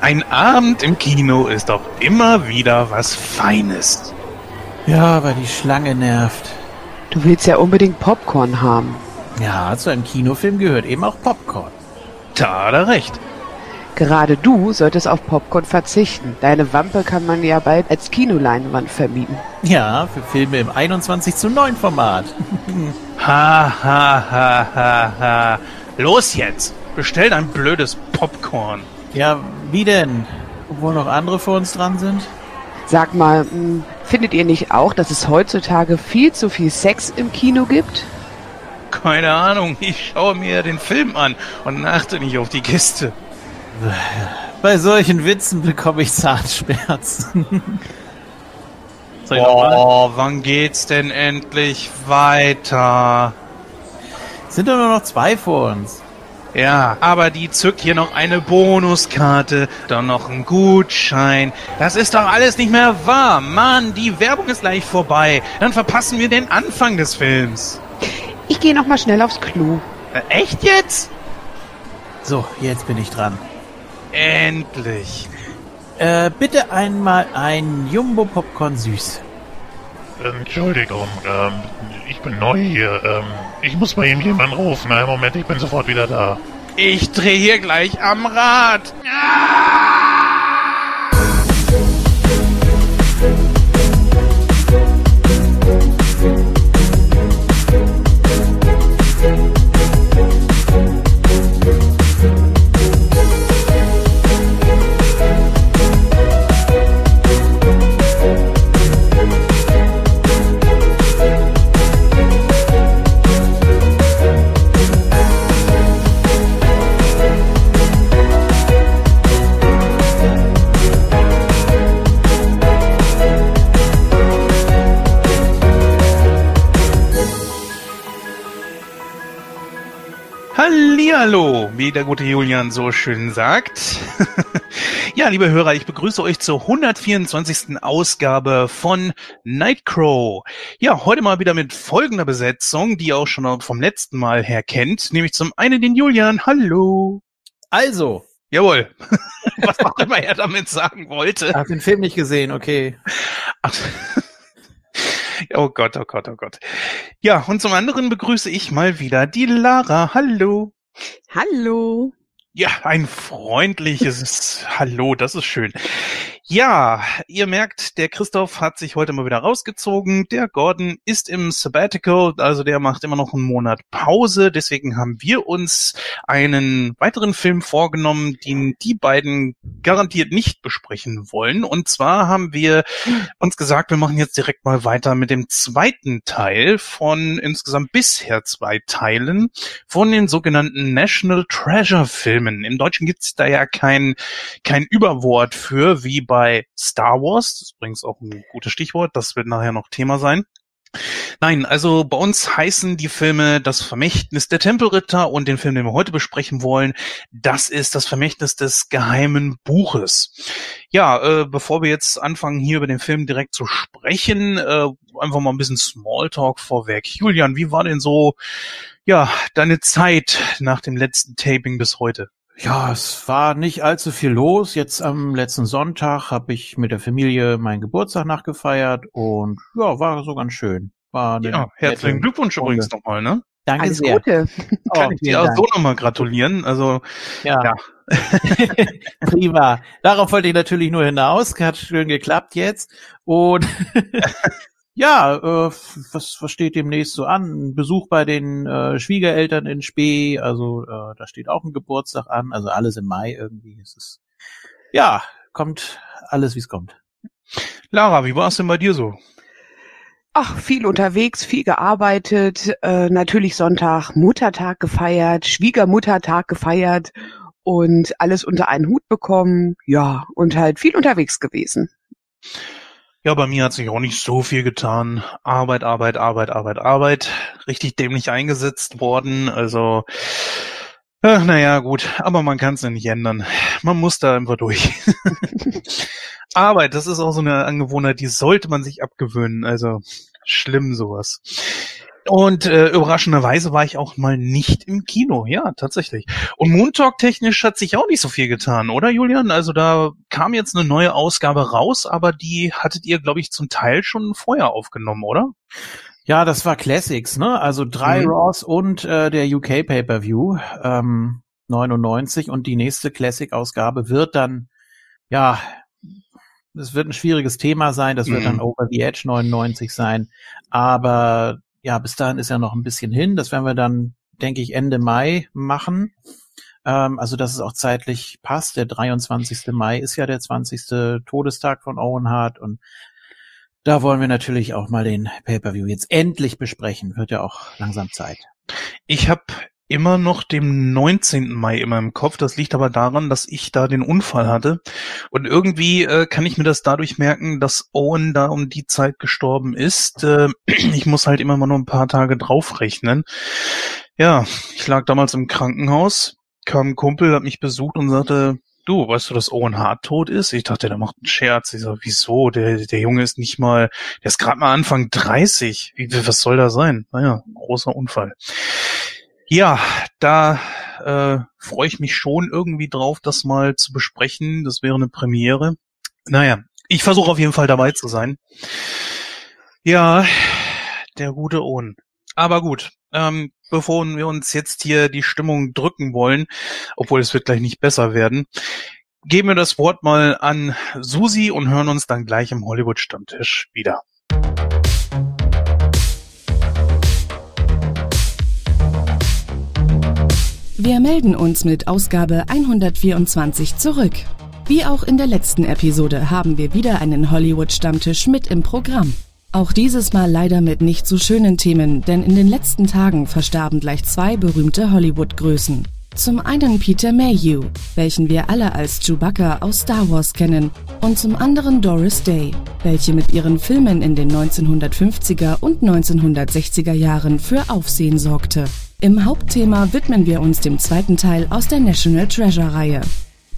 Ein Abend im Kino ist doch immer wieder was Feines. Ja, aber die Schlange nervt. Du willst ja unbedingt Popcorn haben. Ja, zu einem Kinofilm gehört eben auch Popcorn. Da hat er recht. Gerade du solltest auf Popcorn verzichten. Deine Wampe kann man ja bald als Kinoleinwand vermieten. Ja, für Filme im 21 zu 9 Format. Ha, ha, ha, ha, ha. Los jetzt. Bestell dein blödes Popcorn. Ja, wie denn? Obwohl noch andere vor uns dran sind? Sag mal, mh, findet ihr nicht auch, dass es heutzutage viel zu viel Sex im Kino gibt? Keine Ahnung, ich schaue mir den Film an und achte nicht auf die Gäste. Bei solchen Witzen bekomme ich Zahnschmerzen. Oh, wann geht's denn endlich weiter? Sind doch nur noch zwei vor uns. Ja, aber die zückt hier noch eine Bonuskarte, dann noch ein Gutschein. Das ist doch alles nicht mehr wahr. Mann, die Werbung ist gleich vorbei. Dann verpassen wir den Anfang des Films. Ich gehe noch mal schnell aufs Klo. Äh, echt jetzt? So, jetzt bin ich dran. Endlich. Äh, bitte einmal ein Jumbo Popcorn süß. Entschuldigung, ähm, ich bin neu hier. Ähm, ich muss mal eben jemanden rufen. Einen Moment, ich bin sofort wieder da. Ich drehe hier gleich am Rad. Hallihallo, wie der gute Julian so schön sagt. ja, liebe Hörer, ich begrüße euch zur 124. Ausgabe von Nightcrow. Ja, heute mal wieder mit folgender Besetzung, die ihr auch schon vom letzten Mal her kennt, nämlich zum einen den Julian. Hallo. Also. Jawohl. Was auch immer er damit sagen wollte. Hab den Film nicht gesehen, okay. Ach, Oh Gott, oh Gott, oh Gott. Ja, und zum anderen begrüße ich mal wieder die Lara. Hallo. Hallo. Ja, ein freundliches Hallo, das ist schön. Ja, ihr merkt, der Christoph hat sich heute mal wieder rausgezogen. Der Gordon ist im Sabbatical, also der macht immer noch einen Monat Pause. Deswegen haben wir uns einen weiteren Film vorgenommen, den die beiden garantiert nicht besprechen wollen. Und zwar haben wir uns gesagt, wir machen jetzt direkt mal weiter mit dem zweiten Teil von insgesamt bisher zwei Teilen von den sogenannten National Treasure Filmen. Im Deutschen gibt's da ja kein, kein Überwort für, wie bei Star Wars. Das ist übrigens auch ein gutes Stichwort. Das wird nachher noch Thema sein. Nein, also bei uns heißen die Filme Das Vermächtnis der Tempelritter und den Film, den wir heute besprechen wollen, das ist das Vermächtnis des geheimen Buches. Ja, äh, bevor wir jetzt anfangen, hier über den Film direkt zu sprechen, äh, einfach mal ein bisschen Smalltalk vorweg. Julian, wie war denn so, ja, deine Zeit nach dem letzten Taping bis heute? Ja, es war nicht allzu viel los. Jetzt am letzten Sonntag habe ich mit der Familie meinen Geburtstag nachgefeiert und ja, war so ganz schön. War ja, herzlichen Glückwunsch Runde. übrigens nochmal, ne? Danke Alles sehr. Gute. Kann oh, ich dir auch so nochmal gratulieren. Also, ja. ja. Prima. Darauf wollte ich natürlich nur hinaus. Hat schön geklappt jetzt. Und Ja, äh, was, was steht demnächst so an? Ein Besuch bei den äh, Schwiegereltern in Spee, also äh, da steht auch ein Geburtstag an, also alles im Mai irgendwie. Es ist, ja, kommt alles, wie es kommt. Lara, wie war es denn bei dir so? Ach, viel unterwegs, viel gearbeitet, äh, natürlich Sonntag Muttertag gefeiert, Schwiegermuttertag gefeiert und alles unter einen Hut bekommen, ja, und halt viel unterwegs gewesen. Ja, bei mir hat sich auch nicht so viel getan. Arbeit, Arbeit, Arbeit, Arbeit, Arbeit. Richtig dämlich eingesetzt worden. Also, äh, naja, gut. Aber man kann es ja nicht ändern. Man muss da einfach durch. Arbeit, das ist auch so eine Angewohnheit, die sollte man sich abgewöhnen. Also, schlimm sowas. Und äh, überraschenderweise war ich auch mal nicht im Kino, ja, tatsächlich. Und Moon Talk technisch hat sich auch nicht so viel getan, oder Julian? Also da kam jetzt eine neue Ausgabe raus, aber die hattet ihr, glaube ich, zum Teil schon vorher aufgenommen, oder? Ja, das war Classics, ne? Also drei mhm. Raws und äh, der UK Pay-per-View ähm, 99 und die nächste Classic-Ausgabe wird dann, ja, das wird ein schwieriges Thema sein, das wird mhm. dann Over the Edge 99 sein, aber ja, bis dahin ist ja noch ein bisschen hin. Das werden wir dann, denke ich, Ende Mai machen. Ähm, also, dass es auch zeitlich passt. Der 23. Mai ist ja der 20. Todestag von Owen Hart und da wollen wir natürlich auch mal den Pay-per-View jetzt endlich besprechen. Wird ja auch langsam Zeit. Ich habe immer noch dem 19. Mai immer im Kopf. Das liegt aber daran, dass ich da den Unfall hatte. Und irgendwie äh, kann ich mir das dadurch merken, dass Owen da um die Zeit gestorben ist. Äh, ich muss halt immer mal nur ein paar Tage draufrechnen. Ja, ich lag damals im Krankenhaus, kam ein Kumpel, hat mich besucht und sagte, du, weißt du, dass Owen Hart tot ist? Ich dachte, der macht einen Scherz. Ich sag, wieso? Der, der Junge ist nicht mal, der ist gerade mal Anfang 30. Wie, was soll da sein? Naja, großer Unfall. Ja, da äh, freue ich mich schon irgendwie drauf, das mal zu besprechen. Das wäre eine Premiere. Naja, ich versuche auf jeden Fall dabei zu sein. Ja, der gute Ohn. Aber gut, ähm, bevor wir uns jetzt hier die Stimmung drücken wollen, obwohl es wird gleich nicht besser werden, geben wir das Wort mal an Susi und hören uns dann gleich im Hollywood-Stammtisch wieder. Wir melden uns mit Ausgabe 124 zurück. Wie auch in der letzten Episode haben wir wieder einen Hollywood-Stammtisch mit im Programm. Auch dieses Mal leider mit nicht so schönen Themen, denn in den letzten Tagen verstarben gleich zwei berühmte Hollywood-Größen. Zum einen Peter Mayhew, welchen wir alle als Chewbacca aus Star Wars kennen, und zum anderen Doris Day, welche mit ihren Filmen in den 1950er und 1960er Jahren für Aufsehen sorgte. Im Hauptthema widmen wir uns dem zweiten Teil aus der National Treasure Reihe.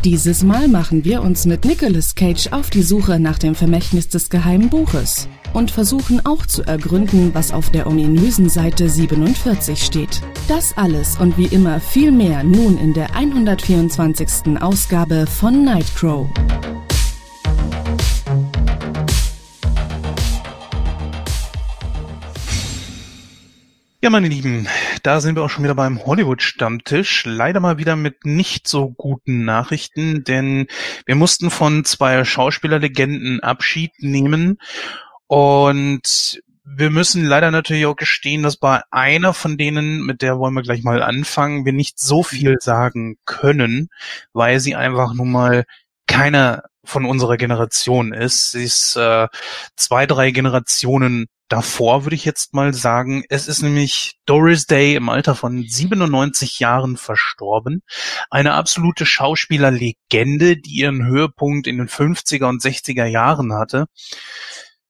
Dieses Mal machen wir uns mit Nicolas Cage auf die Suche nach dem Vermächtnis des geheimen Buches und versuchen auch zu ergründen, was auf der ominösen Seite 47 steht. Das alles und wie immer viel mehr nun in der 124. Ausgabe von Nightcrow. Ja, meine Lieben, da sind wir auch schon wieder beim Hollywood-Stammtisch. Leider mal wieder mit nicht so guten Nachrichten, denn wir mussten von zwei Schauspielerlegenden Abschied nehmen und wir müssen leider natürlich auch gestehen, dass bei einer von denen, mit der wollen wir gleich mal anfangen, wir nicht so viel sagen können, weil sie einfach nun mal keiner von unserer Generation ist. Sie ist äh, zwei, drei Generationen davor, würde ich jetzt mal sagen. Es ist nämlich Doris Day im Alter von 97 Jahren verstorben. Eine absolute Schauspielerlegende, die ihren Höhepunkt in den 50er und 60er Jahren hatte.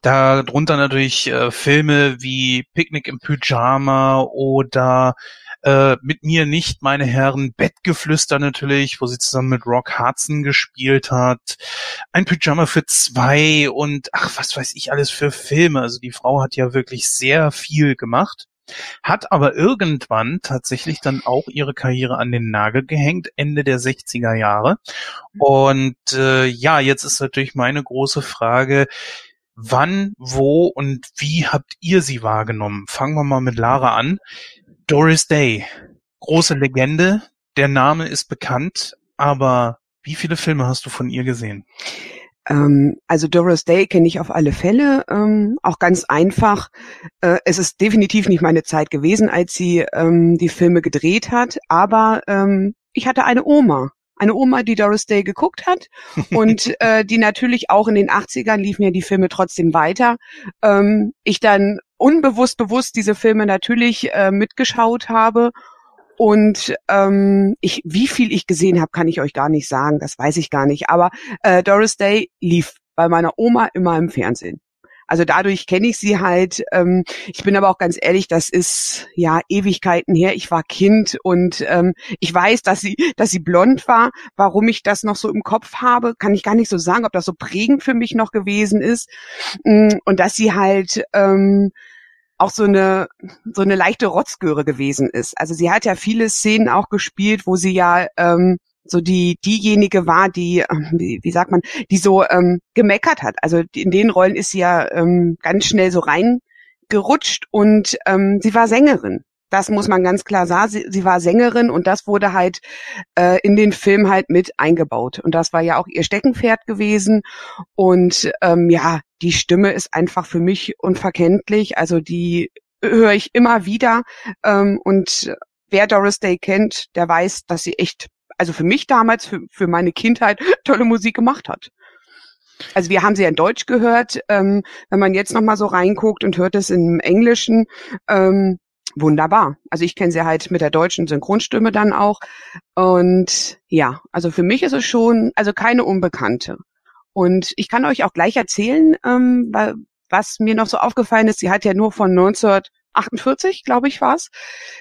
Darunter natürlich äh, Filme wie Picknick im Pyjama oder äh, mit mir nicht, meine Herren, Bettgeflüster natürlich, wo sie zusammen mit Rock Hudson gespielt hat. Ein Pyjama für zwei und ach, was weiß ich alles für Filme. Also die Frau hat ja wirklich sehr viel gemacht hat aber irgendwann tatsächlich dann auch ihre Karriere an den Nagel gehängt, Ende der 60er Jahre. Und äh, ja, jetzt ist natürlich meine große Frage, wann, wo und wie habt ihr sie wahrgenommen? Fangen wir mal mit Lara an. Doris Day, große Legende, der Name ist bekannt, aber wie viele Filme hast du von ihr gesehen? Ähm, also Doris Day kenne ich auf alle Fälle, ähm, auch ganz einfach. Äh, es ist definitiv nicht meine Zeit gewesen, als sie ähm, die Filme gedreht hat, aber ähm, ich hatte eine Oma eine Oma, die Doris Day geguckt hat und äh, die natürlich auch in den 80ern liefen ja die Filme trotzdem weiter. Ähm, ich dann unbewusst bewusst diese Filme natürlich äh, mitgeschaut habe und ähm, ich, wie viel ich gesehen habe, kann ich euch gar nicht sagen. Das weiß ich gar nicht. Aber äh, Doris Day lief bei meiner Oma immer im Fernsehen. Also dadurch kenne ich sie halt. Ähm, ich bin aber auch ganz ehrlich, das ist ja Ewigkeiten her. Ich war Kind und ähm, ich weiß, dass sie, dass sie blond war. Warum ich das noch so im Kopf habe, kann ich gar nicht so sagen, ob das so prägend für mich noch gewesen ist. Mm, und dass sie halt ähm, auch so eine so eine leichte Rotzgöre gewesen ist. Also sie hat ja viele Szenen auch gespielt, wo sie ja ähm, so die diejenige war, die ähm, wie, wie sagt man, die so ähm, gemeckert hat. Also in den Rollen ist sie ja ähm, ganz schnell so reingerutscht und ähm, sie war Sängerin. Das muss man ganz klar sagen. Sie, sie war Sängerin und das wurde halt äh, in den Film halt mit eingebaut. Und das war ja auch ihr Steckenpferd gewesen. Und ähm, ja, die Stimme ist einfach für mich unverkenntlich. Also die höre ich immer wieder. Ähm, und wer Doris Day kennt, der weiß, dass sie echt also für mich damals, für, für meine Kindheit, tolle Musik gemacht hat. Also wir haben sie ja in Deutsch gehört. Ähm, wenn man jetzt noch mal so reinguckt und hört es im Englischen, ähm, wunderbar. Also ich kenne sie halt mit der deutschen Synchronstimme dann auch. Und ja, also für mich ist es schon, also keine Unbekannte. Und ich kann euch auch gleich erzählen, ähm, was mir noch so aufgefallen ist. Sie hat ja nur von 19 48, glaube ich, war's.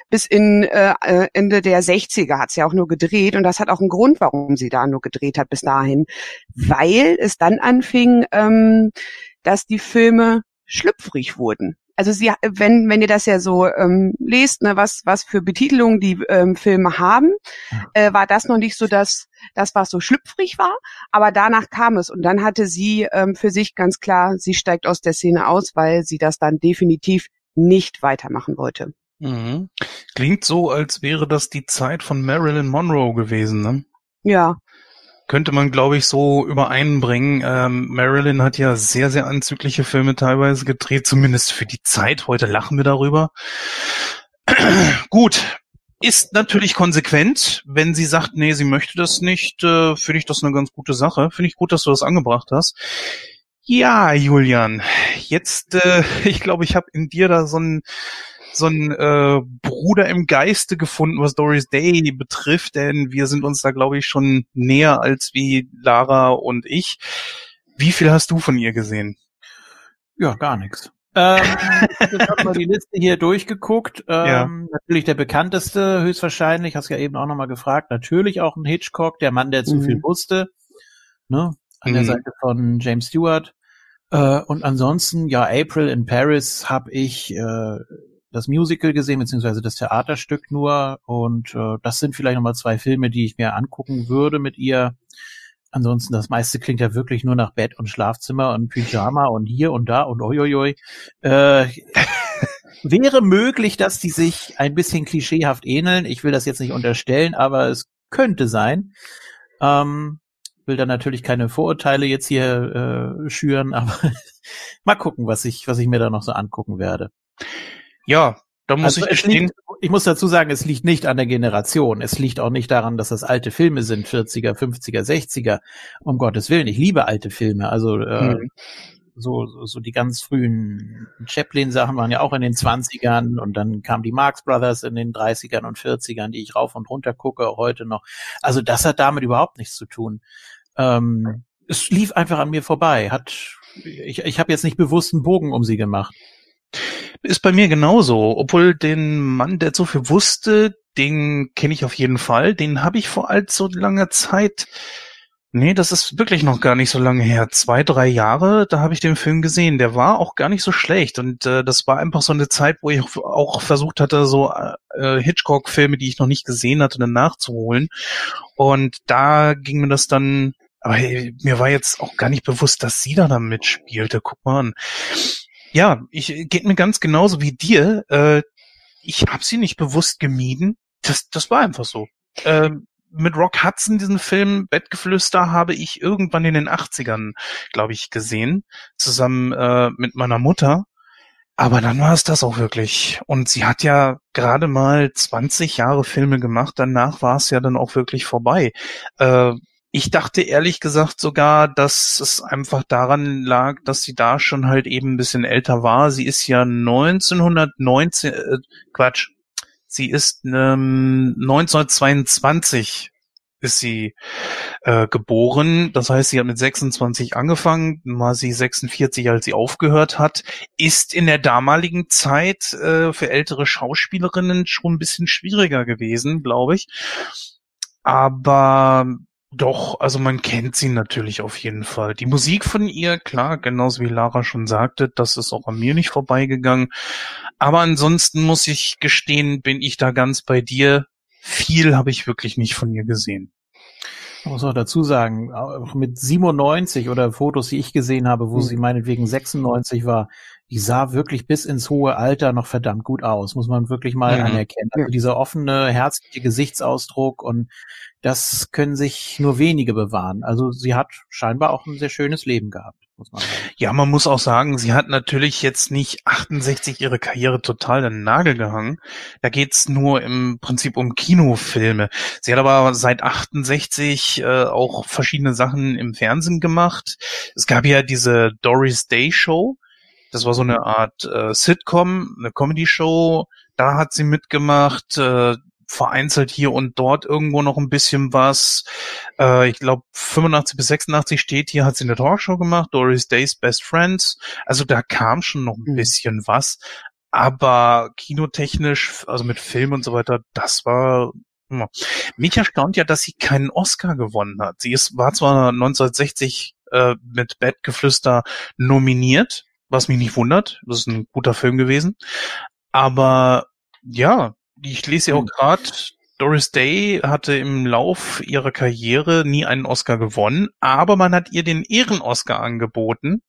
Bis in äh, äh Ende der 60er hat sie auch nur gedreht und das hat auch einen Grund, warum sie da nur gedreht hat bis dahin, weil es dann anfing, ähm, dass die Filme schlüpfrig wurden. Also sie, wenn wenn ihr das ja so ähm, lest, ne, was was für Betitelungen die ähm, Filme haben, äh, war das noch nicht so das das was so schlüpfrig war, aber danach kam es und dann hatte sie ähm, für sich ganz klar, sie steigt aus der Szene aus, weil sie das dann definitiv nicht weitermachen wollte. Mhm. Klingt so, als wäre das die Zeit von Marilyn Monroe gewesen, ne? Ja. Könnte man, glaube ich, so übereinbringen. Ähm, Marilyn hat ja sehr, sehr anzügliche Filme teilweise gedreht, zumindest für die Zeit. Heute lachen wir darüber. Gut, ist natürlich konsequent. Wenn sie sagt, nee, sie möchte das nicht, äh, finde ich das eine ganz gute Sache. Finde ich gut, dass du das angebracht hast. Ja, Julian, jetzt, äh, ich glaube, ich habe in dir da so ein so ein äh, Bruder im Geiste gefunden, was Doris Day betrifft, denn wir sind uns da, glaube ich, schon näher als wie Lara und ich. Wie viel hast du von ihr gesehen? Ja, gar nichts. Ähm, ich habe mal die Liste hier durchgeguckt. Ähm, ja. Natürlich der bekannteste, höchstwahrscheinlich, hast ja eben auch nochmal gefragt. Natürlich auch ein Hitchcock, der Mann, der zu mhm. viel wusste. Ne? An mhm. der Seite von James Stewart. Äh, und ansonsten, ja, April in Paris habe ich äh, das Musical gesehen, beziehungsweise das Theaterstück nur. Und äh, das sind vielleicht nochmal zwei Filme, die ich mir angucken würde mit ihr. Ansonsten, das meiste klingt ja wirklich nur nach Bett und Schlafzimmer und Pyjama und hier und da und oi. Äh, wäre möglich, dass die sich ein bisschen klischeehaft ähneln. Ich will das jetzt nicht unterstellen, aber es könnte sein. Ähm, will da natürlich keine Vorurteile jetzt hier äh, schüren, aber mal gucken, was ich, was ich mir da noch so angucken werde. Ja, da muss also ich liegt, ich muss dazu sagen, es liegt nicht an der Generation. Es liegt auch nicht daran, dass das alte Filme sind, 40er, 50er, 60er. Um Gottes Willen, ich liebe alte Filme. Also äh, mhm so, so, so die ganz frühen Chaplin-Sachen waren ja auch in den 20ern und dann kamen die Marx Brothers in den 30ern und 40ern, die ich rauf und runter gucke, heute noch. Also das hat damit überhaupt nichts zu tun. Ähm, es lief einfach an mir vorbei. Hat ich, ich habe jetzt nicht bewusst einen Bogen um sie gemacht. Ist bei mir genauso. Obwohl den Mann, der so viel wusste, den kenne ich auf jeden Fall. Den habe ich vor allzu langer Zeit Nee, das ist wirklich noch gar nicht so lange her. Zwei, drei Jahre, da habe ich den Film gesehen. Der war auch gar nicht so schlecht. Und äh, das war einfach so eine Zeit, wo ich auch versucht hatte, so äh, Hitchcock-Filme, die ich noch nicht gesehen hatte, dann nachzuholen. Und da ging mir das dann, aber hey, mir war jetzt auch gar nicht bewusst, dass sie da dann mitspielte. Guck mal an. Ja, ich geht mir ganz genauso wie dir. Äh, ich habe sie nicht bewusst gemieden. Das, das war einfach so. Ähm, mit Rock Hudson, diesen Film Bettgeflüster, habe ich irgendwann in den 80ern, glaube ich, gesehen, zusammen äh, mit meiner Mutter. Aber dann war es das auch wirklich. Und sie hat ja gerade mal 20 Jahre Filme gemacht, danach war es ja dann auch wirklich vorbei. Äh, ich dachte ehrlich gesagt sogar, dass es einfach daran lag, dass sie da schon halt eben ein bisschen älter war. Sie ist ja 1919, äh, Quatsch, Sie ist ähm, 1922 ist sie äh, geboren. Das heißt, sie hat mit 26 angefangen, war sie 46, als sie aufgehört hat. Ist in der damaligen Zeit äh, für ältere Schauspielerinnen schon ein bisschen schwieriger gewesen, glaube ich. Aber Doch, also man kennt sie natürlich auf jeden Fall. Die Musik von ihr, klar, genauso wie Lara schon sagte, das ist auch an mir nicht vorbeigegangen. Aber ansonsten muss ich gestehen, bin ich da ganz bei dir. Viel habe ich wirklich nicht von ihr gesehen. Ich muss auch dazu sagen, auch mit 97 oder Fotos, die ich gesehen habe, wo mhm. sie meinetwegen 96 war, die sah wirklich bis ins hohe Alter noch verdammt gut aus, muss man wirklich mal mhm. anerkennen. Also dieser offene, herzliche Gesichtsausdruck und das können sich nur wenige bewahren. Also sie hat scheinbar auch ein sehr schönes Leben gehabt. Muss man sagen. Ja, man muss auch sagen, sie hat natürlich jetzt nicht 68 ihre Karriere total den Nagel gehangen. Da geht's nur im Prinzip um Kinofilme. Sie hat aber seit 68 äh, auch verschiedene Sachen im Fernsehen gemacht. Es gab ja diese Doris Day Show. Das war so eine Art äh, Sitcom, eine Comedy-Show. Da hat sie mitgemacht. Äh, vereinzelt hier und dort irgendwo noch ein bisschen was. Äh, ich glaube 85 bis 86 steht hier, hat sie eine Talkshow gemacht, Doris Day's Best Friends. Also da kam schon noch ein mhm. bisschen was. Aber kinotechnisch, also mit Film und so weiter, das war mich erstaunt ja, dass sie keinen Oscar gewonnen hat. Sie ist, war zwar 1960 äh, mit Bettgeflüster nominiert, was mich nicht wundert. Das ist ein guter Film gewesen. Aber ja, ich lese ja auch hm. gerade, Doris Day hatte im Lauf ihrer Karriere nie einen Oscar gewonnen, aber man hat ihr den Ehren-Oscar angeboten.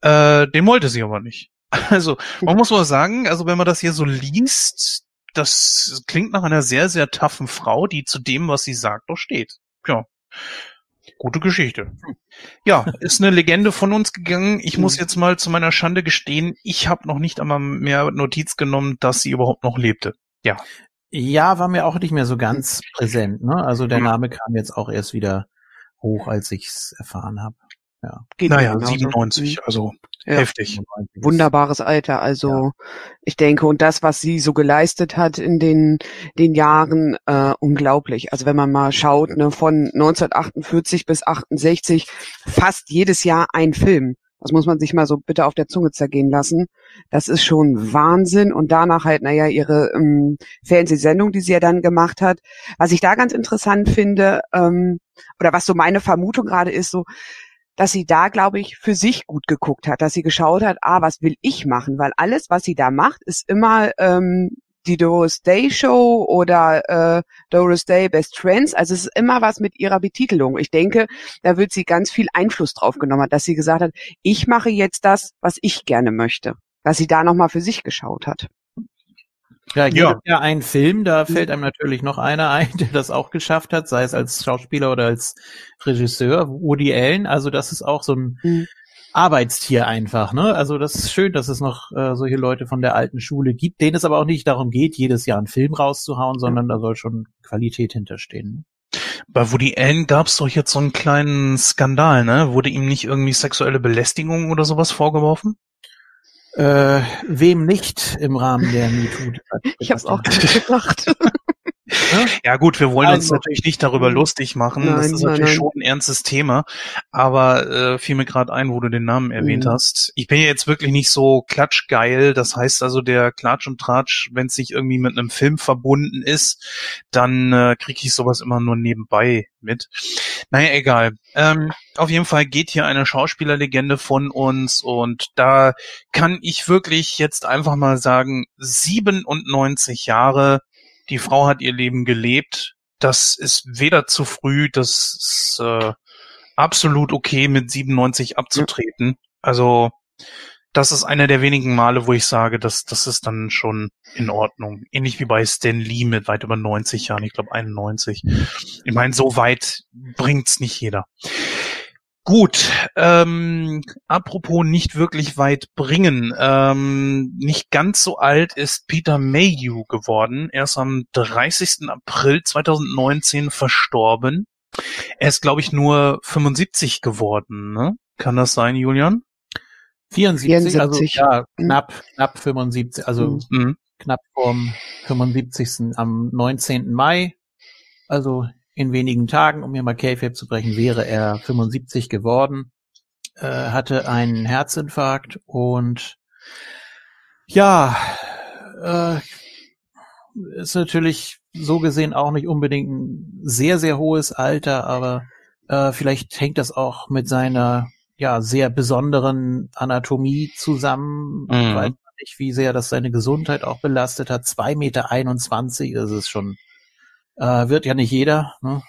Äh, den wollte sie aber nicht. Also, man muss mal sagen, also wenn man das hier so liest, das klingt nach einer sehr, sehr taffen Frau, die zu dem, was sie sagt, doch steht. Ja. Gute Geschichte. Ja, ist eine Legende von uns gegangen. Ich muss hm. jetzt mal zu meiner Schande gestehen, ich habe noch nicht einmal mehr Notiz genommen, dass sie überhaupt noch lebte. Ja. Ja, war mir auch nicht mehr so ganz präsent. Ne? Also der Name kam jetzt auch erst wieder hoch, als ich's erfahren habe. Ja. Geht naja, 97, also ja. heftig. Wunderbares Alter. Also ja. ich denke, und das, was sie so geleistet hat in den, den Jahren, äh, unglaublich. Also wenn man mal schaut, ne, von 1948 bis 68, fast jedes Jahr ein Film. Das muss man sich mal so bitte auf der Zunge zergehen lassen. Das ist schon Wahnsinn. Und danach halt, naja, ihre ähm, Fernsehsendung, die sie ja dann gemacht hat. Was ich da ganz interessant finde, ähm, oder was so meine Vermutung gerade ist, so, dass sie da, glaube ich, für sich gut geguckt hat, dass sie geschaut hat, ah, was will ich machen? Weil alles, was sie da macht, ist immer ähm, die Doris Day Show oder äh, Doris Day Best Friends. Also es ist immer was mit ihrer Betitelung. Ich denke, da wird sie ganz viel Einfluss drauf genommen, dass sie gesagt hat, ich mache jetzt das, was ich gerne möchte. Dass sie da nochmal für sich geschaut hat. Ja, ja. ja ein Film, da fällt einem natürlich noch einer ein, der das auch geschafft hat, sei es als Schauspieler oder als Regisseur, Woody Allen. Also das ist auch so ein mhm. Arbeitstier einfach, ne? Also das ist schön, dass es noch äh, solche Leute von der alten Schule gibt, denen es aber auch nicht darum geht, jedes Jahr einen Film rauszuhauen, sondern da soll schon Qualität hinterstehen. Ne? Bei Woody Allen gab es doch jetzt so einen kleinen Skandal, ne? Wurde ihm nicht irgendwie sexuelle Belästigung oder sowas vorgeworfen? Äh, wem nicht im Rahmen der MeToo? Ich hab's auch gedacht. Ja gut, wir wollen also, uns natürlich nicht darüber lustig machen. Nein, das ist natürlich nein. schon ein ernstes Thema. Aber äh, fiel mir gerade ein, wo du den Namen erwähnt mhm. hast. Ich bin ja jetzt wirklich nicht so klatschgeil. Das heißt also, der Klatsch und Tratsch, wenn es sich irgendwie mit einem Film verbunden ist, dann äh, kriege ich sowas immer nur nebenbei mit. Naja, egal. Ähm, auf jeden Fall geht hier eine Schauspielerlegende von uns und da kann ich wirklich jetzt einfach mal sagen, 97 Jahre die Frau hat ihr Leben gelebt. Das ist weder zu früh, das ist äh, absolut okay, mit 97 abzutreten. Also das ist einer der wenigen Male, wo ich sage, dass das ist dann schon in Ordnung. Ähnlich wie bei Stan Lee mit weit über 90 Jahren, ich glaube 91. Ich meine, so weit bringt's nicht jeder. Gut, ähm, apropos nicht wirklich weit bringen. Ähm, nicht ganz so alt ist Peter Mayhew geworden. Er ist am 30. April 2019 verstorben. Er ist, glaube ich, nur 75 geworden. Ne? Kann das sein, Julian? 74, 74. also ja, knapp, knapp 75, also mhm. knapp vorm 75. am 19. Mai. Also in wenigen Tagen, um mir mal K-Fape zu brechen, wäre er 75 geworden, äh, hatte einen Herzinfarkt und ja, äh, ist natürlich so gesehen auch nicht unbedingt ein sehr, sehr hohes Alter, aber äh, vielleicht hängt das auch mit seiner ja sehr besonderen Anatomie zusammen. Ich Mhm. weiß nicht, wie sehr das seine Gesundheit auch belastet hat. Zwei Meter, einundzwanzig, ist schon, äh, wird ja nicht jeder. Ne?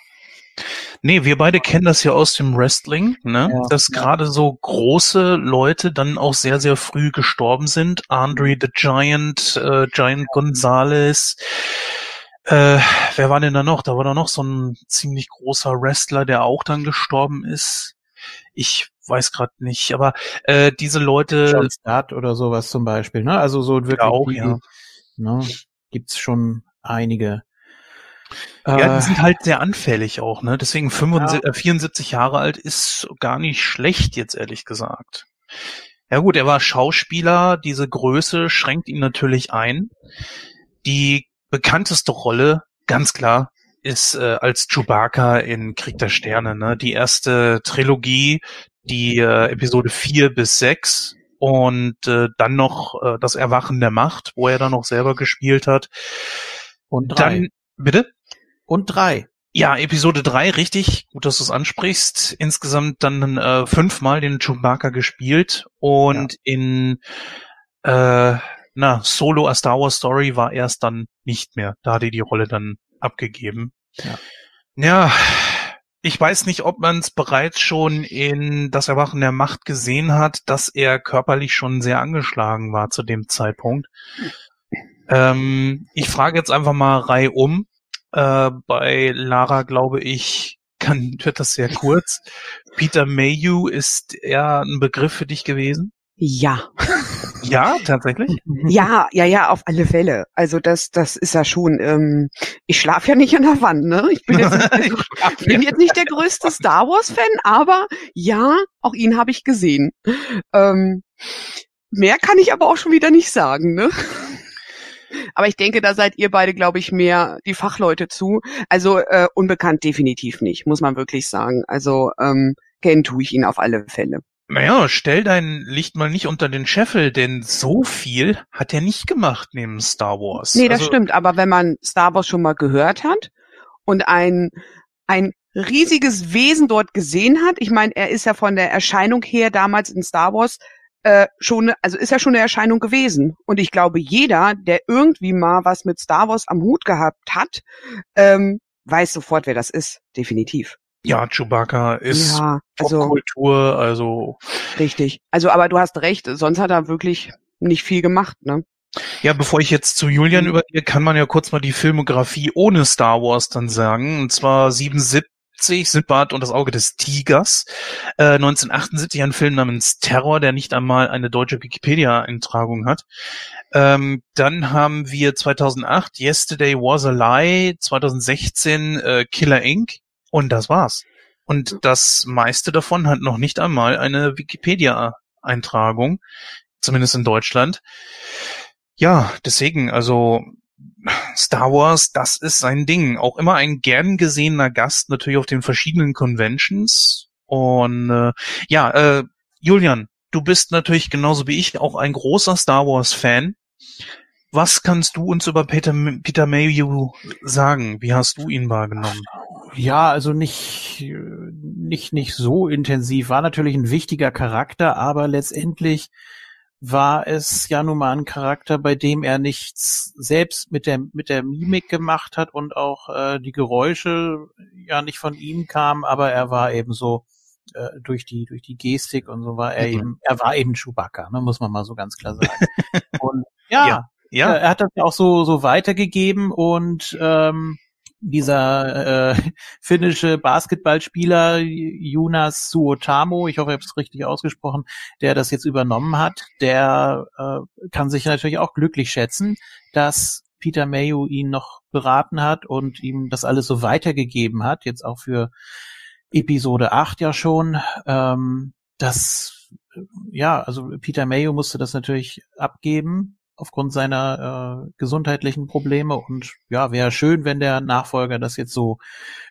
Nee, wir beide kennen das ja aus dem Wrestling, ne? Ja. dass gerade so große Leute dann auch sehr, sehr früh gestorben sind. Andre the Giant, äh, Giant Gonzalez. Äh, wer war denn da noch? Da war da noch so ein ziemlich großer Wrestler, der auch dann gestorben ist. Ich weiß gerade nicht, aber äh, diese Leute, John Start oder sowas zum Beispiel. Ne? Also so wirklich auch, die, ja. ne, gibt's schon einige. Ja, Äh, die sind halt sehr anfällig auch, ne? Deswegen 75, äh, 74 Jahre alt ist gar nicht schlecht jetzt ehrlich gesagt. Ja gut, er war Schauspieler, diese Größe schränkt ihn natürlich ein. Die bekannteste Rolle, ganz klar, ist äh, als Chewbacca in Krieg der Sterne, ne? Die erste Trilogie, die äh, Episode 4 bis 6 und äh, dann noch äh, das Erwachen der Macht, wo er dann noch selber gespielt hat. und drei. Dann, bitte? und drei. Ja, Episode 3, richtig. Gut, dass du es ansprichst. Insgesamt dann äh, fünfmal den Chewbacca gespielt und in äh, na, Solo A Star Wars Story war erst dann nicht mehr. Da hat er die Rolle dann abgegeben. Ja. Ja, ich weiß nicht, ob man es bereits schon in Das Erwachen der Macht gesehen hat, dass er körperlich schon sehr angeschlagen war zu dem Zeitpunkt. Ähm, ich frage jetzt einfach mal Reihe um. Äh, bei Lara glaube ich, kann, wird das sehr kurz. Peter Mayhew ist er ein Begriff für dich gewesen? Ja. Ja, tatsächlich. Ja, ja, ja, auf alle Fälle. Also das, das ist ja schon, ähm, ich schlafe ja nicht an der Wand, ne? Ich bin jetzt nicht, ich bin jetzt nicht der größte Star Wars-Fan, aber ja, auch ihn habe ich gesehen. Ähm, mehr kann ich aber auch schon wieder nicht sagen, ne? Aber ich denke, da seid ihr beide, glaube ich, mehr die Fachleute zu. Also äh, unbekannt definitiv nicht, muss man wirklich sagen. Also ähm, kennen tue ich ihn auf alle Fälle. Naja, stell dein Licht mal nicht unter den Scheffel, denn so viel hat er nicht gemacht neben Star Wars. Nee, das Also, stimmt. Aber wenn man Star Wars schon mal gehört hat und ein, ein riesiges Wesen dort gesehen hat, ich meine, er ist ja von der Erscheinung her damals in Star Wars äh, schon, also ist ja schon eine Erscheinung gewesen. Und ich glaube, jeder, der irgendwie mal was mit Star Wars am Hut gehabt hat, ähm, weiß sofort, wer das ist. Definitiv. Ja, Chewbacca ist ja, also Popkultur, also richtig. Also, aber du hast recht. Sonst hat er wirklich nicht viel gemacht, ne? Ja, bevor ich jetzt zu Julian Mhm. übergehe, kann man ja kurz mal die Filmografie ohne Star Wars dann sagen. Und zwar 77 Sindbad und das Auge des Tigers. Äh, 1978 ein Film namens Terror, der nicht einmal eine deutsche Wikipedia-Eintragung hat. Ähm, dann haben wir 2008 Yesterday Was a Lie, 2016 äh, Killer Inc. und das war's. Und das meiste davon hat noch nicht einmal eine Wikipedia-Eintragung, zumindest in Deutschland. Ja, deswegen, also Star Wars, das ist sein Ding. Auch immer ein gern gesehener Gast, natürlich auf den verschiedenen Conventions. Und äh, ja, äh, Julian, du bist natürlich genauso wie ich auch ein großer Star Wars-Fan. Was kannst du uns über Peter, Peter Mayhew sagen? Wie hast du ihn wahrgenommen? Ja, also nicht, äh, nicht, nicht so intensiv. War natürlich ein wichtiger Charakter, aber letztendlich war es ja nun mal ein Charakter, bei dem er nichts selbst mit der, mit der Mimik gemacht hat und auch äh, die Geräusche ja nicht von ihm kamen, aber er war eben so äh, durch die, durch die Gestik und so war er Mhm. eben, er war eben Chewbacca, ne, muss man mal so ganz klar sagen. und ja, Ja. ja, Ja, er hat das ja auch so, so weitergegeben und ähm, dieser äh, finnische Basketballspieler Jonas Suotamo, ich hoffe, ich habe es richtig ausgesprochen, der das jetzt übernommen hat, der äh, kann sich natürlich auch glücklich schätzen, dass Peter Mayo ihn noch beraten hat und ihm das alles so weitergegeben hat, jetzt auch für Episode 8 ja schon. Ähm, das, äh, ja, also Peter Mayo musste das natürlich abgeben aufgrund seiner äh, gesundheitlichen Probleme. Und ja, wäre schön, wenn der Nachfolger das jetzt so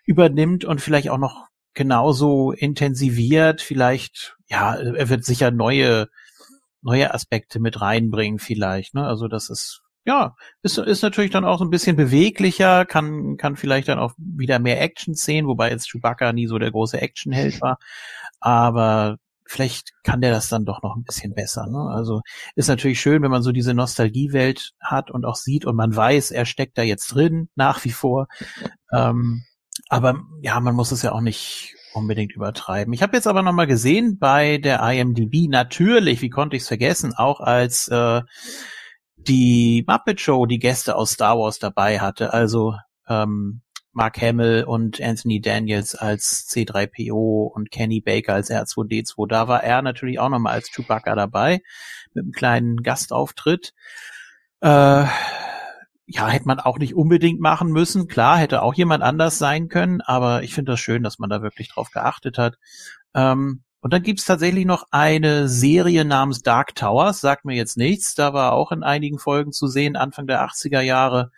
übernimmt und vielleicht auch noch genauso intensiviert, vielleicht, ja, er wird sicher neue, neue Aspekte mit reinbringen vielleicht, ne, also das ist ja, ist, ist natürlich dann auch so ein bisschen beweglicher, kann, kann vielleicht dann auch wieder mehr Action sehen, wobei jetzt Chewbacca nie so der große Actionheld war. Aber vielleicht kann der das dann doch noch ein bisschen besser. Ne? Also ist natürlich schön, wenn man so diese Nostalgiewelt hat und auch sieht und man weiß, er steckt da jetzt drin, nach wie vor. Ähm, aber ja, man muss es ja auch nicht unbedingt übertreiben. Ich habe jetzt aber nochmal gesehen bei der IMDb, natürlich, wie konnte ich es vergessen, auch als äh, die Muppet Show die Gäste aus Star Wars dabei hatte, also ähm, Mark Hamill und Anthony Daniels als C3PO und Kenny Baker als R2D2. Da war er natürlich auch nochmal als Chewbacca dabei mit einem kleinen Gastauftritt. Äh, ja, hätte man auch nicht unbedingt machen müssen. Klar, hätte auch jemand anders sein können, aber ich finde das schön, dass man da wirklich drauf geachtet hat. Ähm, und dann gibt's tatsächlich noch eine Serie namens Dark Towers, sagt mir jetzt nichts. Da war auch in einigen Folgen zu sehen, Anfang der 80er Jahre.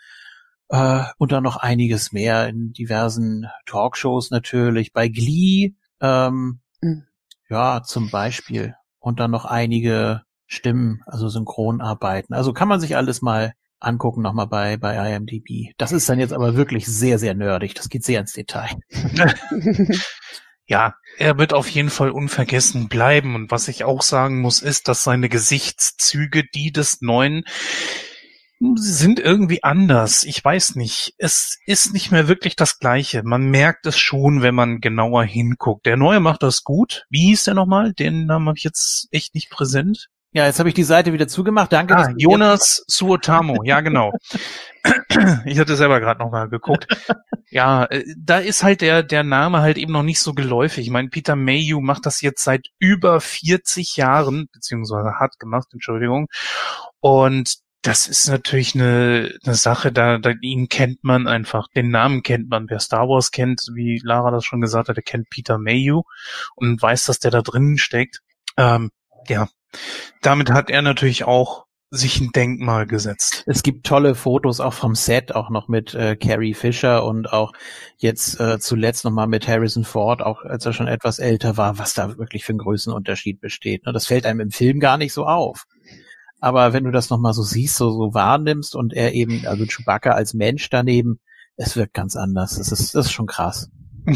Äh, und dann noch einiges mehr in diversen Talkshows natürlich. Bei Glee, ähm, mhm. ja, zum Beispiel. Und dann noch einige Stimmen, also Synchronarbeiten. Also kann man sich alles mal angucken nochmal bei, bei IMDb. Das ist dann jetzt aber wirklich sehr, sehr nerdig. Das geht sehr ins Detail. ja, er wird auf jeden Fall unvergessen bleiben. Und was ich auch sagen muss, ist, dass seine Gesichtszüge die des Neuen sind irgendwie anders. Ich weiß nicht. Es ist nicht mehr wirklich das Gleiche. Man merkt es schon, wenn man genauer hinguckt. Der Neue macht das gut. Wie hieß der nochmal? Den Namen habe ich jetzt echt nicht präsent. Ja, jetzt habe ich die Seite wieder zugemacht. Danke. Ah, Jonas Suotamo. Ja, genau. ich hatte selber gerade noch mal geguckt. ja, äh, da ist halt der der Name halt eben noch nicht so geläufig. Ich meine, Peter Mayhew macht das jetzt seit über 40 Jahren, beziehungsweise hat gemacht, Entschuldigung. Und das ist natürlich eine, eine Sache, da, da ihn kennt man einfach, den Namen kennt man. Wer Star Wars kennt, wie Lara das schon gesagt hat, der kennt Peter Mayhew und weiß, dass der da drinnen steckt. Ähm, ja, damit hat er natürlich auch sich ein Denkmal gesetzt. Es gibt tolle Fotos auch vom Set, auch noch mit äh, Carrie Fisher und auch jetzt äh, zuletzt nochmal mit Harrison Ford, auch als er schon etwas älter war, was da wirklich für ein Größenunterschied besteht. Ne? Das fällt einem im Film gar nicht so auf. Aber wenn du das nochmal so siehst, so, so wahrnimmst und er eben, also Chewbacca als Mensch daneben, es wirkt ganz anders. Das ist, das ist schon krass.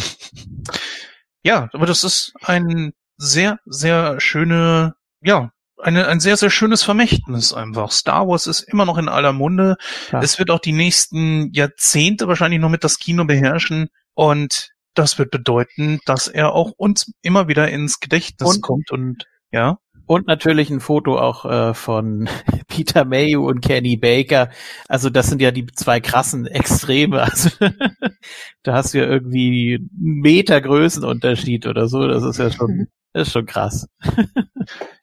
Ja, aber das ist ein sehr, sehr schöne, ja, eine, ein sehr, sehr schönes Vermächtnis einfach. Star Wars ist immer noch in aller Munde. Ja. Es wird auch die nächsten Jahrzehnte wahrscheinlich noch mit das Kino beherrschen und das wird bedeuten, dass er auch uns immer wieder ins Gedächtnis und, kommt und ja. Und natürlich ein Foto auch äh, von Peter Mayhew und Kenny Baker. Also das sind ja die zwei krassen Extreme. Also da hast du ja irgendwie einen Meter Größenunterschied oder so. Das ist ja schon, das ist schon krass.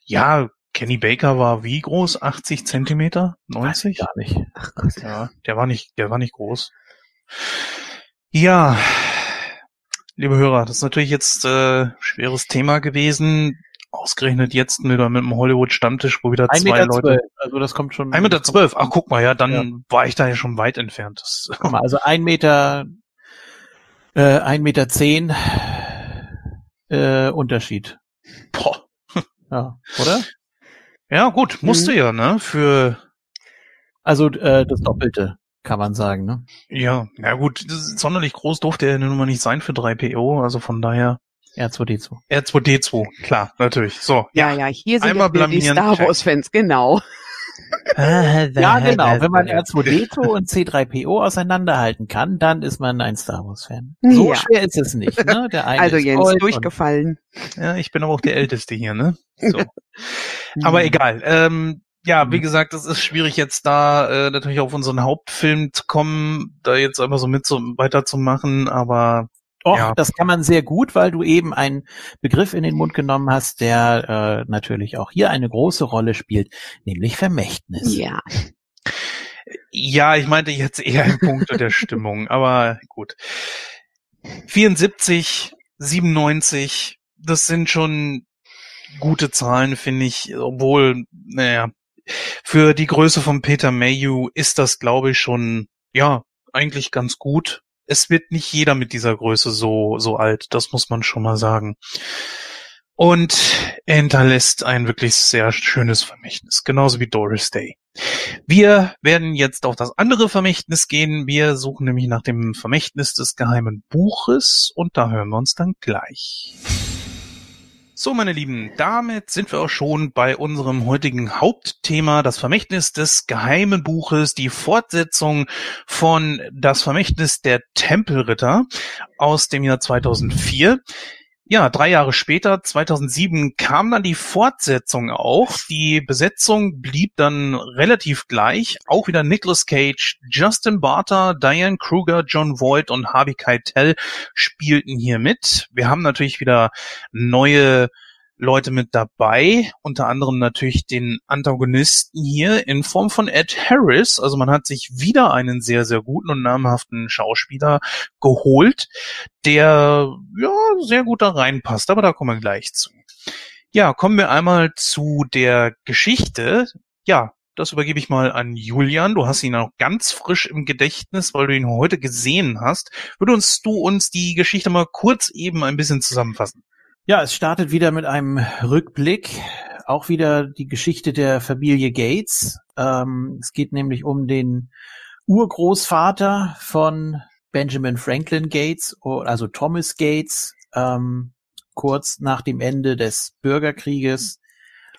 ja, Kenny Baker war wie groß? 80 Zentimeter? 90? Gar nicht. Ach Gott. Ja, der war nicht, der war nicht groß. Ja, liebe Hörer, das ist natürlich jetzt äh, schweres Thema gewesen. Ausgerechnet jetzt mit, mit dem Hollywood-Stammtisch, wo wieder zwei Leute. 12, also das kommt schon. 1,12 Meter. Zwölf. Ach, guck mal, ja, dann ja. war ich da ja schon weit entfernt. Das, guck mal, also ein Meter, äh, ein Meter zehn äh, Unterschied. Boah. Ja, oder? Ja, gut, musste mhm. ja, ne? Für. Also äh, das Doppelte, kann man sagen, ne? Ja, ja gut, sonderlich groß durfte er nun mal nicht sein für 3PO, also von daher. R2D2. R2D2, klar, natürlich. So. Ja, ja, hier sind Einmal die Star Wars-Fans, genau. ja, genau. Wenn man R2D2 und C3PO auseinanderhalten kann, dann ist man ein Star Wars-Fan. So ja. schwer ist es nicht. Ne? Der eine also Jens, durchgefallen. Ja, ich bin aber auch der Älteste hier, ne? So. aber egal. Ähm, ja, wie gesagt, es ist schwierig jetzt da äh, natürlich auf unseren Hauptfilm zu kommen, da jetzt einfach so mit so weiterzumachen, aber Och, ja. das kann man sehr gut, weil du eben einen Begriff in den Mund genommen hast, der äh, natürlich auch hier eine große Rolle spielt, nämlich Vermächtnis. Ja. Ja, ich meinte jetzt eher im Punkt der Stimmung, aber gut. 74, 97, das sind schon gute Zahlen, finde ich, obwohl, naja, für die Größe von Peter Mayhew ist das, glaube ich, schon, ja, eigentlich ganz gut es wird nicht jeder mit dieser Größe so, so alt. Das muss man schon mal sagen. Und er hinterlässt ein wirklich sehr schönes Vermächtnis. Genauso wie Doris Day. Wir werden jetzt auf das andere Vermächtnis gehen. Wir suchen nämlich nach dem Vermächtnis des geheimen Buches und da hören wir uns dann gleich. So, meine Lieben, damit sind wir auch schon bei unserem heutigen Hauptthema, das Vermächtnis des geheimen Buches, die Fortsetzung von Das Vermächtnis der Tempelritter aus dem Jahr 2004. Ja, drei Jahre später, 2007, kam dann die Fortsetzung auch. Die Besetzung blieb dann relativ gleich. Auch wieder Nicolas Cage, Justin Barter, Diane Kruger, John Voight und Harvey Keitel spielten hier mit. Wir haben natürlich wieder neue Leute mit dabei, unter anderem natürlich den Antagonisten hier in Form von Ed Harris. Also man hat sich wieder einen sehr, sehr guten und namhaften Schauspieler geholt, der ja sehr gut da reinpasst, aber da kommen wir gleich zu. Ja, kommen wir einmal zu der Geschichte. Ja, das übergebe ich mal an Julian. Du hast ihn auch ganz frisch im Gedächtnis, weil du ihn heute gesehen hast. Würdest du uns die Geschichte mal kurz eben ein bisschen zusammenfassen? Ja, es startet wieder mit einem Rückblick. Auch wieder die Geschichte der Familie Gates. Ähm, es geht nämlich um den Urgroßvater von Benjamin Franklin Gates, also Thomas Gates, ähm, kurz nach dem Ende des Bürgerkrieges.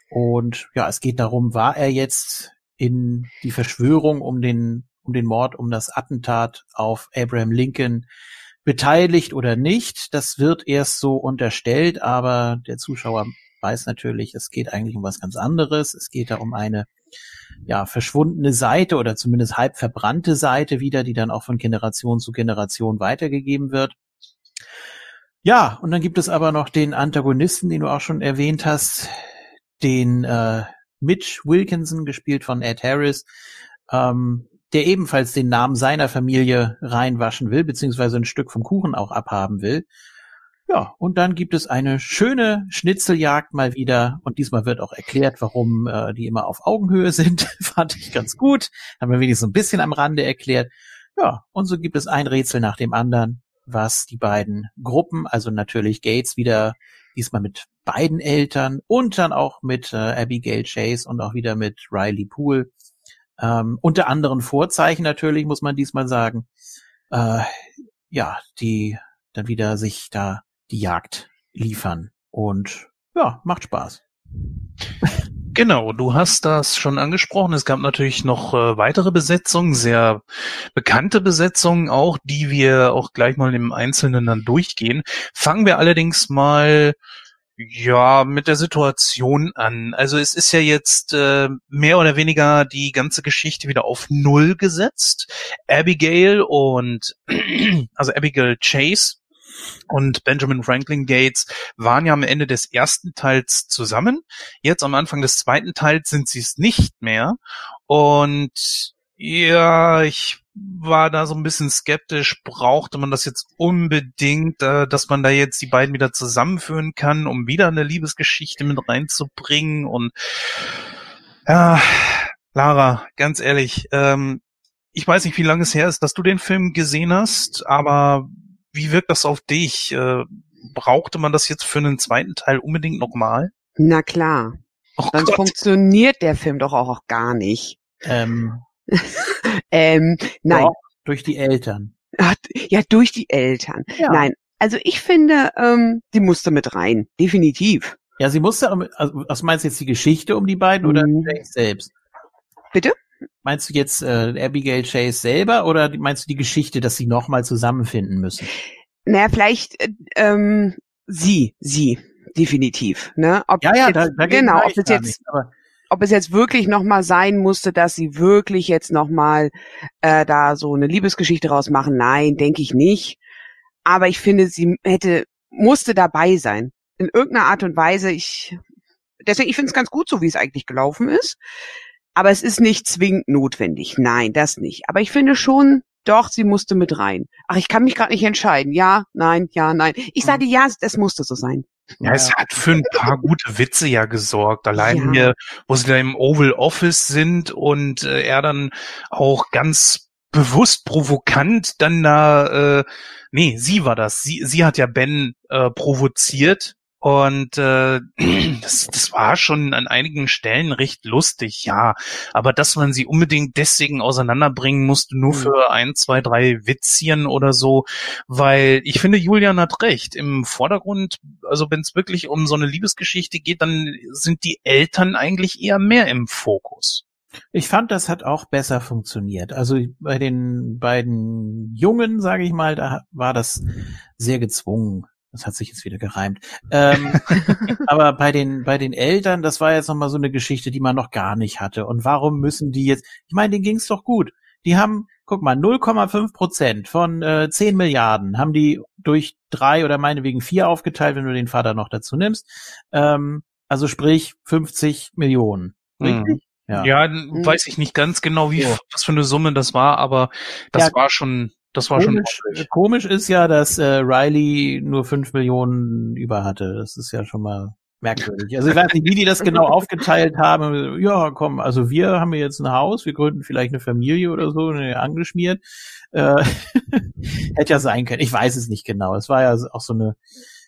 Und ja, es geht darum, war er jetzt in die Verschwörung um den, um den Mord, um das Attentat auf Abraham Lincoln beteiligt oder nicht. Das wird erst so unterstellt, aber der Zuschauer weiß natürlich, es geht eigentlich um was ganz anderes. Es geht da um eine ja, verschwundene Seite oder zumindest halb verbrannte Seite wieder, die dann auch von Generation zu Generation weitergegeben wird. Ja, und dann gibt es aber noch den Antagonisten, den du auch schon erwähnt hast, den äh, Mitch Wilkinson, gespielt von Ed Harris, ähm, der ebenfalls den Namen seiner Familie reinwaschen will, beziehungsweise ein Stück vom Kuchen auch abhaben will. Ja, und dann gibt es eine schöne Schnitzeljagd mal wieder. Und diesmal wird auch erklärt, warum äh, die immer auf Augenhöhe sind. Fand ich ganz gut. Haben wir wenigstens ein bisschen am Rande erklärt. Ja, und so gibt es ein Rätsel nach dem anderen, was die beiden Gruppen, also natürlich Gates wieder diesmal mit beiden Eltern und dann auch mit äh, Abigail Chase und auch wieder mit Riley Poole ähm, unter anderen Vorzeichen natürlich, muss man diesmal sagen. Äh, ja, die dann wieder sich da die Jagd liefern. Und ja, macht Spaß. Genau, du hast das schon angesprochen. Es gab natürlich noch äh, weitere Besetzungen, sehr bekannte Besetzungen auch, die wir auch gleich mal im Einzelnen dann durchgehen. Fangen wir allerdings mal ja, mit der Situation an. Also es ist ja jetzt äh, mehr oder weniger die ganze Geschichte wieder auf Null gesetzt. Abigail und also Abigail Chase und Benjamin Franklin Gates waren ja am Ende des ersten Teils zusammen. Jetzt am Anfang des zweiten Teils sind sie es nicht mehr. Und ja, ich war da so ein bisschen skeptisch. Brauchte man das jetzt unbedingt, äh, dass man da jetzt die beiden wieder zusammenführen kann, um wieder eine Liebesgeschichte mit reinzubringen? Und ja, Lara, ganz ehrlich, ähm, ich weiß nicht, wie lange es her ist, dass du den Film gesehen hast, aber wie wirkt das auf dich? Äh, brauchte man das jetzt für einen zweiten Teil unbedingt nochmal? Na klar. Oh Dann Gott. funktioniert der Film doch auch, auch gar nicht. Ähm, ähm, nein. Doch, durch die Eltern. Ach, ja, durch die Eltern. Ja. Nein. Also ich finde, ähm, die musste mit rein. Definitiv. Ja, sie musste, also, was meinst du jetzt die Geschichte um die beiden oder mhm. Chase selbst? Bitte? Meinst du jetzt äh, Abigail Chase selber oder meinst du die Geschichte, dass sie nochmal zusammenfinden müssen? Naja, vielleicht äh, ähm, sie, sie, definitiv. Ne? Ob ja, ja, jetzt, da, da genau, ob es jetzt, nicht, aber ob es jetzt wirklich nochmal sein musste, dass sie wirklich jetzt nochmal äh, da so eine Liebesgeschichte rausmachen. Nein, denke ich nicht. Aber ich finde, sie hätte, musste dabei sein. In irgendeiner Art und Weise. Ich, deswegen, ich finde es ganz gut, so wie es eigentlich gelaufen ist. Aber es ist nicht zwingend notwendig. Nein, das nicht. Aber ich finde schon, doch, sie musste mit rein. Ach, ich kann mich gerade nicht entscheiden. Ja, nein, ja, nein. Ich sage ja, es musste so sein. Ja, es hat für ein paar gute Witze ja gesorgt. Allein ja. hier, wo sie da im Oval Office sind und äh, er dann auch ganz bewusst provokant dann da, äh, nee, sie war das. Sie, sie hat ja Ben äh, provoziert Und äh, das, das war schon an einigen Stellen recht lustig, ja. Aber dass man sie unbedingt deswegen auseinanderbringen musste, nur Mhm. für ein, zwei, drei Witzchen oder so, weil ich finde, Julian hat recht. Im Vordergrund, also wenn es wirklich um so eine Liebesgeschichte geht, dann sind die Eltern eigentlich eher mehr im Fokus. Ich fand, das hat auch besser funktioniert. Also bei den beiden Jungen, sage ich mal, da war das sehr gezwungen. Das hat sich jetzt wieder gereimt. Ähm, aber bei den bei den Eltern, das war jetzt noch mal so eine Geschichte, die man noch gar nicht hatte. Und warum müssen die jetzt? Ich meine, denen ging's doch gut. Die haben, guck mal, 0,5 Prozent von äh, 10 Milliarden haben die durch drei oder meinetwegen vier aufgeteilt, wenn du den Vater noch dazu nimmst. Ähm, also sprich 50 Millionen. Richtig? Ja, weiß ich nicht ganz genau, wie So. was für eine Summe das war, aber das Ja. war schon, das war schon Komisch, ordentlich. komisch ist ja, dass äh, Riley nur fünf Millionen über hatte. Das ist ja schon mal merkwürdig. Also ich weiß nicht, wie die das genau aufgeteilt haben. Ja, komm, also wir haben jetzt ein Haus, wir gründen vielleicht eine Familie oder so, ne, angeschmiert. Äh, hätte ja sein können. Ich weiß es nicht genau. Es war ja auch so eine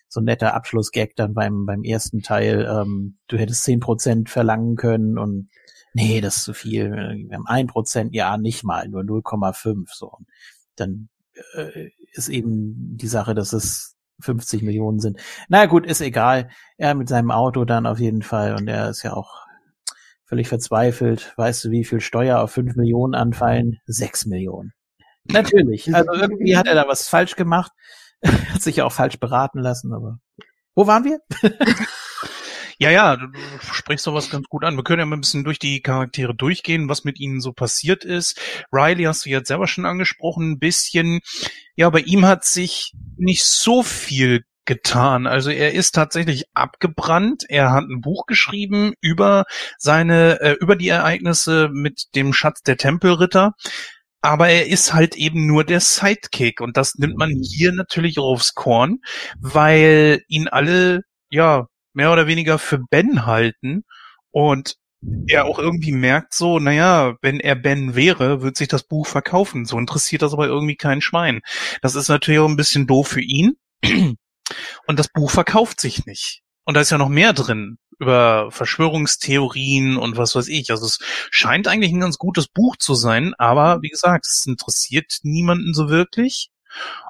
so ein netter Abschlussgag dann beim beim ersten Teil. Ähm, du hättest zehn Prozent verlangen können und nee, das ist zu viel. Wir haben ein Prozent, ja nicht mal, nur 0,5 so. Dann äh, ist eben die Sache, dass es 50 Millionen sind. Na gut, ist egal. Er mit seinem Auto dann auf jeden Fall und er ist ja auch völlig verzweifelt. Weißt du, wie viel Steuer auf 5 Millionen anfallen? 6 Millionen. Natürlich. Also irgendwie hat er da was falsch gemacht. hat sich ja auch falsch beraten lassen, aber wo waren wir? Ja, ja, du, sprichst sowas ganz gut an. Wir können ja mal ein bisschen durch die Charaktere durchgehen, was mit ihnen so passiert ist. Riley hast du jetzt selber schon angesprochen, ein bisschen. Ja, bei ihm hat sich nicht so viel getan. Also er ist tatsächlich abgebrannt. Er hat ein Buch geschrieben über seine, äh, über die Ereignisse mit dem Schatz der Tempelritter. Aber er ist halt eben nur der Sidekick und das nimmt man hier natürlich aufs Korn, weil ihn alle, ja, mehr oder weniger für Ben halten und er auch irgendwie merkt so, naja, wenn er Ben wäre, wird sich das Buch verkaufen. So interessiert das aber irgendwie kein Schwein. Das ist natürlich auch ein bisschen doof für ihn. Und das Buch verkauft sich nicht. Und da ist ja noch mehr drin über Verschwörungstheorien und was weiß ich. Also es scheint eigentlich ein ganz gutes Buch zu sein, aber wie gesagt, es interessiert niemanden so wirklich.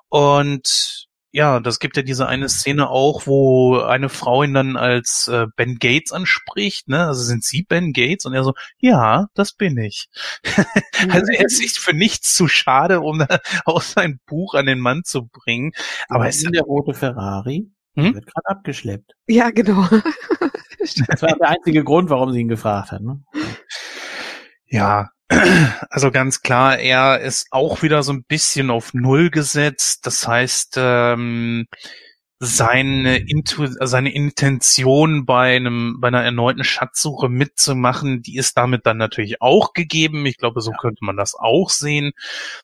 Und ja, das gibt ja diese eine Szene auch, wo eine Frau ihn dann als äh, Ben Gates anspricht, ne? Also sind Sie Ben Gates? Und er so, ja, das bin ich. also er ist sich für nichts zu schade, um auch sein Buch an den Mann zu bringen. Aber es ist der rote Ferrari Hm? wird gerade abgeschleppt. Ja, genau. Das war der einzige Grund, warum sie ihn gefragt hat. Ne? Ja, also ganz klar, er ist auch wieder so ein bisschen auf Null gesetzt. Das heißt, ähm, seine, Intu seine Intention bei einem, bei einer erneuten Schatzsuche mitzumachen, die ist damit dann natürlich auch gegeben. Ich glaube, so könnte man das auch sehen.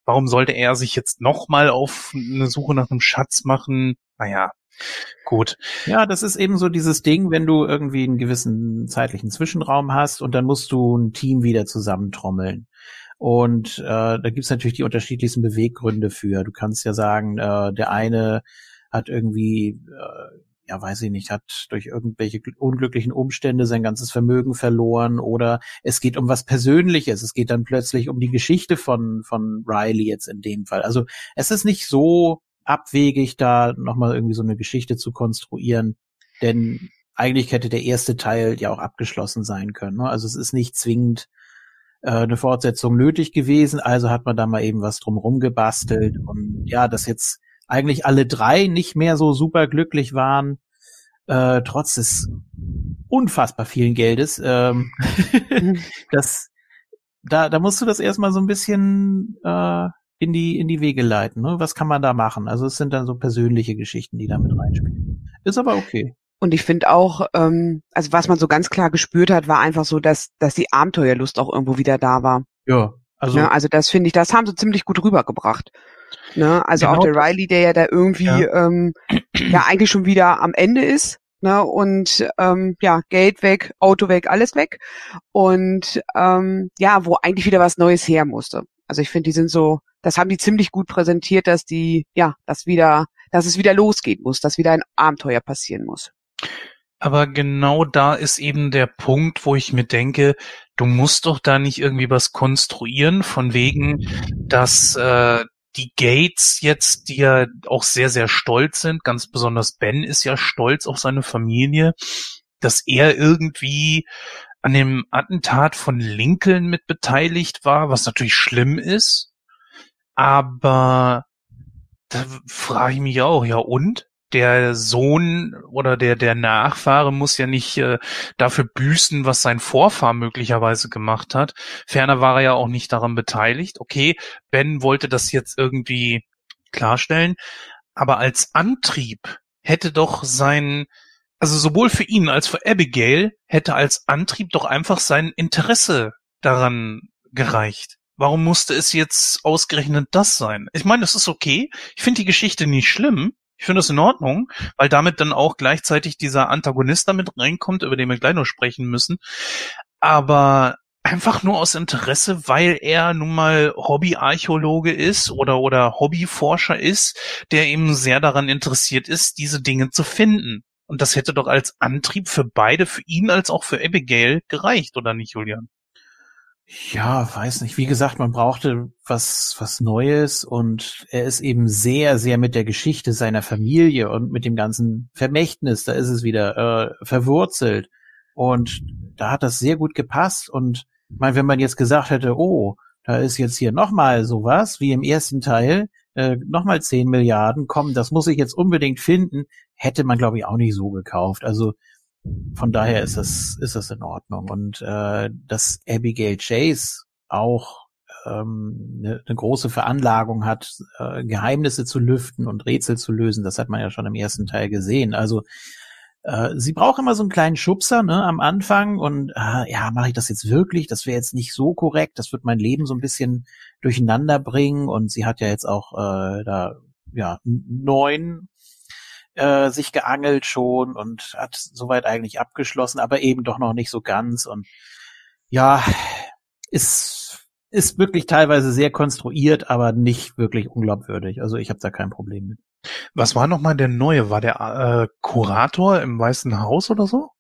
Warum sollte er sich jetzt nochmal auf eine Suche nach einem Schatz machen? Naja, gut. Ja, das ist eben so dieses Ding, wenn du irgendwie einen gewissen zeitlichen Zwischenraum hast und dann musst du ein Team wieder zusammentrommeln. Und äh, da gibt's natürlich die unterschiedlichsten Beweggründe für. Du kannst ja sagen, äh, der eine hat irgendwie, äh, ja weiß ich nicht, hat durch irgendwelche gl- unglücklichen Umstände sein ganzes Vermögen verloren oder es geht um was Persönliches. Es geht dann plötzlich um die Geschichte von, von Riley jetzt in dem Fall. Also es ist nicht so abwegig, da nochmal irgendwie so eine Geschichte zu konstruieren, denn eigentlich hätte der erste Teil ja auch abgeschlossen sein können. Ne? Also es ist nicht zwingend äh, eine Fortsetzung nötig gewesen, also hat man da mal eben was drumherum gebastelt und ja, dass jetzt eigentlich alle drei nicht mehr so super glücklich waren, äh, trotz des unfassbar vielen Geldes. Ähm, das, da, da musst du das erstmal so ein bisschen äh, in die in die Wege leiten. Ne? Was kann man da machen? Also es sind dann so persönliche Geschichten, die da mit reinspielen. Ist aber okay. Und ich finde auch, ähm, also was man so ganz klar gespürt hat, war einfach so, dass, dass die Abenteuerlust auch irgendwo wieder da war. Ja, also ne? Also das finde ich, das haben sie ziemlich gut rübergebracht. Ne? Also Genau auch der Riley, der ja da irgendwie Ja. Ähm, ja eigentlich schon wieder am Ende ist. Ne? Und ähm, ja, Geld weg, Auto weg, alles weg. Und ähm, ja, wo eigentlich wieder was Neues her musste. Also ich finde, die sind so, das haben die ziemlich gut präsentiert, dass die, ja, dass wieder, dass es wieder losgehen muss, dass wieder ein Abenteuer passieren muss. Aber genau da ist eben der Punkt, wo ich mir denke, du musst doch da nicht irgendwie was konstruieren, von wegen, dass äh, die Gates jetzt, die ja auch sehr, sehr stolz sind, ganz besonders Ben ist ja stolz auf seine Familie, dass er irgendwie an dem Attentat von Lincoln mit beteiligt war, was natürlich schlimm ist. Aber da frage ich mich auch, ja und? Der Sohn oder der, der Nachfahre muss ja nicht äh, dafür büßen, was sein Vorfahr möglicherweise gemacht hat. Ferner war er ja auch nicht daran beteiligt. Okay, Ben wollte das jetzt irgendwie klarstellen, aber als Antrieb hätte doch sein, also sowohl für ihn als für Abigail hätte als Antrieb doch einfach sein Interesse daran gereicht. Warum musste es jetzt ausgerechnet das sein? Ich meine, das ist okay. Ich finde die Geschichte nicht schlimm. Ich finde das in Ordnung, weil damit dann auch gleichzeitig dieser Antagonist damit reinkommt, über den wir gleich noch sprechen müssen. Aber einfach nur aus Interesse, weil er nun mal Hobbyarchäologe ist oder, oder Hobbyforscher ist, der eben sehr daran interessiert ist, diese Dinge zu finden. Und das hätte doch als Antrieb für beide, für ihn als auch für Abigail gereicht, oder nicht, Julian? Ja, weiß nicht. Wie gesagt, man brauchte was, was Neues und er ist eben sehr, sehr mit der Geschichte seiner Familie und mit dem ganzen Vermächtnis, da ist es wieder, äh, verwurzelt. Und da hat das sehr gut gepasst und ich meine, wenn man jetzt gesagt hätte, oh, da ist jetzt hier nochmal sowas wie im ersten Teil, äh, nochmal 10 Milliarden, komm, das muss ich jetzt unbedingt finden, hätte man, glaube ich, auch nicht so gekauft. Also von daher ist das, ist das in Ordnung. Und äh, dass Abigail Chase auch ähm, eine, eine große Veranlagung hat, äh, Geheimnisse zu lüften und Rätsel zu lösen, das hat man ja schon im ersten Teil gesehen. Also äh, sie braucht immer so einen kleinen Schubser ne, am Anfang und äh, ja, mache ich das jetzt wirklich? Das wäre jetzt nicht so korrekt. Das wird mein Leben so ein bisschen durcheinander bringen. Und sie hat ja jetzt auch äh, da ja neun äh, sich geangelt schon und hat soweit eigentlich abgeschlossen, aber eben doch noch nicht so ganz. Und ja, ist, ist wirklich teilweise sehr konstruiert, aber nicht wirklich unglaubwürdig. Also ich habe da kein Problem mit. Was war nochmal der neue? War der äh, Kurator im Weißen Haus oder so?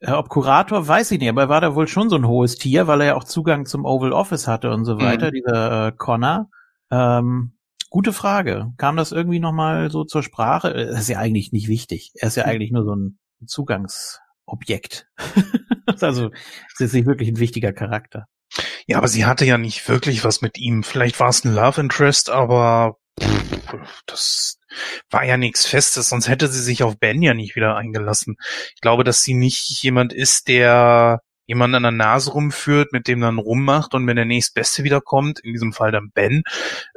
Äh, ob Kurator, weiß ich nicht, aber er war da wohl schon so ein hohes Tier, weil er ja auch Zugang zum Oval Office hatte und so mhm. weiter, mhm. dieser äh, Connor. Ähm, Gute Frage. Kam das irgendwie nochmal so zur Sprache? Das ist ja eigentlich nicht wichtig. Er ist ja hm. eigentlich nur so ein Zugangsobjekt. also, ist nicht wirklich ein wichtiger Charakter. Ja, aber sie hatte ja nicht wirklich was mit ihm. Vielleicht war es ein Love Interest, aber das war ja nichts Festes, sonst hätte sie sich auf Ben ja nicht wieder eingelassen. Ich glaube, dass sie nicht jemand ist, der jemanden an der Nase rumführt, mit dem dann rummacht und wenn der nächstbeste wiederkommt, in diesem Fall dann Ben,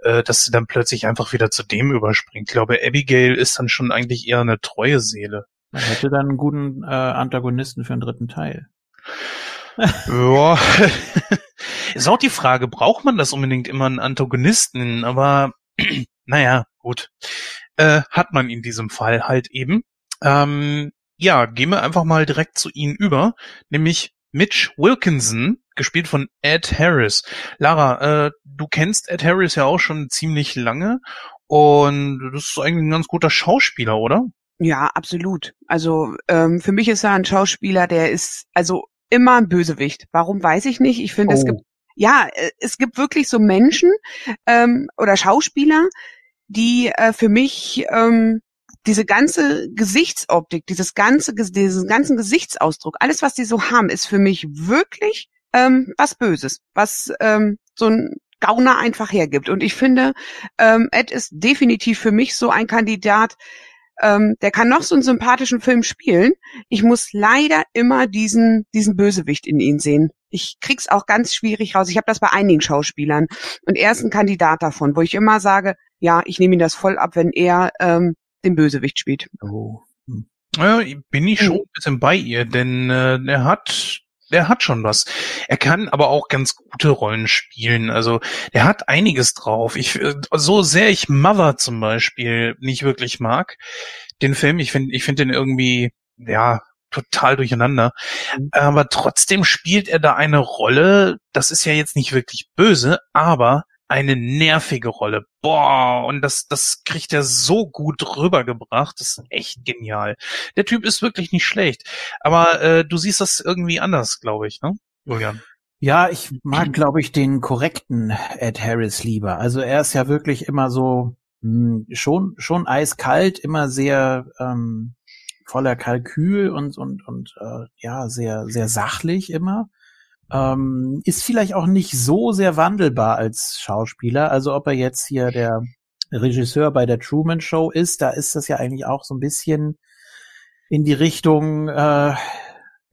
äh, dass sie dann plötzlich einfach wieder zu dem überspringt. Ich glaube, Abigail ist dann schon eigentlich eher eine treue Seele. Man hätte dann einen guten äh, Antagonisten für einen dritten Teil. ja. ist auch die Frage, braucht man das unbedingt immer einen Antagonisten? Aber naja, gut. Äh, hat man in diesem Fall halt eben. Ähm, ja, gehen wir einfach mal direkt zu ihnen über, nämlich Mitch Wilkinson, gespielt von Ed Harris. Lara, äh, du kennst Ed Harris ja auch schon ziemlich lange und das ist eigentlich ein ganz guter Schauspieler, oder? Ja, absolut. Also ähm, für mich ist er ein Schauspieler, der ist also immer ein Bösewicht. Warum weiß ich nicht. Ich finde, oh. es gibt ja, äh, es gibt wirklich so Menschen ähm, oder Schauspieler, die äh, für mich ähm, diese ganze Gesichtsoptik, dieses ganze, diesen ganzen Gesichtsausdruck, alles, was die so haben, ist für mich wirklich ähm, was Böses, was ähm, so ein Gauner einfach hergibt. Und ich finde, ähm, Ed ist definitiv für mich so ein Kandidat, ähm, der kann noch so einen sympathischen Film spielen. Ich muss leider immer diesen, diesen Bösewicht in ihn sehen. Ich krieg's auch ganz schwierig raus. Ich habe das bei einigen Schauspielern. Und er ist ein Kandidat davon, wo ich immer sage, ja, ich nehme ihn das voll ab, wenn er ähm, den Bösewicht spielt. Oh. Hm. Ja, bin ich schon ein bisschen bei ihr, denn äh, er hat der hat schon was. Er kann aber auch ganz gute Rollen spielen. Also er hat einiges drauf. Ich äh, so sehr ich Mother zum Beispiel nicht wirklich mag, den Film. Ich finde, ich finde den irgendwie ja total durcheinander. Mhm. Aber trotzdem spielt er da eine Rolle. Das ist ja jetzt nicht wirklich böse, aber eine nervige Rolle. Boah, und das, das kriegt er so gut rübergebracht. Das ist echt genial. Der Typ ist wirklich nicht schlecht. Aber äh, du siehst das irgendwie anders, glaube ich, ne, Julian? Ja, ich mag, glaube ich, den korrekten Ed Harris lieber. Also er ist ja wirklich immer so mh, schon schon eiskalt, immer sehr ähm, voller Kalkül und und und äh, ja sehr sehr sachlich immer. Ähm, ist vielleicht auch nicht so sehr wandelbar als Schauspieler. Also ob er jetzt hier der Regisseur bei der Truman Show ist, da ist das ja eigentlich auch so ein bisschen in die Richtung äh,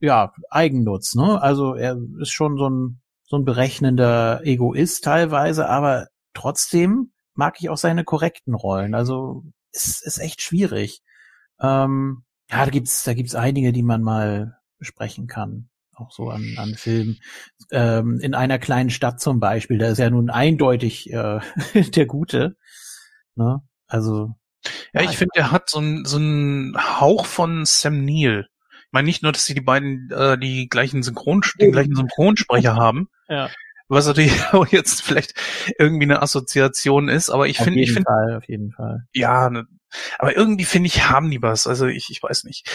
ja Eigennutz. Ne? Also er ist schon so ein so ein berechnender Egoist teilweise, aber trotzdem mag ich auch seine korrekten Rollen. Also es ist echt schwierig. Ähm, ja, da gibt's da gibt's einige, die man mal besprechen kann auch so an, an Filmen. Ähm, in einer kleinen Stadt zum Beispiel, da ist ja nun eindeutig äh, der Gute. Ne? Also. Ja, ich finde, er hat so einen so einen Hauch von Sam Neill. Ich meine nicht nur, dass sie die beiden äh, die gleichen Synchron den gleichen Synchronsprecher haben. Ja. Was natürlich auch jetzt vielleicht irgendwie eine Assoziation ist, aber ich finde, ich finde, auf jeden Fall. Ja, ne, aber irgendwie finde ich, haben die was. Also ich, ich weiß nicht.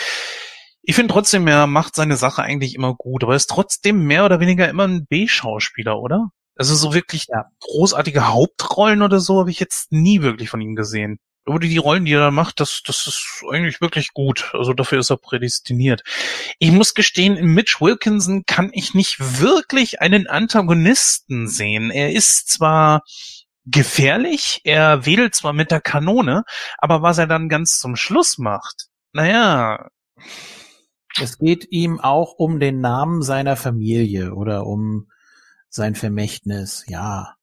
Ich finde trotzdem, er macht seine Sache eigentlich immer gut, aber er ist trotzdem mehr oder weniger immer ein B-Schauspieler, oder? Also so wirklich Ja. großartige Hauptrollen oder so habe ich jetzt nie wirklich von ihm gesehen. Aber die die Rollen, die er da macht, das, das ist eigentlich wirklich gut. Also dafür ist er prädestiniert. Ich muss gestehen, in Mitch Wilkinson kann ich nicht wirklich einen Antagonisten sehen. Er ist zwar gefährlich, er wedelt zwar mit der Kanone, aber was er dann ganz zum Schluss macht, naja, Es geht ihm auch um den Namen seiner Familie oder um sein Vermächtnis. Ja,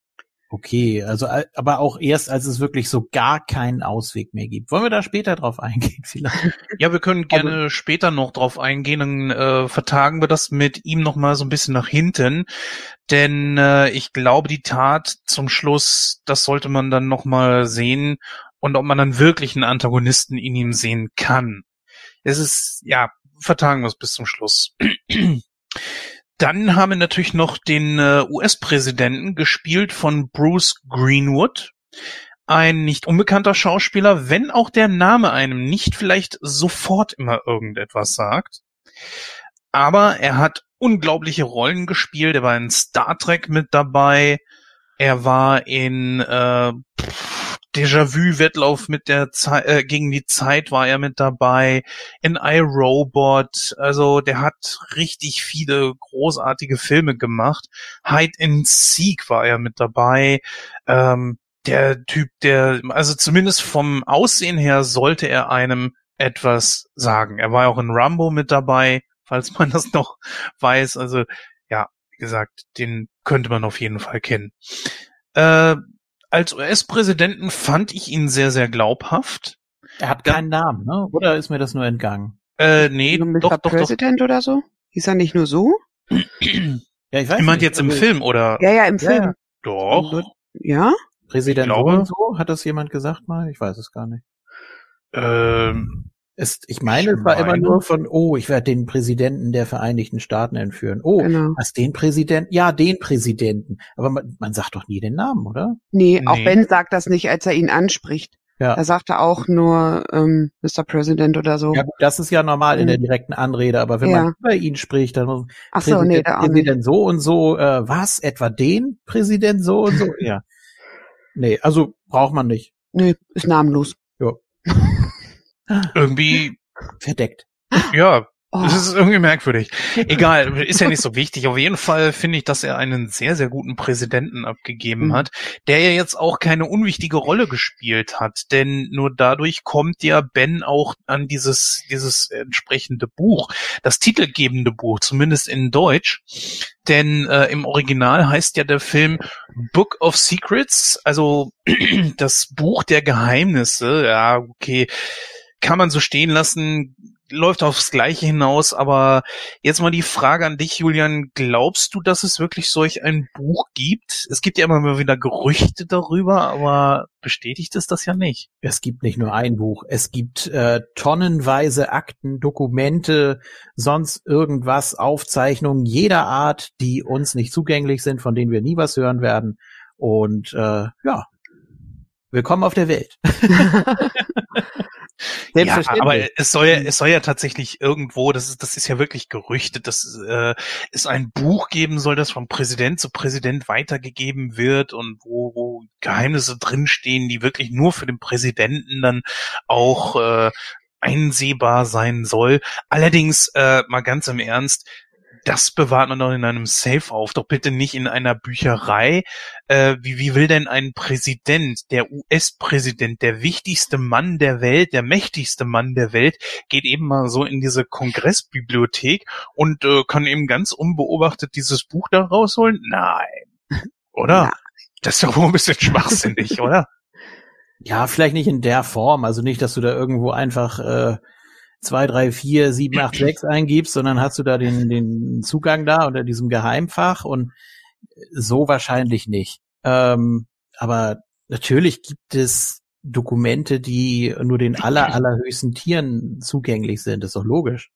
okay. Also, aber auch erst, als es wirklich so gar keinen Ausweg mehr gibt. Wollen wir da später drauf eingehen vielleicht? Ja, wir können gerne später noch drauf eingehen, dann äh, vertagen wir das mit ihm noch mal so ein bisschen nach hinten, denn äh, ich glaube, die Tat zum Schluss, das sollte man dann noch mal sehen und ob man dann wirklich einen Antagonisten in ihm sehen kann. Es ist, ja, vertagen wir es bis zum Schluss. Dann haben wir natürlich noch den äh, US-Präsidenten gespielt von Bruce Greenwood. Ein nicht unbekannter Schauspieler, wenn auch der Name einem nicht vielleicht sofort immer irgendetwas sagt. Aber er hat unglaubliche Rollen gespielt. Er war in Star Trek mit dabei. Er war in äh, Déjà-vu-Wettlauf mit der Zeit äh, gegen die Zeit war er mit dabei. In iRobot. Also der hat richtig viele großartige Filme gemacht. Hide and Seek war er mit dabei. Ähm, der Typ, der, also zumindest vom Aussehen her sollte er einem etwas sagen. Er war auch in Rambo mit dabei, falls man das noch weiß. Also ja, wie gesagt, den könnte man auf jeden Fall kennen. Äh, als US-Präsidenten fand ich ihn sehr, sehr glaubhaft. Er hat keinen Namen, ne? Oder ist mir das nur entgangen? Äh, nee, So doch, doch, doch. President oder so? Hieß er nicht nur so? Ja, ich weiß nicht. jetzt im Also, Film, oder? Ja, ja, im Film. ja. Doch. Ja? Präsident so, hat das jemand gesagt mal? Ich weiß es gar nicht. Ähm, Es, ich meine, Ich es war immer nur von, oh, ich werde den Präsidenten der Vereinigten Staaten entführen. Oh, Genau. was, den Präsidenten? Ja, den Präsidenten. Aber man, man sagt doch nie den Namen, oder? Nee, auch Nee. Ben sagt das nicht, als er ihn anspricht. Ja. Er sagt er auch nur ähm, Mr. President oder so. Ja, gut, das ist ja normal in der Mhm. direkten Anrede, aber wenn Ja. man über ihn spricht, dann muss Ach so, nee, Präsident, auch nicht. Präsident so und so, äh, was? Etwa den Präsident so und so? ja. Nee, also braucht man nicht. Nee, ist namenlos. Irgendwie, Verdeckt. ja, Oh, es ist irgendwie merkwürdig. Egal, ist ja nicht so wichtig. Auf jeden Fall finde ich, dass er einen sehr, sehr guten Präsidenten abgegeben Mhm. hat, der ja jetzt auch keine unwichtige Rolle gespielt hat. Denn nur dadurch kommt ja Ben auch an dieses, dieses entsprechende Buch, das titelgebende Buch, zumindest in Deutsch. Denn äh, im Original heißt ja der Film Book of Secrets, also das Buch der Geheimnisse. Ja, okay, kann man so stehen lassen, läuft aufs Gleiche hinaus, aber jetzt mal die Frage an dich, Julian, glaubst du, dass es wirklich solch ein Buch gibt? Es gibt ja immer mal wieder Gerüchte darüber, aber bestätigt ist das ja nicht. Es gibt nicht nur ein Buch, es gibt äh, tonnenweise Akten, Dokumente, sonst irgendwas, Aufzeichnungen jeder Art, die uns nicht zugänglich sind, von denen wir nie was hören werden. Und äh, ja, willkommen auf der Welt. Ja, aber es soll ja, es soll ja tatsächlich irgendwo, das ist, das ist ja wirklich gerüchtet, dass äh, es ein Buch geben soll, das vom Präsident zu Präsident weitergegeben wird und wo, wo Geheimnisse drinstehen, die wirklich nur für den Präsidenten dann auch äh, einsehbar sein soll. Allerdings, äh, mal ganz im Ernst, das bewahrt man doch in einem Safe auf, doch bitte nicht in einer Bücherei. Äh, wie, wie will denn ein Präsident, der US-Präsident, der wichtigste Mann der Welt, der mächtigste Mann der Welt, geht eben mal so in diese Kongressbibliothek und äh, kann eben ganz unbeobachtet dieses Buch da rausholen? Nein. Oder? Ja. Das ist doch wohl ein bisschen schwachsinnig, oder? Ja, vielleicht nicht in der Form. Also nicht, dass du da irgendwo einfach äh, zwei, drei, vier, sieben, acht, sechs eingibst, sondern hast du da den, den Zugang da unter diesem Geheimfach und so wahrscheinlich nicht. Ähm, aber natürlich gibt es Dokumente, die nur den aller, allerhöchsten Tieren zugänglich sind. Das ist doch logisch.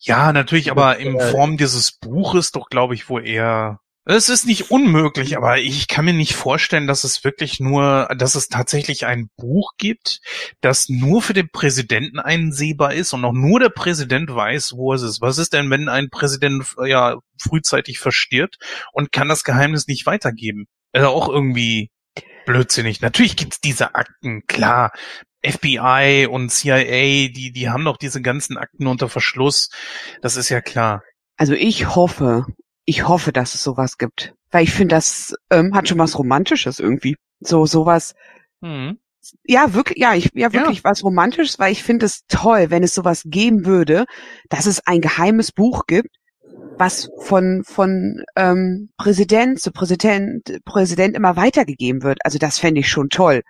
Ja, natürlich, aber in äh, Form dieses Buches doch, glaube ich, wohl eher es ist nicht unmöglich, aber ich kann mir nicht vorstellen, dass es wirklich nur, dass es tatsächlich ein Buch gibt, das nur für den Präsidenten einsehbar ist und auch nur der Präsident weiß, wo es ist. Was ist denn, wenn ein Präsident ja frühzeitig verstirbt und kann das Geheimnis nicht weitergeben? Also auch irgendwie blödsinnig. Natürlich gibt's diese Akten, klar. FBI und CIA, die, die haben doch diese ganzen Akten unter Verschluss. Das ist ja klar. Also ich hoffe, ich hoffe, dass es sowas gibt. Weil ich finde, das ähm, hat schon was Romantisches irgendwie. So, sowas. Mhm. Ja, wirklich, ja, ich, ja, wirklich ja. was Romantisches, weil ich finde es toll, wenn es sowas geben würde, dass es ein geheimes Buch gibt, was von, von ähm, Präsident zu Präsident, Präsident immer weitergegeben wird. Also das fände ich schon toll.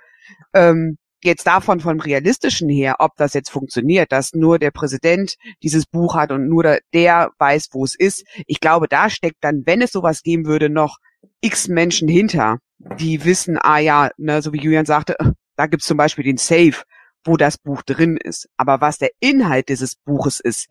Ähm, jetzt davon vom realistischen her, ob das jetzt funktioniert, dass nur der Präsident dieses Buch hat und nur der, weiß, wo es ist. Ich glaube, da steckt dann, wenn es sowas geben würde, noch x Menschen hinter, die wissen, ah ja, ne, so wie Julian sagte, da gibt's zum Beispiel den Safe, wo das Buch drin ist. Aber was der Inhalt dieses Buches ist,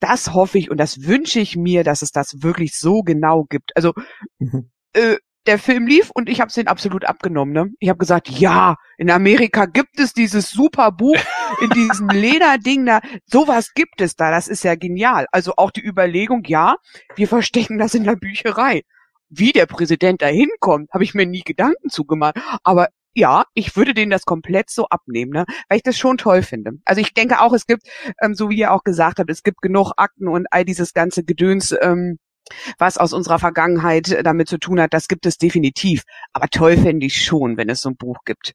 das hoffe ich und das wünsche ich mir, dass es das wirklich so genau gibt. Also mhm. äh, der Film lief und ich habe es den absolut abgenommen. Ne? Ich habe gesagt, ja, in Amerika gibt es dieses super Buch in diesem Lederding da. Sowas gibt es da. Das ist ja genial. Also auch die Überlegung, ja, wir verstecken das in der Bücherei. Wie der Präsident da hinkommt, habe ich mir nie Gedanken zugemacht. Aber ja, ich würde denen das komplett so abnehmen, ne? weil ich das schon toll finde. Also ich denke auch, es gibt, ähm, so wie ihr auch gesagt habt, es gibt genug Akten und all dieses ganze Gedöns, ähm, was aus unserer Vergangenheit damit zu tun hat, das gibt es definitiv. Aber toll fände ich schon, wenn es so ein Buch gibt.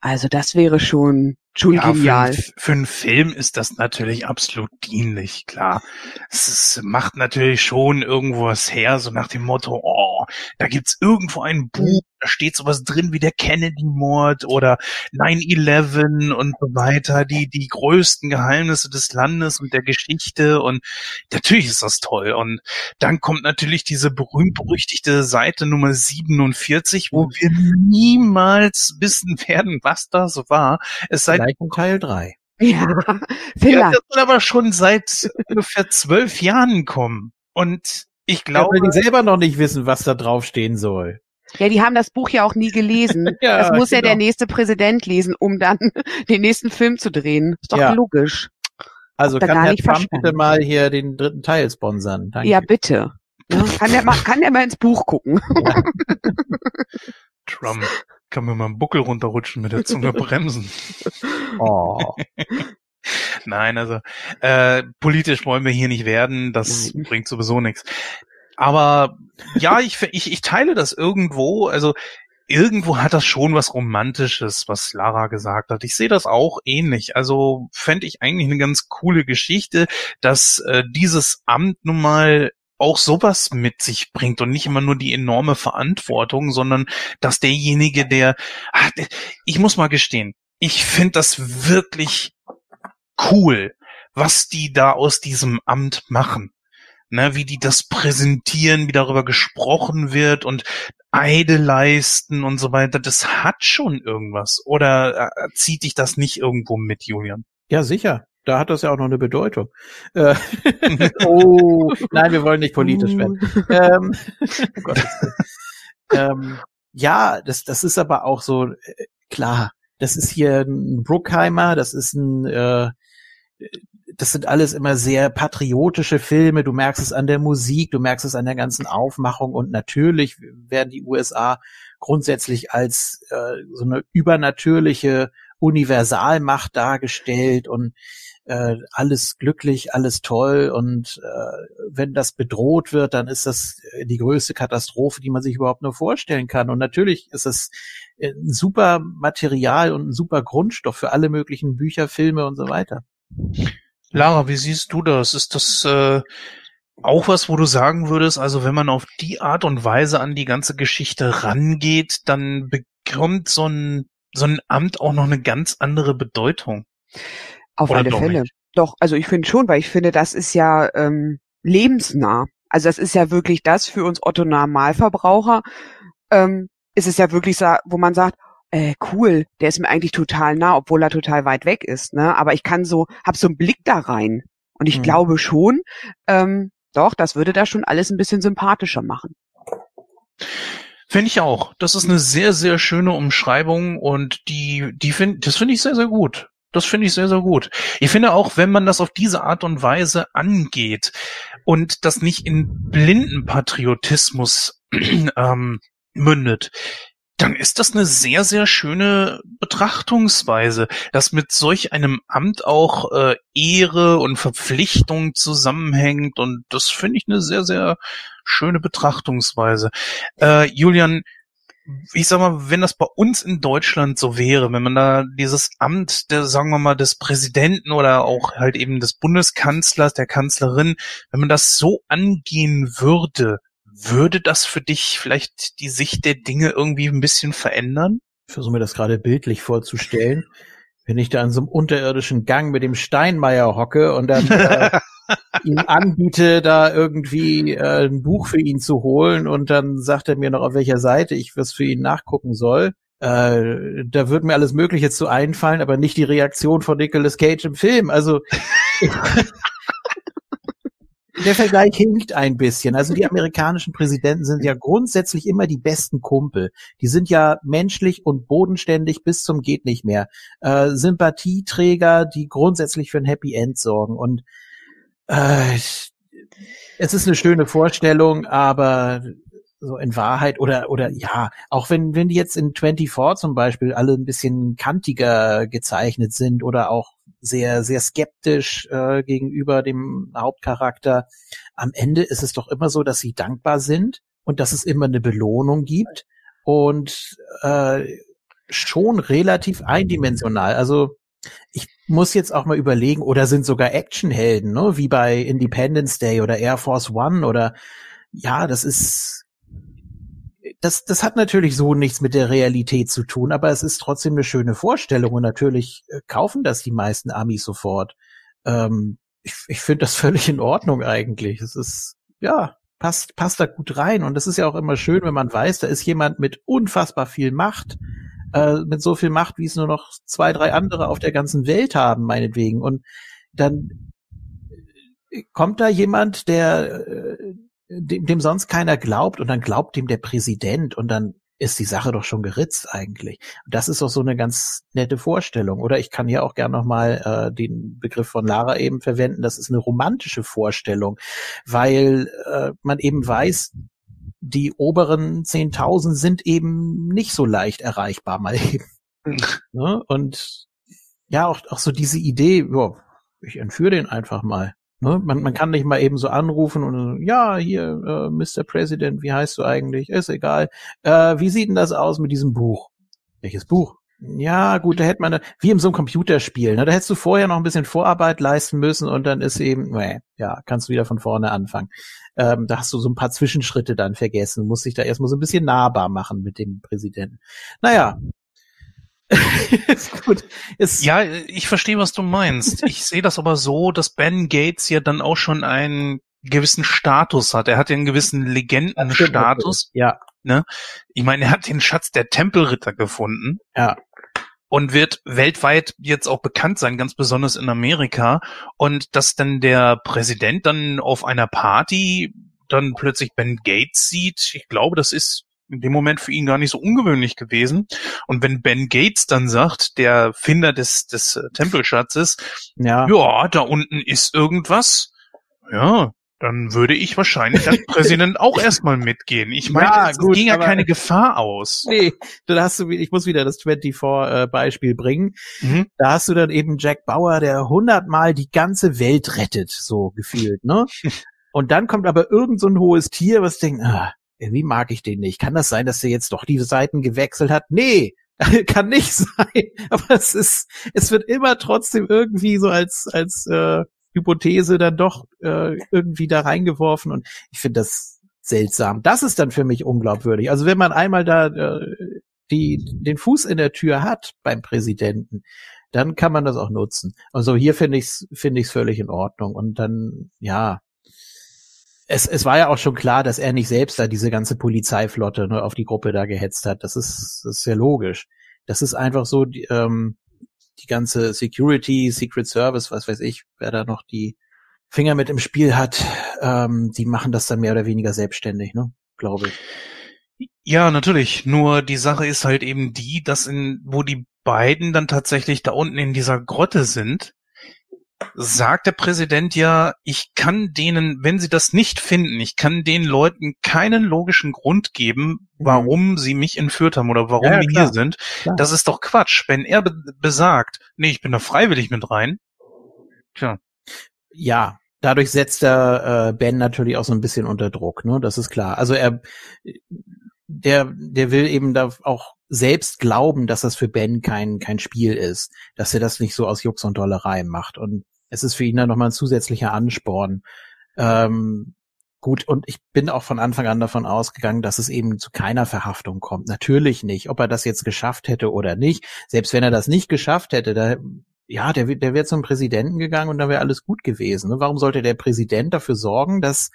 Also das wäre schon schon ja, genial. Für, für einen Film ist das natürlich absolut dienlich, klar. Es ist, macht natürlich schon irgendwo was her, so nach dem Motto, oh, da gibt's irgendwo ein Buch, da steht sowas drin wie der Kennedy-Mord oder 9-11 und so weiter, die, die größten Geheimnisse des Landes und der Geschichte und natürlich ist das toll. Und dann kommt natürlich diese berühmt-berüchtigte Seite Nummer 47, wo wir niemals wissen werden, was das war. Es sei in Teil 3. Ja, vielleicht. Ja, das soll aber schon seit ungefähr zwölf Jahren kommen. Und ich glaube. Ja, weil die selber noch nicht wissen, was da draufstehen soll. Ja, die haben das Buch ja auch nie gelesen. ja, das muss genau. ja der genau. nächste Präsident lesen, um dann den nächsten Film zu drehen. Ist doch ja. logisch. Also kann Herr Trump bitte mal hier den dritten Teil sponsern. Danke. Ja, bitte. Ja, kann der mal, kann der mal ins Buch gucken. Ja. Trump kann mir mal einen Buckel runterrutschen mit der Zunge bremsen. Oh. Nein, also äh, politisch wollen wir hier nicht werden, das mhm. bringt sowieso nichts. Aber ja, ich, ich, ich teile das irgendwo. Also irgendwo hat das schon was Romantisches, was Lara gesagt hat. Ich sehe das auch ähnlich. Also fände ich eigentlich eine ganz coole Geschichte, dass äh, dieses Amt nun mal auch sowas mit sich bringt und nicht immer nur die enorme Verantwortung, sondern dass derjenige, der, ach, ich muss mal gestehen, ich finde das wirklich cool, was die da aus diesem Amt machen. Ne, wie die das präsentieren, wie darüber gesprochen wird und Eide leisten und so weiter, das hat schon irgendwas. Oder äh, zieht dich das nicht irgendwo mit, Julian? Ja, sicher. Da hat das ja auch noch eine Bedeutung. Äh, oh, nein, wir wollen nicht politisch werden. Uh. ähm, oh ähm, ja, das, das ist aber auch so, äh, klar, das ist hier ein Bruckheimer, das ist ein, äh, das sind alles immer sehr patriotische Filme. Du merkst es an der Musik, du merkst es an der ganzen Aufmachung und natürlich werden die USA grundsätzlich als äh, so eine übernatürliche Universalmacht dargestellt und äh, alles glücklich, alles toll und äh, wenn das bedroht wird, dann ist das die größte Katastrophe, die man sich überhaupt nur vorstellen kann. Und natürlich ist es ein super Material und ein super Grundstoff für alle möglichen Bücher, Filme und so weiter. Lara, wie siehst du das? Ist das äh, auch was, wo du sagen würdest, also wenn man auf die Art und Weise an die ganze Geschichte rangeht, dann bekommt so ein, so ein Amt auch noch eine ganz andere Bedeutung? Auf Oder alle Fälle. nicht? Doch, also ich finde schon, weil ich finde, das ist ja ähm, lebensnah. Also das ist ja wirklich das für uns Otto Normalverbraucher. Ähm, ist es ja wirklich so, wo man sagt, äh, cool, der ist mir eigentlich total nah, obwohl er total weit weg ist. Ne? Aber ich kann so, hab so einen Blick da rein. Und ich Mhm. glaube schon, ähm, doch, das würde da schon alles ein bisschen sympathischer machen. Finde ich auch. Das ist eine sehr, sehr schöne Umschreibung und die, die finde, das finde ich sehr, sehr gut. Das finde ich sehr, sehr gut. Ich finde auch, wenn man das auf diese Art und Weise angeht und das nicht in blinden Patriotismus ähm, mündet, dann ist das eine sehr, sehr schöne Betrachtungsweise, dass mit solch einem Amt auch äh, Ehre und Verpflichtung zusammenhängt und das finde ich eine sehr, sehr schöne Betrachtungsweise. Äh, Julian, ich sag mal, wenn das bei uns in Deutschland so wäre, wenn man da dieses Amt der, sagen wir mal, des Präsidenten oder auch halt eben des Bundeskanzlers, der Kanzlerin, wenn man das so angehen würde, würde das für dich vielleicht die Sicht der Dinge irgendwie ein bisschen verändern? Ich versuche mir das gerade bildlich vorzustellen. Wenn ich da in so einem unterirdischen Gang mit dem Steinmeier hocke und dann äh, ihm anbiete, da irgendwie äh, ein Buch für ihn zu holen und dann sagt er mir noch, auf welcher Seite ich was für ihn nachgucken soll. Äh, da wird mir alles Mögliche zu einfallen, aber nicht die Reaktion von Nicolas Cage im Film. Also der Vergleich hinkt ein bisschen. Also die amerikanischen Präsidenten sind ja grundsätzlich immer die besten Kumpel. Die sind ja menschlich und bodenständig bis zum geht nicht mehr. Äh, Sympathieträger, die grundsätzlich für ein Happy End sorgen. Und äh, es ist eine schöne Vorstellung, aber so in Wahrheit oder oder ja, auch wenn wenn die jetzt in 24 zum Beispiel alle ein bisschen kantiger gezeichnet sind oder auch sehr sehr skeptisch äh, gegenüber dem Hauptcharakter, am Ende ist es doch immer so, dass sie dankbar sind und dass es immer eine Belohnung gibt und äh, schon relativ eindimensional. Also ich muss jetzt auch mal überlegen, oder sind sogar Actionhelden, ne? wie bei Independence Day oder Air Force One oder ja, das ist das, das hat natürlich so nichts mit der Realität zu tun, aber es ist trotzdem eine schöne Vorstellung und natürlich äh, kaufen das die meisten Amis sofort. Ähm, ich ich finde das völlig in Ordnung eigentlich. Es ist, ja, passt, passt da gut rein und es ist ja auch immer schön, wenn man weiß, da ist jemand mit unfassbar viel Macht, äh, mit so viel Macht, wie es nur noch zwei, drei andere auf der ganzen Welt haben, meinetwegen. Und dann äh, kommt da jemand, der äh, dem, dem sonst keiner glaubt und dann glaubt dem der Präsident und dann ist die Sache doch schon geritzt eigentlich. Und das ist doch so eine ganz nette Vorstellung. Oder ich kann hier auch gern nochmal äh, den Begriff von Lara eben verwenden. Das ist eine romantische Vorstellung, weil äh, man eben weiß, die oberen 10.000 sind eben nicht so leicht erreichbar mal eben. ne? Und ja, auch, auch so diese Idee, ja, ich entführe den einfach mal. Ne? Man, man kann nicht mal eben so anrufen und ja, hier, äh, Mr. President, wie heißt du eigentlich? Ist egal. Äh, wie sieht denn das aus mit diesem Buch? Welches Buch? Ja, gut, da hätte man, wie in so einem Computerspiel, ne? da hättest du vorher noch ein bisschen Vorarbeit leisten müssen und dann ist eben, nee, ja, kannst du wieder von vorne anfangen. Ähm, da hast du so ein paar Zwischenschritte dann vergessen, musst dich da erstmal so ein bisschen nahbar machen mit dem Präsidenten. Naja. ist gut. Ist, Ja, ich verstehe, was du meinst. Ich sehe das aber so, dass Ben Gates ja dann auch schon einen gewissen Status hat. Er hat ja einen gewissen Legendenstatus. Ja, Ich meine, er hat den Schatz der Tempelritter gefunden ja. und wird weltweit jetzt auch bekannt sein, ganz besonders in Amerika. Und dass dann der Präsident dann auf einer Party dann plötzlich Ben Gates sieht, ich glaube, das ist in dem Moment für ihn gar nicht so ungewöhnlich gewesen. Und wenn Ben Gates dann sagt, der Finder des, des äh, Tempelschatzes, Ja. ja, da unten ist irgendwas, ja, dann würde ich wahrscheinlich als Präsident auch erstmal mitgehen. Ich meine, Ja, es gut, ging ja keine Gefahr aus. Nee, dann hast du, ich muss wieder das 24-Beispiel bringen. Mhm. Da hast du dann eben Jack Bauer, der hundertmal die ganze Welt rettet, so gefühlt, ne? Und dann kommt aber irgend so ein hohes Tier, was denkt, ah, irgendwie mag ich den nicht. Kann das sein, dass der jetzt doch die Seiten gewechselt hat? Nee, kann nicht sein. Aber es ist, es wird immer trotzdem irgendwie so als, als äh, Hypothese dann doch äh, irgendwie da reingeworfen. Und ich finde das seltsam. Das ist dann für mich unglaubwürdig. Also wenn man einmal da äh, die, den Fuß in der Tür hat beim Präsidenten, dann kann man das auch nutzen. Also hier finde ich es finde ich's völlig in Ordnung. Und dann, ja, es, es war ja auch schon klar, dass er nicht selbst da diese ganze Polizeiflotte ne, auf die Gruppe da gehetzt hat. Das ist, das ist ja logisch. Das ist einfach so, die, ähm, die ganze Security, Secret Service, was weiß ich, wer da noch die Finger mit im Spiel hat, ähm, die machen das dann mehr oder weniger selbstständig, ne? Glaube ich. Ja, natürlich. Nur die Sache ist halt eben die, dass in, wo die beiden dann tatsächlich da unten in dieser Grotte sind, sagt der Präsident ja, ich kann denen, wenn sie das nicht finden, ich kann den Leuten keinen logischen Grund geben, warum sie mich entführt haben oder warum Mhm. Ja, ja, wir klar. hier sind. Klar. Das ist doch Quatsch. Wenn er be besagt, nee, ich bin da freiwillig mit rein. Tja, ja, dadurch setzt er äh, Ben natürlich auch so ein bisschen unter Druck, ne? Das ist klar. Also er der der will eben da auch selbst glauben, dass das für Ben kein kein Spiel ist, dass er das nicht so aus Jux und Dollerei macht und es ist für ihn dann nochmal ein zusätzlicher Ansporn. Ähm, gut, und ich bin auch von Anfang an davon ausgegangen, dass es eben zu keiner Verhaftung kommt. Natürlich nicht. Ob er das jetzt geschafft hätte oder nicht, selbst wenn er das nicht geschafft hätte, da ja, der, der wäre zum Präsidenten gegangen und dann wäre alles gut gewesen. Ne? Warum sollte der Präsident dafür sorgen, dass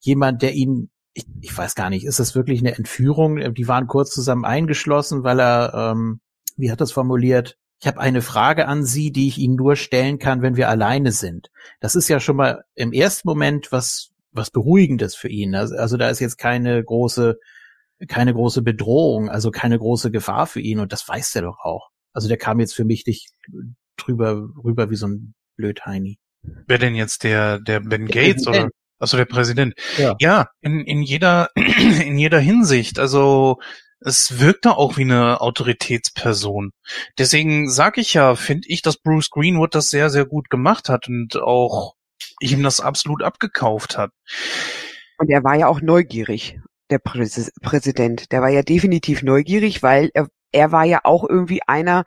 jemand, der ihn, ich, ich weiß gar nicht, ist das wirklich eine Entführung? Die waren kurz zusammen eingeschlossen, weil er, ähm, wie hat das formuliert? Ich habe eine Frage an Sie, die ich Ihnen nur stellen kann, wenn wir alleine sind. Das ist ja schon mal im ersten Moment was, was Beruhigendes für ihn. Also, also da ist jetzt keine große, keine große Bedrohung, also keine große Gefahr für ihn und das weiß der doch auch. Also der kam jetzt für mich nicht drüber rüber wie so ein Blödheini. wer denn jetzt der, der Ben Gates oder? Achso, der Präsident. Ja. ja in, in jeder, in jeder Hinsicht. Also, es wirkt da auch wie eine Autoritätsperson. Deswegen sag ich ja, finde ich, dass Bruce Greenwood das sehr, sehr gut gemacht hat und auch ihm das absolut abgekauft hat. Und er war ja auch neugierig, der Präs Präsident. Der war ja definitiv neugierig, weil er, er war ja auch irgendwie einer,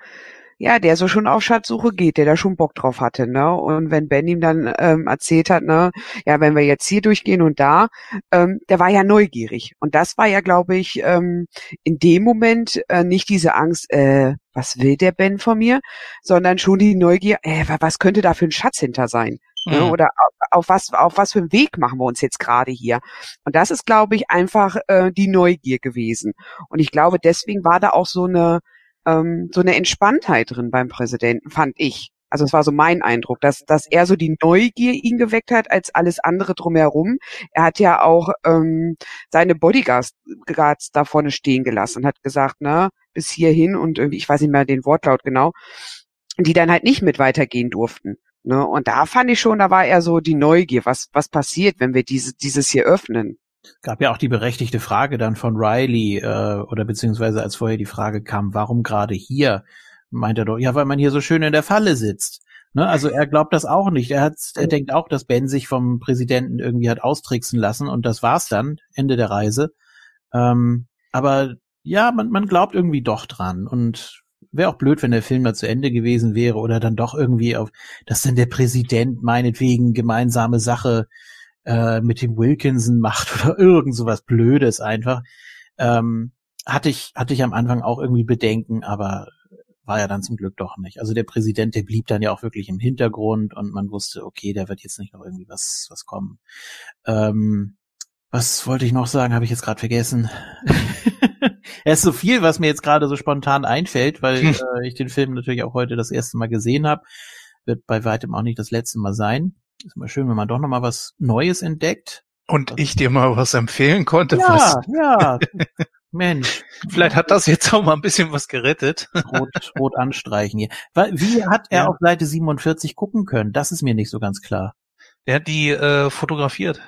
ja, der so schon auf Schatzsuche geht, der da schon Bock drauf hatte, ne? Und wenn Ben ihm dann ähm, erzählt hat, ne, ja, wenn wir jetzt hier durchgehen und da, ähm, der war ja neugierig. Und das war ja, glaube ich, ähm, in dem Moment äh, nicht diese Angst, äh, was will der Ben von mir, sondern schon die Neugier, äh, wa- was könnte da für ein Schatz hinter sein? Ne? Mhm. Oder auf, auf was, auf was für einen Weg machen wir uns jetzt gerade hier? Und das ist, glaube ich, einfach äh, die Neugier gewesen. Und ich glaube, deswegen war da auch so eine ähm, so eine Entspanntheit drin beim Präsidenten, fand ich. Also es war so mein Eindruck, dass, dass er so die Neugier ihn geweckt hat als alles andere drumherum. Er hat ja auch ähm, seine Bodyguards Guards da vorne stehen gelassen und hat gesagt, na, bis hierhin und irgendwie, ich weiß nicht mehr den Wortlaut genau, die dann halt nicht mit weitergehen durften. Ne? Und da fand ich schon, da war eher so die Neugier, was, was passiert, wenn wir diese, dieses hier öffnen. Gab ja auch die berechtigte Frage dann von Riley, äh, oder beziehungsweise als vorher die Frage kam, warum gerade hier, meint er doch, ja, weil man hier so schön in der Falle sitzt. Ne? Also er glaubt das auch nicht. Er, hat, er denkt auch, dass Ben sich vom Präsidenten irgendwie hat austricksen lassen und das war's dann, Ende der Reise. Ähm, aber ja, man, man glaubt irgendwie doch dran und wäre auch blöd, wenn der Film da zu Ende gewesen wäre oder dann doch irgendwie auf, dass dann der Präsident meinetwegen gemeinsame Sache äh, mit dem Wilkinson macht oder irgend sowas Blödes einfach. Ähm, hatte ich, hatte ich am Anfang auch irgendwie Bedenken, aber war ja dann zum Glück doch nicht. Also der Präsident, der blieb dann ja auch wirklich im Hintergrund und man wusste, okay, da wird jetzt nicht noch irgendwie was, was kommen. Ähm, was wollte ich noch sagen? Habe ich jetzt gerade vergessen. es ist so viel, was mir jetzt gerade so spontan einfällt, weil äh, ich den Film natürlich auch heute das erste Mal gesehen habe. Wird bei weitem auch nicht das letzte Mal sein. Ist immer schön, wenn man doch noch mal was Neues entdeckt. Und ich dir mal was empfehlen konnte, Ja, was ja. Mensch. Vielleicht hat das jetzt auch mal ein bisschen was gerettet. Rot, rot anstreichen hier. Wie hat er Ja. auf Seite 47 gucken können? Das ist mir nicht so ganz klar. Der hat die äh, fotografiert.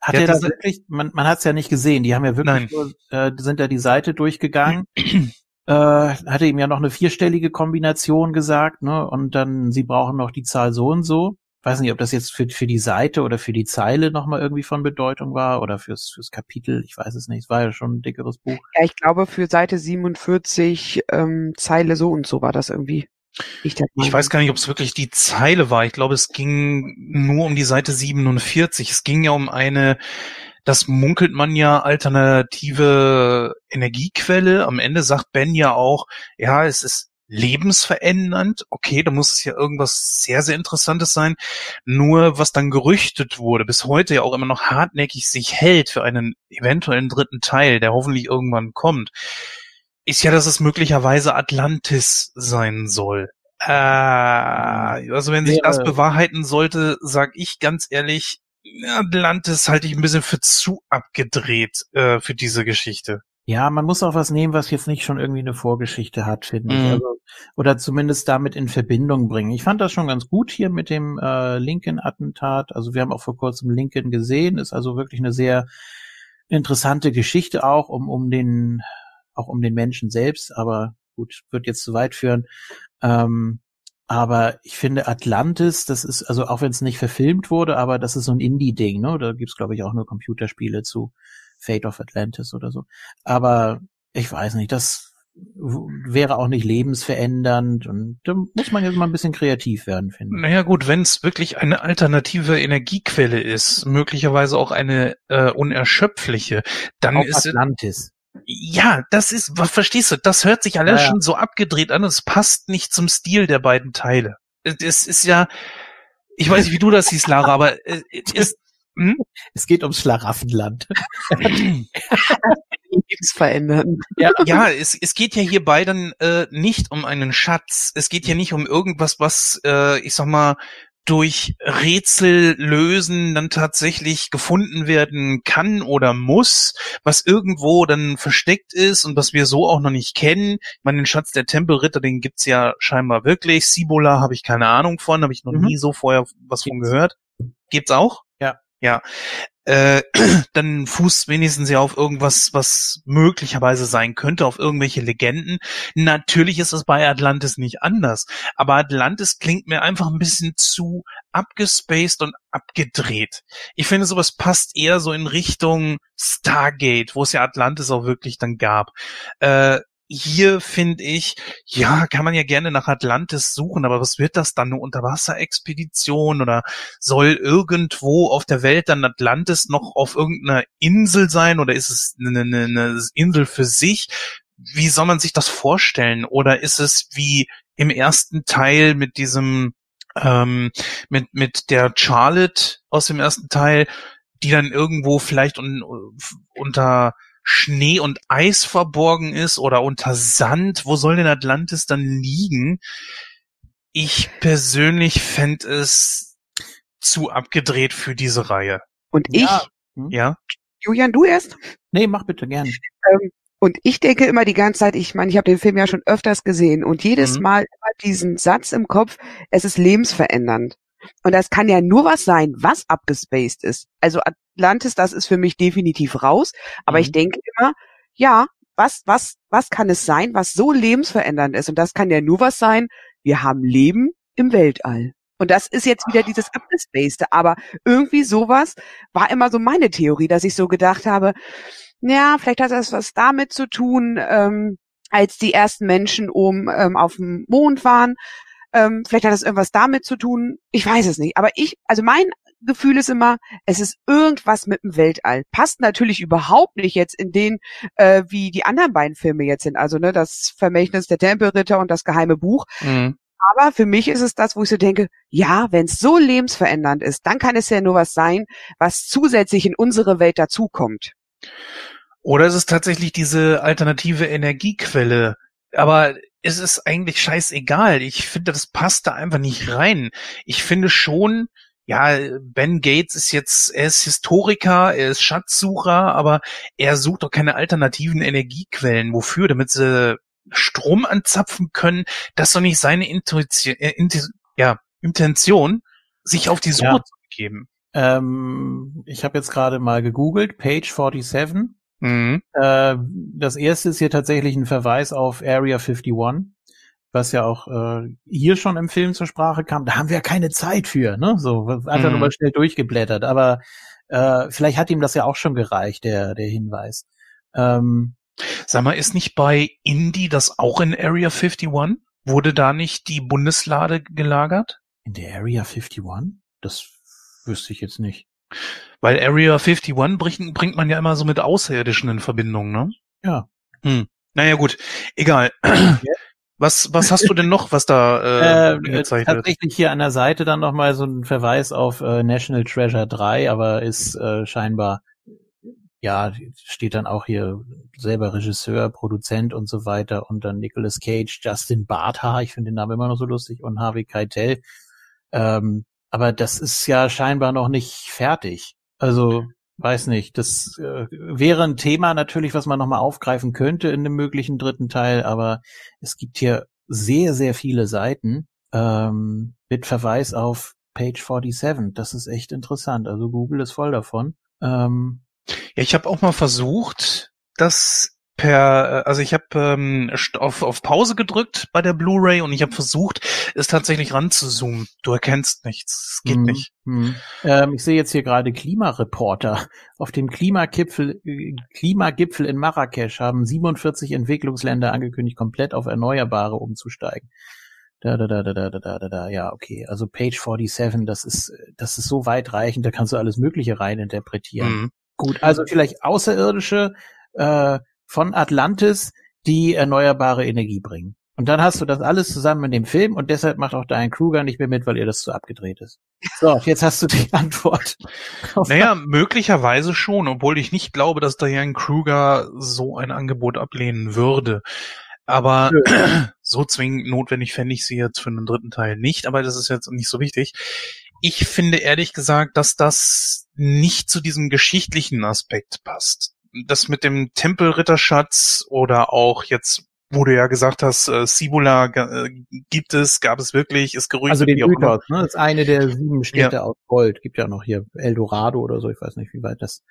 Hat er da das- wirklich, man, man hat es ja nicht gesehen, die haben ja wirklich nur, äh, sind da die Seite durchgegangen. äh, hatte ihm ja noch eine vierstellige Kombination gesagt, ne? Und dann, sie brauchen noch die Zahl so und so. Weiß nicht, ob das jetzt für, für die Seite oder für die Zeile nochmal irgendwie von Bedeutung war oder fürs, fürs Kapitel. Ich weiß es nicht. Es war ja schon ein dickeres Buch. Ja, ich glaube für Seite 47 ähm, Zeile so und so war das irgendwie. Ich, Ich weiß gar nicht, ob es wirklich die Zeile war. Ich glaube, es ging nur um die Seite 47. Es ging ja um eine, das munkelt man ja, alternative Energiequelle. Am Ende sagt Ben ja auch, ja, es ist lebensverändernd. Okay, da muss es ja irgendwas sehr, sehr Interessantes sein. Nur was dann gerüchtet wurde, bis heute ja auch immer noch hartnäckig sich hält für einen eventuellen dritten Teil, der hoffentlich irgendwann kommt, ist ja, dass es möglicherweise Atlantis sein soll. Äh, also wenn sich Wäre- das bewahrheiten sollte, sag ich ganz ehrlich, Atlantis halte ich ein bisschen für zu abgedreht äh, für diese Geschichte. Ja, man muss auch was nehmen, was jetzt nicht schon irgendwie eine Vorgeschichte hat, finde ich. Mhm. Also, oder zumindest damit in Verbindung bringen. Ich fand das schon ganz gut hier mit dem äh, Lincoln-Attentat. Also wir haben auch vor kurzem Lincoln gesehen. Ist also wirklich eine sehr interessante Geschichte auch um, um den, auch um den Menschen selbst. Aber gut, wird jetzt zu weit führen. Ähm, aber ich finde Atlantis, das ist, also auch wenn es nicht verfilmt wurde, aber das ist so ein Indie-Ding, ne? Da gibt's, glaube ich, auch nur Computerspiele zu. Fate of Atlantis oder so. Aber ich weiß nicht, das wäre auch nicht lebensverändernd und da muss man jetzt mal ein bisschen kreativ werden, finde ich. Naja gut, wenn es wirklich eine alternative Energiequelle ist, möglicherweise auch eine äh, unerschöpfliche, dann Auf ist es Atlantis. Ja, das ist, was verstehst du, das hört sich alles Ja, ja. schon so abgedreht an und es passt nicht zum Stil der beiden Teile. Es ist ja, ich weiß nicht, wie du das siehst, Lara, aber äh, es ist, hm? Es geht ums Schlaraffenland. lebensverändernd. ja, ja es, es geht ja hierbei dann äh, nicht um einen Schatz. Es geht ja nicht um irgendwas, was, äh, ich sag mal, durch Rätsel lösen dann tatsächlich gefunden werden kann oder muss, was irgendwo dann versteckt ist und was wir so auch noch nicht kennen. Ich meine, den Schatz der Tempelritter, den gibt's ja scheinbar wirklich. Sibola habe ich keine Ahnung von, habe ich noch Mhm. nie so vorher was von gehört. Gibt's auch? Ja. Äh, dann fußt wenigstens ja auf irgendwas, was möglicherweise sein könnte, auf irgendwelche Legenden. Natürlich ist es bei Atlantis nicht anders, aber Atlantis klingt mir einfach ein bisschen zu abgespaced und abgedreht. Ich finde, sowas passt eher so in Richtung Stargate, wo es ja Atlantis auch wirklich dann gab. Äh, hier finde ich, ja, kann man ja gerne nach Atlantis suchen, aber was wird das dann? Eine Unterwasserexpedition oder soll irgendwo auf der Welt dann Atlantis noch auf irgendeiner Insel sein oder ist es eine, eine, eine Insel für sich? Wie soll man sich das vorstellen? Oder ist es wie im ersten Teil mit diesem, ähm, mit, mit der Charlotte aus dem ersten Teil, die dann irgendwo vielleicht un, unter Schnee und Eis verborgen ist oder unter Sand? Wo soll denn Atlantis dann liegen? Ich persönlich fände es zu abgedreht für diese Reihe. Und ich, Ja. Ja? Julian, du erst? Nee, mach bitte gern. Und ich denke immer die ganze Zeit, ich meine, ich habe den Film ja schon öfters gesehen und jedes Mhm. Mal immer diesen Satz im Kopf, es ist lebensverändernd. Und das kann ja nur was sein, was abgespaced ist. Also Atlantis, das ist für mich definitiv raus. Aber Mhm. ich denke immer, ja, was, was, was kann es sein, was so lebensverändernd ist? Und das kann ja nur was sein, wir haben Leben im Weltall. Und das ist jetzt wieder dieses Abgespacede. Aber irgendwie sowas war immer so meine Theorie, dass ich so gedacht habe, ja, vielleicht hat das was damit zu tun, ähm, als die ersten Menschen oben ähm, auf dem Mond waren. Ähm, vielleicht hat das irgendwas damit zu tun. Ich weiß es nicht. Aber ich, also mein Gefühl ist immer, es ist irgendwas mit dem Weltall. Passt natürlich überhaupt nicht jetzt in den, äh, wie die anderen beiden Filme jetzt sind. Also ne, das Vermächtnis der Tempelritter und das geheime Buch. Mhm. Aber für mich ist es das, wo ich so denke, ja, wenn es so lebensverändernd ist, dann kann es ja nur was sein, was zusätzlich in unsere Welt dazukommt. Oder es ist tatsächlich diese alternative Energiequelle. Aber es ist eigentlich scheißegal. Ich finde, das passt da einfach nicht rein. Ich finde schon, ja, Ben Gates ist jetzt, er ist Historiker, er ist Schatzsucher, aber er sucht doch keine alternativen Energiequellen. Wofür? Damit sie Strom anzapfen können. Das ist doch nicht seine Intuition, äh, ja, Intention, sich auf die Suche ja. zu begeben. Ähm, ich habe jetzt gerade mal gegoogelt, Page 47. Mhm. Äh, das erste ist hier tatsächlich ein Verweis auf Area 51 was ja auch äh, hier schon im Film zur Sprache kam, da haben wir ja keine Zeit für, ne? So, einfach mhm. nur mal schnell durchgeblättert. Aber äh, vielleicht hat ihm das ja auch schon gereicht, der, der Hinweis. Ähm, Sag mal, ist nicht bei Indie das auch in Area 51? Wurde da nicht die Bundeslade gelagert? In der Area 51? Das wüsste ich jetzt nicht. Weil Area 51 bringt, bringt man ja immer so mit Außerirdischen in Verbindung, ne? Ja. Hm. Naja, gut. Egal. Was, was hast du denn noch, was da äh, äh, gezeigt wird? Tatsächlich hier an der Seite dann nochmal so ein Verweis auf äh, National Treasure 3, aber ist äh, scheinbar, ja, steht dann auch hier selber Regisseur, Produzent und so weiter und dann Nicolas Cage, Justin Bartha, ich finde den Namen immer noch so lustig, und Harvey Keitel. Ähm, aber das ist ja scheinbar noch nicht fertig. Also weiß nicht, das äh, wäre ein Thema natürlich, was man nochmal aufgreifen könnte in dem möglichen dritten Teil, aber es gibt hier sehr, sehr viele Seiten ähm, mit Verweis auf Page 47. Das ist echt interessant. Also Google ist voll davon. Ähm, ja, ich habe auch mal versucht, das per, äh, also ich habe ähm, auf, auf Pause gedrückt bei der Blu-ray und ich habe versucht, es tatsächlich ranzuzoomen. Du erkennst nichts. Es geht hm, nicht. Hm. Ähm, ich sehe jetzt hier gerade Klimareporter. Auf dem Klimagipfel, äh, Klimagipfel in Marrakesch haben 47 Entwicklungsländer angekündigt, komplett auf Erneuerbare umzusteigen. Da, da, da, da, da, da, da, da, ja, okay. Also Page 47, das ist, das ist so weitreichend, da kannst du alles Mögliche reininterpretieren. Mhm. Gut, also vielleicht Außerirdische, äh, von Atlantis, die erneuerbare Energie bringen. Und dann hast du das alles zusammen in dem Film und deshalb macht auch Diane Kruger nicht mehr mit, weil ihr das zu abgedreht ist. So, jetzt hast du die Antwort. naja, möglicherweise schon, obwohl ich nicht glaube, dass Diane Kruger so ein Angebot ablehnen würde. Aber ja. so zwingend notwendig fände ich sie jetzt für einen dritten Teil nicht, aber das ist jetzt nicht so wichtig. Ich finde ehrlich gesagt, dass das nicht zu diesem geschichtlichen Aspekt passt das mit dem Tempelritterschatz oder auch jetzt wo du ja gesagt hast, äh, Sibula äh, gibt es, gab es wirklich, ist gerüchtet. Also den Mythos, ne? Das ist eine der sieben Städte ja. aus Gold. Gibt ja noch hier Eldorado oder so, ich weiß nicht, wie weit das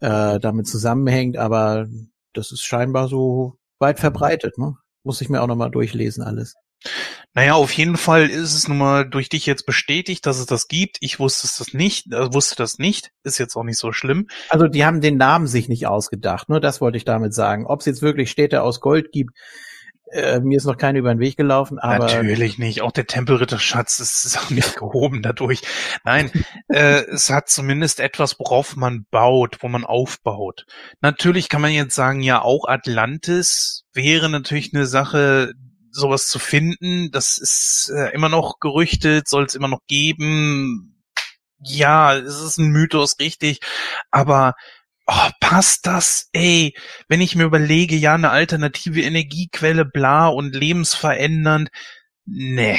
äh, damit zusammenhängt, aber das ist scheinbar so weit verbreitet, ne? Muss ich mir auch nochmal durchlesen alles. Naja, auf jeden Fall ist es nun mal durch dich jetzt bestätigt, dass es das gibt. Ich wusste das nicht, äh, wusste das nicht. Ist jetzt auch nicht so schlimm. Also die haben den Namen sich nicht ausgedacht. Nur das wollte ich damit sagen. Ob es jetzt wirklich Städte aus Gold gibt, äh, mir ist noch keine über den Weg gelaufen, aber. Natürlich nicht. Auch der Tempelritterschatz ist, ist auch nicht gehoben dadurch. Nein, äh, es hat zumindest etwas, worauf man baut, wo man aufbaut. Natürlich kann man jetzt sagen, ja, auch Atlantis wäre natürlich eine Sache, sowas zu finden. Das ist äh, immer noch gerüchtet, soll es immer noch geben. Ja, es ist ein Mythos, richtig. Aber oh, passt das? Ey, wenn ich mir überlege, ja, eine alternative Energiequelle, bla und lebensverändernd. Nee.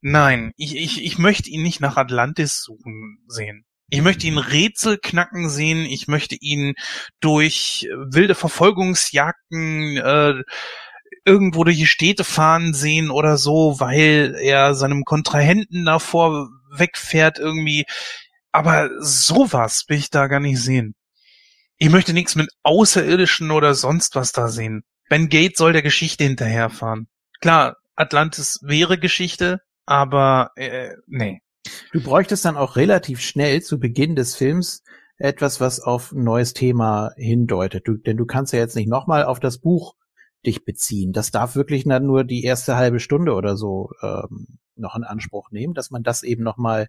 Nein, ich, ich, ich möchte ihn nicht nach Atlantis suchen sehen. Ich möchte ihn Rätsel knacken sehen. Ich möchte ihn durch wilde Verfolgungsjagden äh, irgendwo durch die Städte fahren sehen oder so, weil er seinem Kontrahenten davor wegfährt irgendwie. Aber sowas will ich da gar nicht sehen. Ich möchte nichts mit Außerirdischen oder sonst was da sehen. Ben Gates soll der Geschichte hinterherfahren. Klar, Atlantis wäre Geschichte, aber äh, nee. Du bräuchtest dann auch relativ schnell zu Beginn des Films etwas, was auf ein neues Thema hindeutet. Du, denn du kannst ja jetzt nicht nochmal auf das Buch dich beziehen. Das darf wirklich dann nur die erste halbe Stunde oder so ähm, noch in Anspruch nehmen, dass man das eben noch mal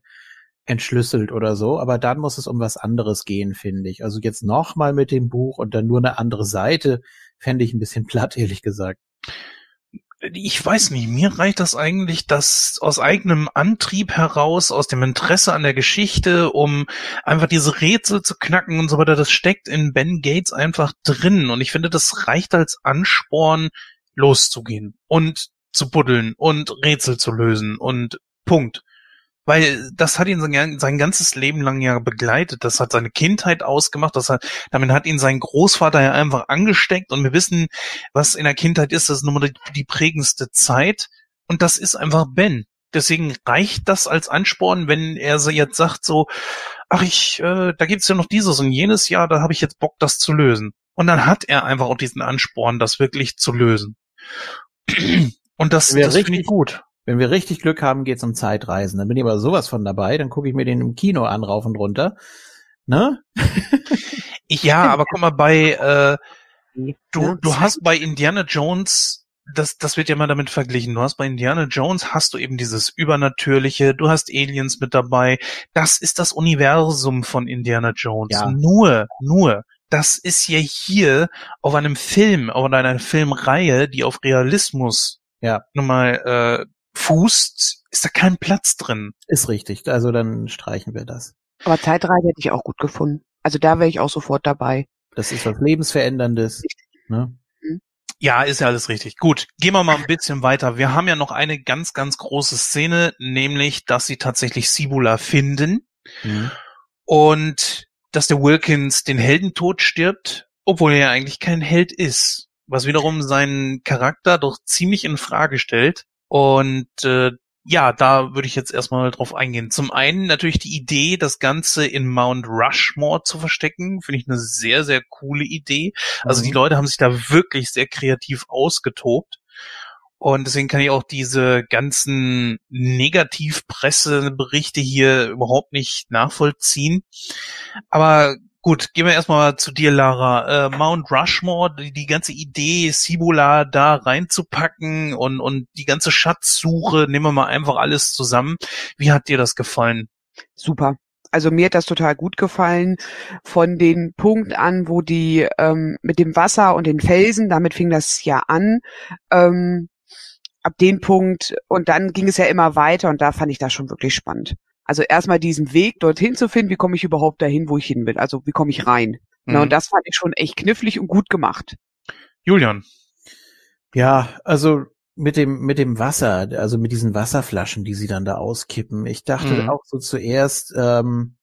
entschlüsselt oder so. Aber dann muss es um was anderes gehen, finde ich. Also jetzt noch mal mit dem Buch und dann nur eine andere Seite, fände ich ein bisschen platt, ehrlich gesagt ich weiß nicht, mir reicht das eigentlich, dass aus eigenem Antrieb heraus, aus dem Interesse an der Geschichte, um einfach diese Rätsel zu knacken und so weiter, das steckt in Ben Gates einfach drin. Und ich finde, das reicht als Ansporn, loszugehen und zu buddeln und Rätsel zu lösen und Punkt. Weil das hat ihn sein, sein ganzes Leben lang ja begleitet. Das hat seine Kindheit ausgemacht. Das hat, damit hat ihn sein Großvater ja einfach angesteckt. Und wir wissen, was in der Kindheit ist. Das ist nun mal die, die prägendste Zeit. Und das ist einfach Ben. Deswegen reicht das als Ansporn, wenn er so jetzt sagt so, ach ich, äh, da gibt's ja noch dieses und jenes Jahr, da habe ich jetzt Bock, das zu lösen. Und dann hat er einfach auch diesen Ansporn, das wirklich zu lösen. Und das, das finde ich gut. Wenn wir richtig Glück haben, geht's um Zeitreisen. Dann bin ich aber sowas von dabei. Dann gucke ich mir den im Kino an, rauf und runter. Ne? ja, aber guck mal, bei äh, du, du hast bei Indiana Jones das, das wird ja mal damit verglichen. Du hast bei Indiana Jones hast du eben dieses Übernatürliche, du hast Aliens mit dabei. Das ist das Universum von Indiana Jones. Ja. Nur, nur. Das ist ja hier auf einem Film, auf einer Filmreihe, die auf Realismus ja. nun mal äh, fußt, ist da kein Platz drin. Ist richtig. Also dann streichen wir das. Aber Zeitreise hätte ich auch gut gefunden. Also da wäre ich auch sofort dabei. Das ist was Lebensveränderndes. Ne? Mhm. Ja, ist ja alles richtig. Gut, gehen wir mal ein bisschen weiter. Wir haben ja noch eine ganz, ganz große Szene, nämlich, dass sie tatsächlich Sibula finden mhm. und dass der Wilkins den Heldentod stirbt, obwohl er ja eigentlich kein Held ist. Was wiederum seinen Charakter doch ziemlich in Frage stellt. Und äh, ja, da würde ich jetzt erstmal drauf eingehen. Zum einen natürlich die Idee, das Ganze in Mount Rushmore zu verstecken, finde ich eine sehr, sehr coole Idee. Also die mhm. Leute haben sich da wirklich sehr kreativ ausgetobt. Und deswegen kann ich auch diese ganzen Negativpresseberichte hier überhaupt nicht nachvollziehen. Aber Gut, gehen wir erstmal zu dir, Lara. Äh, Mount Rushmore, die, die ganze Idee, Sibula da reinzupacken und, und die ganze Schatzsuche, nehmen wir mal einfach alles zusammen. Wie hat dir das gefallen? Super. Also mir hat das total gut gefallen. Von den Punkt an, wo die ähm, mit dem Wasser und den Felsen, damit fing das ja an, ähm, ab dem Punkt und dann ging es ja immer weiter und da fand ich das schon wirklich spannend. Also erstmal diesen Weg dorthin zu finden, wie komme ich überhaupt dahin, wo ich hin will? Also wie komme ich rein? Mhm. Na, und das fand ich schon echt knifflig und gut gemacht. Julian. Ja, also mit dem mit dem Wasser, also mit diesen Wasserflaschen, die sie dann da auskippen. Ich dachte mhm. auch so zuerst, ähm,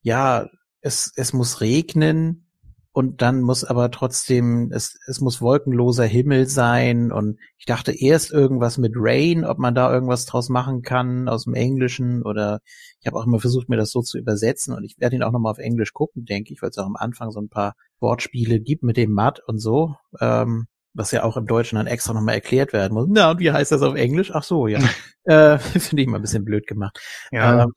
ja, es es muss regnen und dann muss aber trotzdem, es, es muss wolkenloser Himmel sein und ich dachte erst irgendwas mit Rain, ob man da irgendwas draus machen kann aus dem Englischen oder ich habe auch immer versucht, mir das so zu übersetzen und ich werde ihn auch nochmal auf Englisch gucken, denke ich, weil es auch am Anfang so ein paar Wortspiele gibt mit dem Matt und so, ähm, was ja auch im Deutschen dann extra nochmal erklärt werden muss. Na, und wie heißt das auf Englisch? Ach so, ja. äh, Finde ich mal ein bisschen blöd gemacht. Ja. Ähm,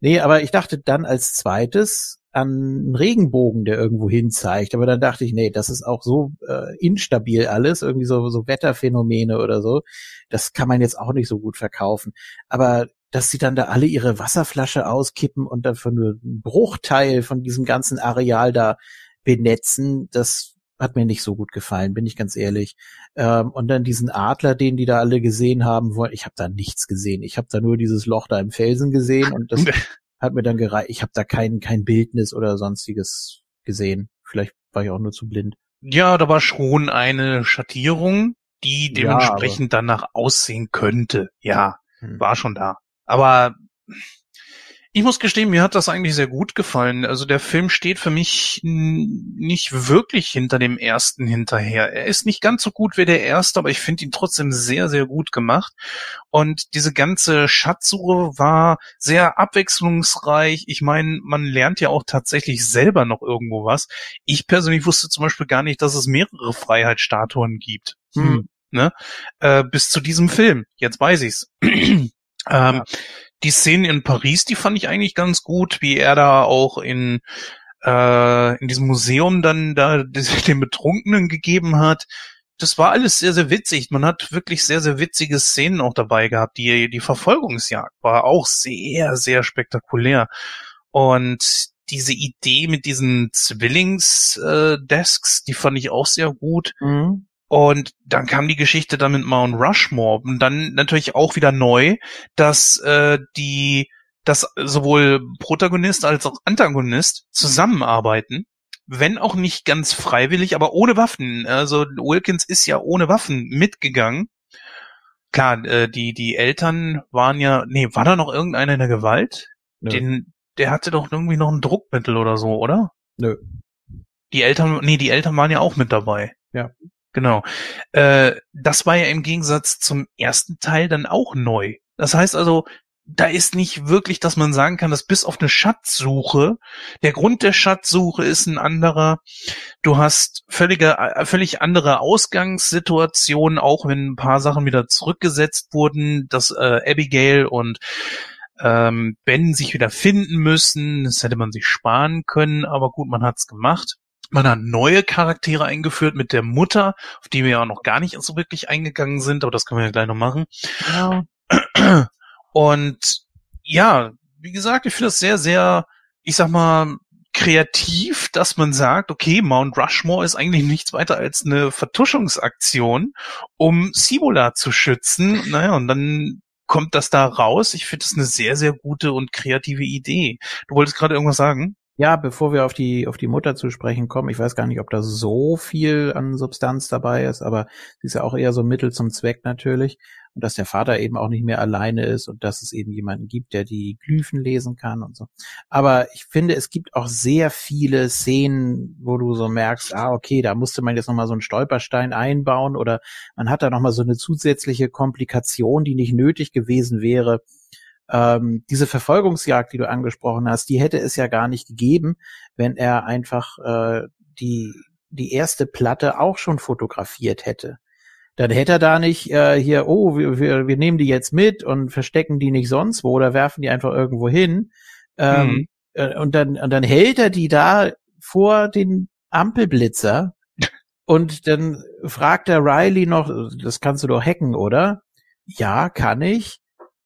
nee, aber ich dachte dann als zweites, an einen Regenbogen, der irgendwo hin zeigt. Aber dann dachte ich, nee, das ist auch so äh, instabil alles, irgendwie so, so Wetterphänomene oder so. Das kann man jetzt auch nicht so gut verkaufen. Aber dass sie dann da alle ihre Wasserflasche auskippen und dann von nur einen Bruchteil von diesem ganzen Areal da benetzen, das hat mir nicht so gut gefallen, bin ich ganz ehrlich. Ähm, und dann diesen Adler, den die da alle gesehen haben wollen, ich habe da nichts gesehen. Ich habe da nur dieses Loch da im Felsen gesehen und das hat mir dann gereicht. Ich habe da kein, kein Bildnis oder sonstiges gesehen. Vielleicht war ich auch nur zu blind. Ja, da war schon eine Schattierung, die dementsprechend ja, danach aussehen könnte. Ja, hm. war schon da. Aber ich muss gestehen, mir hat das eigentlich sehr gut gefallen. Also der Film steht für mich nicht wirklich hinter dem ersten hinterher. Er ist nicht ganz so gut wie der erste, aber ich finde ihn trotzdem sehr, sehr gut gemacht. Und diese ganze Schatzsuche war sehr abwechslungsreich. Ich meine, man lernt ja auch tatsächlich selber noch irgendwo was. Ich persönlich wusste zum Beispiel gar nicht, dass es mehrere Freiheitsstatuen gibt. Hm. Ne? Äh, bis zu diesem Film. Jetzt weiß ich's. ähm, ja die Szenen in Paris, die fand ich eigentlich ganz gut, wie er da auch in äh, in diesem Museum dann da den Betrunkenen gegeben hat. Das war alles sehr, sehr witzig. Man hat wirklich sehr, sehr witzige Szenen auch dabei gehabt. Die, die Verfolgungsjagd war auch sehr, sehr spektakulär. Und diese Idee mit diesen Zwillings-Desks, die fand ich auch sehr gut. Mhm. Und dann kam die Geschichte dann mit Mount Rushmore und dann natürlich auch wieder neu, dass äh, die, dass sowohl Protagonist als auch Antagonist zusammenarbeiten, wenn auch nicht ganz freiwillig, aber ohne Waffen. Also Wilkins ist ja ohne Waffen mitgegangen. klar, äh, die, die Eltern waren ja, nee, war da noch irgendeiner in der Gewalt? Nö. Den, der hatte doch irgendwie noch ein Druckmittel oder so, oder? Nö. Die Eltern, nee, die Eltern waren ja auch mit dabei. Ja. Genau. Äh, das war ja im Gegensatz zum ersten Teil dann auch neu. Das heißt also, da ist nicht wirklich, dass man sagen kann, dass bis auf eine Schatzsuche, der Grund der Schatzsuche ist ein anderer. Du hast völlige, äh, völlig andere Ausgangssituationen, auch wenn ein paar Sachen wieder zurückgesetzt wurden, dass äh, Abigail und ähm, Ben sich wieder finden müssen. Das hätte man sich sparen können, aber gut, man hat's gemacht. Man hat neue Charaktere eingeführt mit der Mutter, auf die wir ja noch gar nicht so wirklich eingegangen sind, aber das können wir ja gleich noch machen. Ja. Und ja, wie gesagt, ich finde das sehr, sehr, ich sag mal, kreativ, dass man sagt, okay, Mount Rushmore ist eigentlich nichts weiter als eine Vertuschungsaktion, um Cibola zu schützen. Naja, und dann kommt das da raus. Ich finde das eine sehr, sehr gute und kreative Idee. Du wolltest gerade irgendwas sagen? Ja, bevor wir auf die, auf die Mutter zu sprechen kommen, ich weiß gar nicht, ob da so viel an Substanz dabei ist, aber sie ist ja auch eher so Mittel zum Zweck natürlich. Und dass der Vater eben auch nicht mehr alleine ist und dass es eben jemanden gibt, der die Glyphen lesen kann und so. Aber ich finde, es gibt auch sehr viele Szenen, wo du so merkst, ah, okay, da musste man jetzt nochmal so einen Stolperstein einbauen oder man hat da nochmal so eine zusätzliche Komplikation, die nicht nötig gewesen wäre ähm, diese Verfolgungsjagd, die du angesprochen hast, die hätte es ja gar nicht gegeben, wenn er einfach äh, die die erste Platte auch schon fotografiert hätte. Dann hätte er da nicht äh, hier, oh, wir, wir, wir nehmen die jetzt mit und verstecken die nicht sonst wo oder werfen die einfach irgendwo hin. Ähm, Mhm. äh, und dann und dann hält er die da vor den Ampelblitzer und dann fragt der Riley noch, das kannst du doch hacken, oder? Ja, kann ich.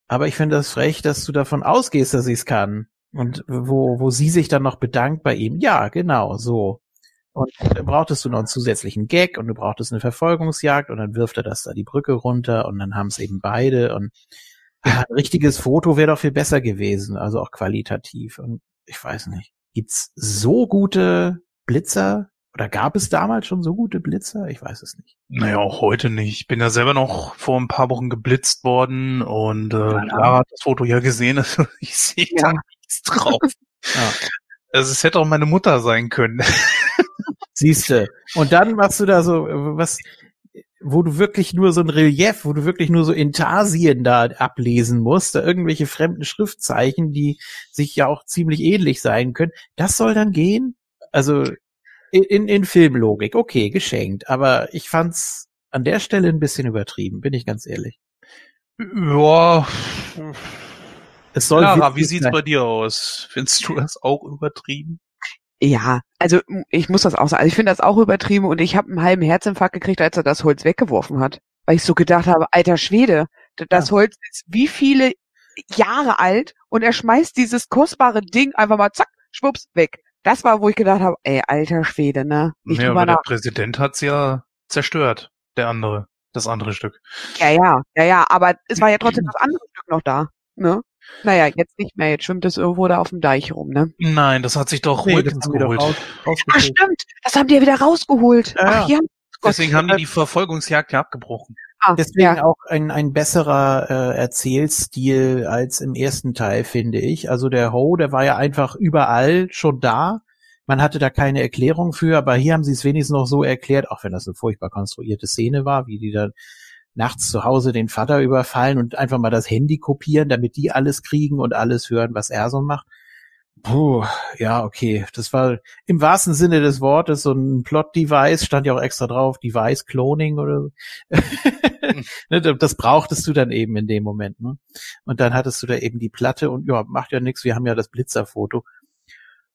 Aber ich finde das frech, dass du davon ausgehst, dass ich es kann. Und wo, wo sie sich dann noch bedankt bei ihm. Ja, genau, so. Und brauchtest du noch einen zusätzlichen Gag und du brauchtest eine Verfolgungsjagd und dann wirft er das da die Brücke runter und dann haben es eben beide und ein richtiges Foto wäre doch viel besser gewesen, also auch qualitativ. Und ich weiß nicht, gibt's so gute Blitzer oder gab es damals schon so gute Blitzer? Ich weiß es nicht. Naja, auch heute nicht. Ich bin ja selber noch vor ein paar Wochen geblitzt worden und äh. Lara hat das Foto ja gesehen. Also ich sehe da Ja. nichts drauf. Ja. Also es hätte auch meine Mutter sein können. Siehste. Und dann machst du da so, äh, was, wo du wirklich nur so ein Relief, wo du wirklich nur so Intarsien da ablesen musst, da irgendwelche fremden Schriftzeichen, die sich ja auch ziemlich ähnlich sein können. Das soll dann gehen? Also in, in, in Filmlogik, okay, geschenkt. Aber ich fand's an der Stelle ein bisschen übertrieben, bin ich ganz ehrlich. ja. Es soll Lara, wie sieht's sein. bei dir aus? Findest du das auch übertrieben? Ja, also ich muss das auch sagen. Also ich finde das auch übertrieben und ich habe einen halben Herzinfarkt gekriegt, als er das Holz weggeworfen hat. Weil ich so gedacht habe, alter Schwede, das Holz ist wie viele Jahre alt und er schmeißt dieses kostbare Ding einfach mal zack, schwupps, weg. Das war, wo ich gedacht habe, ey, alter Schwede, ne? Nicht ja, aber der. Präsident hat's ja zerstört. Der andere. Das andere Stück. Ja, ja, ja, ja, aber es war ja trotzdem das andere Stück noch da, ne? Naja, jetzt nicht mehr, jetzt schwimmt es irgendwo da auf dem Deich rum, ne? Nein, das hat sich doch Nee, doch geholt. raus, Ach, stimmt, das haben die ja wieder rausgeholt. Ja, Ach ja. Gott, Deswegen haben die die Verfolgungsjagd ja abgebrochen. Ah, Deswegen ja. auch ein, ein besserer äh, Erzählstil als im ersten Teil, finde ich. Also der Ho, der war ja einfach überall schon da. Man hatte da keine Erklärung für, aber hier haben sie es wenigstens noch so erklärt, auch wenn das eine furchtbar konstruierte Szene war, wie die dann nachts zu Hause den Vater überfallen und einfach mal das Handy kopieren, damit die alles kriegen und alles hören, was er so macht. Puh, ja, okay. Das war im wahrsten Sinne des Wortes so ein Plot-Device, stand ja auch extra drauf, Device-Cloning oder so. Ne, das brauchtest du dann eben in dem Moment. Ne? Und dann hattest du da eben die Platte und ja, macht ja nichts, wir haben ja das Blitzerfoto.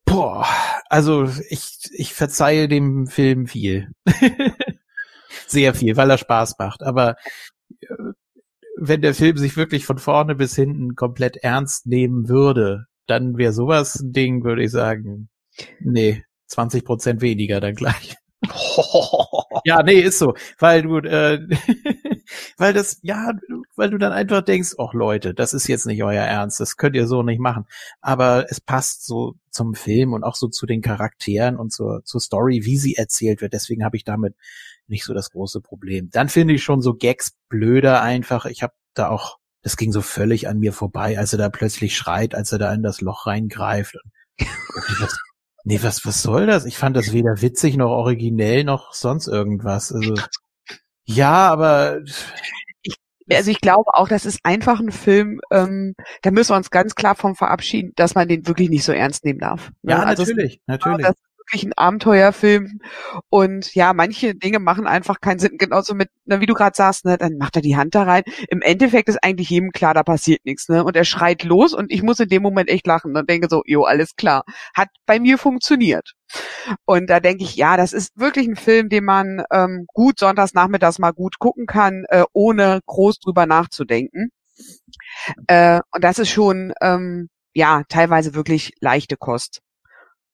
Boah, also ich, ich verzeihe dem Film viel. Sehr viel, weil er Spaß macht. Aber äh, wenn der Film sich wirklich von vorne bis hinten komplett ernst nehmen würde, dann wäre sowas ein Ding, würde ich sagen, nee, 20 Prozent weniger dann gleich. ja, nee, ist so, weil du, äh, weil das, ja, weil du dann einfach denkst, ach Leute, das ist jetzt nicht euer Ernst, das könnt ihr so nicht machen. Aber es passt so zum Film und auch so zu den Charakteren und zur, zur Story, wie sie erzählt wird. Deswegen habe ich damit nicht so das große Problem. Dann finde ich schon so Gags blöder einfach. Ich habe da auch, das ging so völlig an mir vorbei, als er da plötzlich schreit, als er da in das Loch reingreift. was, nee, was, was soll das? Ich fand das weder witzig noch originell noch sonst irgendwas. Also, ja, aber also ich glaube auch, das ist einfach ein Film, ähm, da müssen wir uns ganz klar vom verabschieden, dass man den wirklich nicht so ernst nehmen darf. Ne? Ja, also natürlich, natürlich. Das wirklich ein Abenteuerfilm. Und ja, manche Dinge machen einfach keinen Sinn. Genauso mit, na, wie du gerade sagst, ne, dann macht er die Hand da rein. Im Endeffekt ist eigentlich jedem klar, da passiert nichts, ne? Und er schreit los und ich muss in dem Moment echt lachen und denke so, jo, alles klar. Hat bei mir funktioniert. Und da denke ich, ja, das ist wirklich ein Film, den man ähm, gut sonntags nachmittags mal gut gucken kann, äh, ohne groß drüber nachzudenken. Äh, und das ist schon, ähm, ja, teilweise wirklich leichte Kost.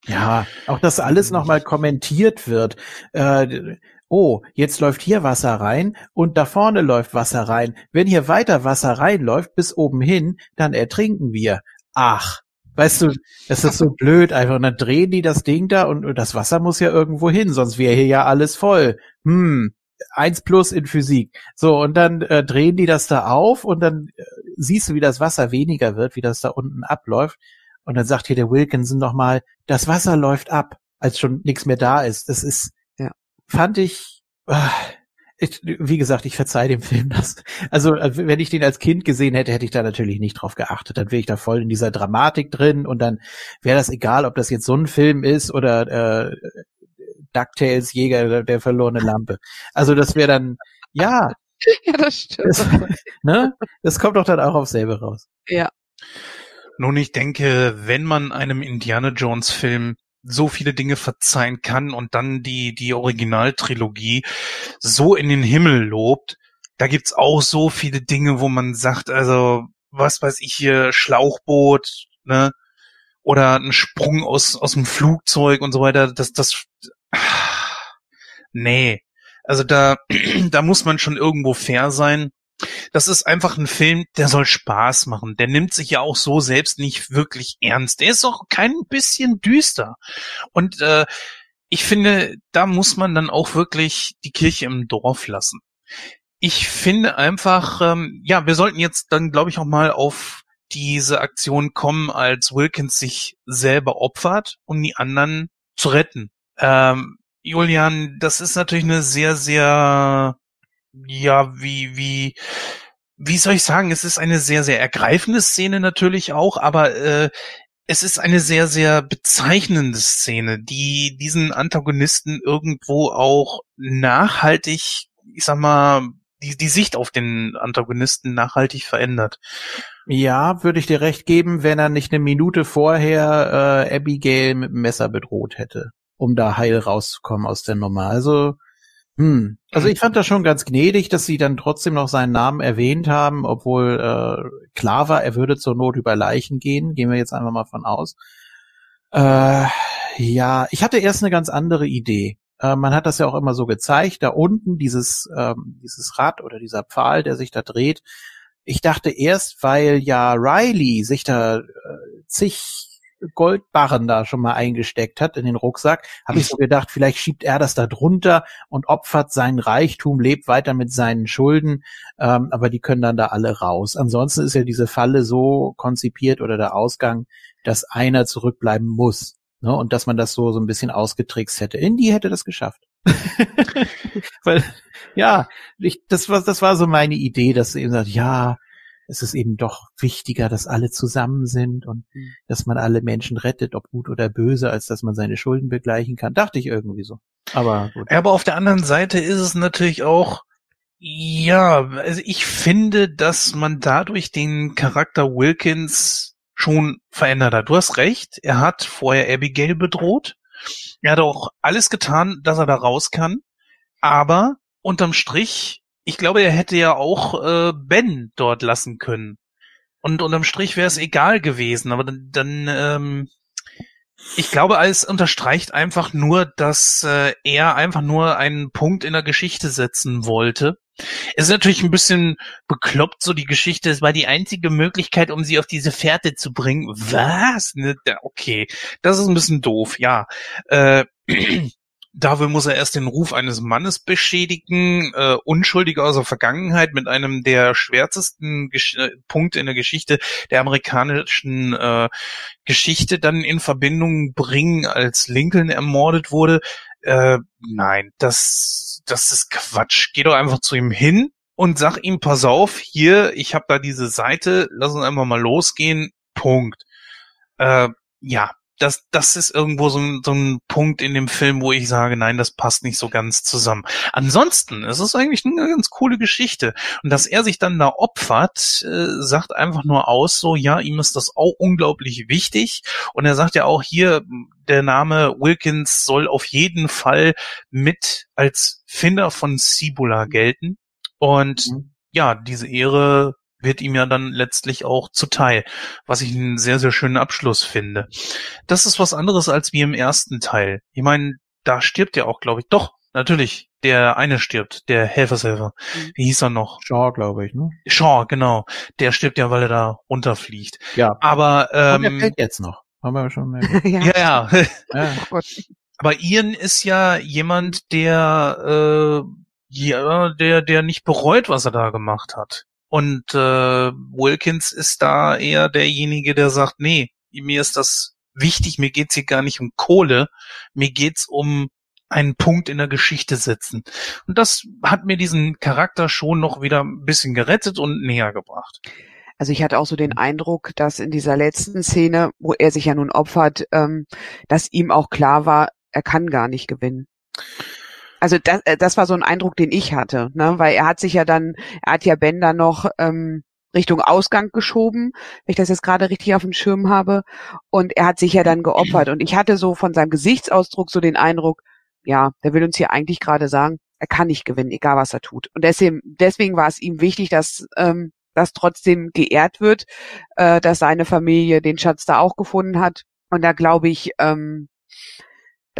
Ja, auch dass alles nochmal kommentiert wird. Äh, oh, jetzt läuft hier Wasser rein und da vorne läuft Wasser rein. Wenn hier weiter Wasser reinläuft bis oben hin, dann ertrinken wir. Ach, weißt du, das ist so blöd einfach. Und dann drehen die das Ding da und, und das Wasser muss ja irgendwo hin, sonst wäre hier ja alles voll. Hm, eins plus in Physik. So, und dann äh, drehen die das da auf und dann äh, siehst du, wie das Wasser weniger wird, wie das da unten abläuft. Und dann sagt hier der Wilkinson nochmal, das Wasser läuft ab, als schon nichts mehr da ist. Das ist, ja. fand ich, äh, ich, wie gesagt, ich verzeih dem Film das. Also, äh, wenn ich den als Kind gesehen hätte, hätte ich da natürlich nicht drauf geachtet. Dann wäre ich da voll in dieser Dramatik drin und dann wäre das egal, ob das jetzt so ein Film ist oder äh, DuckTales Jäger der, der verlorene Lampe. Also das wäre dann, ja. Ja, das stimmt. Das, ne? das kommt doch dann auch auf selber raus. Ja. Nun, ich denke, wenn man einem Indiana Jones Film so viele Dinge verzeihen kann und dann die, die Originaltrilogie so in den Himmel lobt, da gibt's auch so viele Dinge, wo man sagt, also, was weiß ich hier, Schlauchboot, ne, oder ein Sprung aus, aus dem Flugzeug und so weiter, das, das, nee. Also da, da muss man schon irgendwo fair sein. Das ist einfach ein Film, der soll Spaß machen. Der nimmt sich ja auch so selbst nicht wirklich ernst. Der ist auch kein bisschen düster. Und äh, ich finde, da muss man dann auch wirklich die Kirche im Dorf lassen. Ich finde einfach, ähm, ja, wir sollten jetzt dann, glaube ich, auch mal auf diese Aktion kommen, als Wilkins sich selber opfert, um die anderen zu retten. Ähm, Julian, das ist natürlich eine sehr, sehr ja, wie, wie, wie soll ich sagen, es ist eine sehr, sehr ergreifende Szene natürlich auch, aber äh, es ist eine sehr, sehr bezeichnende Szene, die diesen Antagonisten irgendwo auch nachhaltig, ich sag mal, die, die Sicht auf den Antagonisten nachhaltig verändert. Ja, würde ich dir recht geben, wenn er nicht eine Minute vorher äh, Abigail mit dem Messer bedroht hätte, um da heil rauszukommen aus der Nummer. Also hm. Also ich fand das schon ganz gnädig, dass sie dann trotzdem noch seinen Namen erwähnt haben, obwohl äh, klar war, er würde zur Not über Leichen gehen. Gehen wir jetzt einfach mal von aus. Äh, ja, ich hatte erst eine ganz andere Idee. Äh, man hat das ja auch immer so gezeigt, da unten dieses, ähm, dieses Rad oder dieser Pfahl, der sich da dreht. Ich dachte erst, weil ja Riley sich da äh, zig Goldbarren da schon mal eingesteckt hat in den Rucksack, habe ich so gedacht, vielleicht schiebt er das da drunter und opfert seinen Reichtum, lebt weiter mit seinen Schulden, ähm, aber die können dann da alle raus. Ansonsten ist ja diese Falle so konzipiert oder der Ausgang, dass einer zurückbleiben muss. Ne, und dass man das so, so ein bisschen ausgetrickst hätte. Indy hätte das geschafft. Weil, ja, ich, das war, das war so meine Idee, dass sie eben sagt, ja, es ist eben doch wichtiger, dass alle zusammen sind und mhm. dass man alle Menschen rettet, ob gut oder böse, als dass man seine Schulden begleichen kann. Dachte ich irgendwie so. Aber gut. Aber auf der anderen Seite ist es natürlich auch, ja, also ich finde, dass man dadurch den Charakter Wilkins schon verändert hat. Du hast recht, er hat vorher Abigail bedroht. Er hat auch alles getan, dass er da raus kann. Aber unterm Strich ich glaube, er hätte ja auch äh, Ben dort lassen können. Und unterm Strich wäre es egal gewesen, aber dann, dann ähm, Ich glaube, es unterstreicht einfach nur, dass äh, er einfach nur einen Punkt in der Geschichte setzen wollte. Es ist natürlich ein bisschen bekloppt, so die Geschichte. Es war die einzige Möglichkeit, um sie auf diese Fährte zu bringen. Was? Ne, okay, das ist ein bisschen doof, ja. Äh, Dafür muss er erst den Ruf eines Mannes beschädigen, äh, unschuldig aus der Vergangenheit mit einem der schwärzesten Gesch äh, Punkte in der Geschichte der amerikanischen äh, Geschichte dann in Verbindung bringen, als Lincoln ermordet wurde. Äh, nein, das, das ist Quatsch. Geh doch einfach zu ihm hin und sag ihm, pass auf, hier, ich habe da diese Seite, lass uns einfach mal losgehen. Punkt. Äh, ja, das, das ist irgendwo so ein, so ein Punkt in dem Film, wo ich sage, nein, das passt nicht so ganz zusammen. Ansonsten, es ist eigentlich eine ganz coole Geschichte. Und dass er sich dann da opfert, äh, sagt einfach nur aus, so, ja, ihm ist das auch unglaublich wichtig. Und er sagt ja auch hier, der Name Wilkins soll auf jeden Fall mit als Finder von Cibola gelten. Und mhm. ja, diese Ehre wird ihm ja dann letztlich auch zuteil, was ich einen sehr, sehr schönen Abschluss finde. Das ist was anderes als wie im ersten Teil. Ich meine, da stirbt ja auch, glaube ich, doch, natürlich, der eine stirbt, der Helfershelfer. Mhm. Wie hieß er noch? Shaw, glaube ich, ne? Shaw, genau. Der stirbt ja, weil er da runterfliegt. Ja. Aber, ähm, Und der fällt jetzt noch. Haben wir schon. ja, ja. ja. ja. Aber Ian ist ja jemand, der, äh, ja, der, der nicht bereut, was er da gemacht hat. Und äh, Wilkins ist da eher derjenige, der sagt, nee, mir ist das wichtig, mir geht's hier gar nicht um Kohle, mir geht's um einen Punkt in der Geschichte setzen. Und das hat mir diesen Charakter schon noch wieder ein bisschen gerettet und näher gebracht. Also ich hatte auch so den Eindruck, dass in dieser letzten Szene, wo er sich ja nun opfert, ähm, dass ihm auch klar war, er kann gar nicht gewinnen also das, äh, das war so ein Eindruck, den ich hatte, ne? weil er hat sich ja dann, er hat ja Ben dann noch ähm, Richtung Ausgang geschoben, wenn ich das jetzt gerade richtig auf dem Schirm habe, und er hat sich ja dann geopfert und ich hatte so von seinem Gesichtsausdruck so den Eindruck, ja, der will uns hier eigentlich gerade sagen, er kann nicht gewinnen, egal was er tut. Und deswegen, deswegen war es ihm wichtig, dass ähm, das trotzdem geehrt wird, äh, dass seine Familie den Schatz da auch gefunden hat. Und da glaube ich, ähm,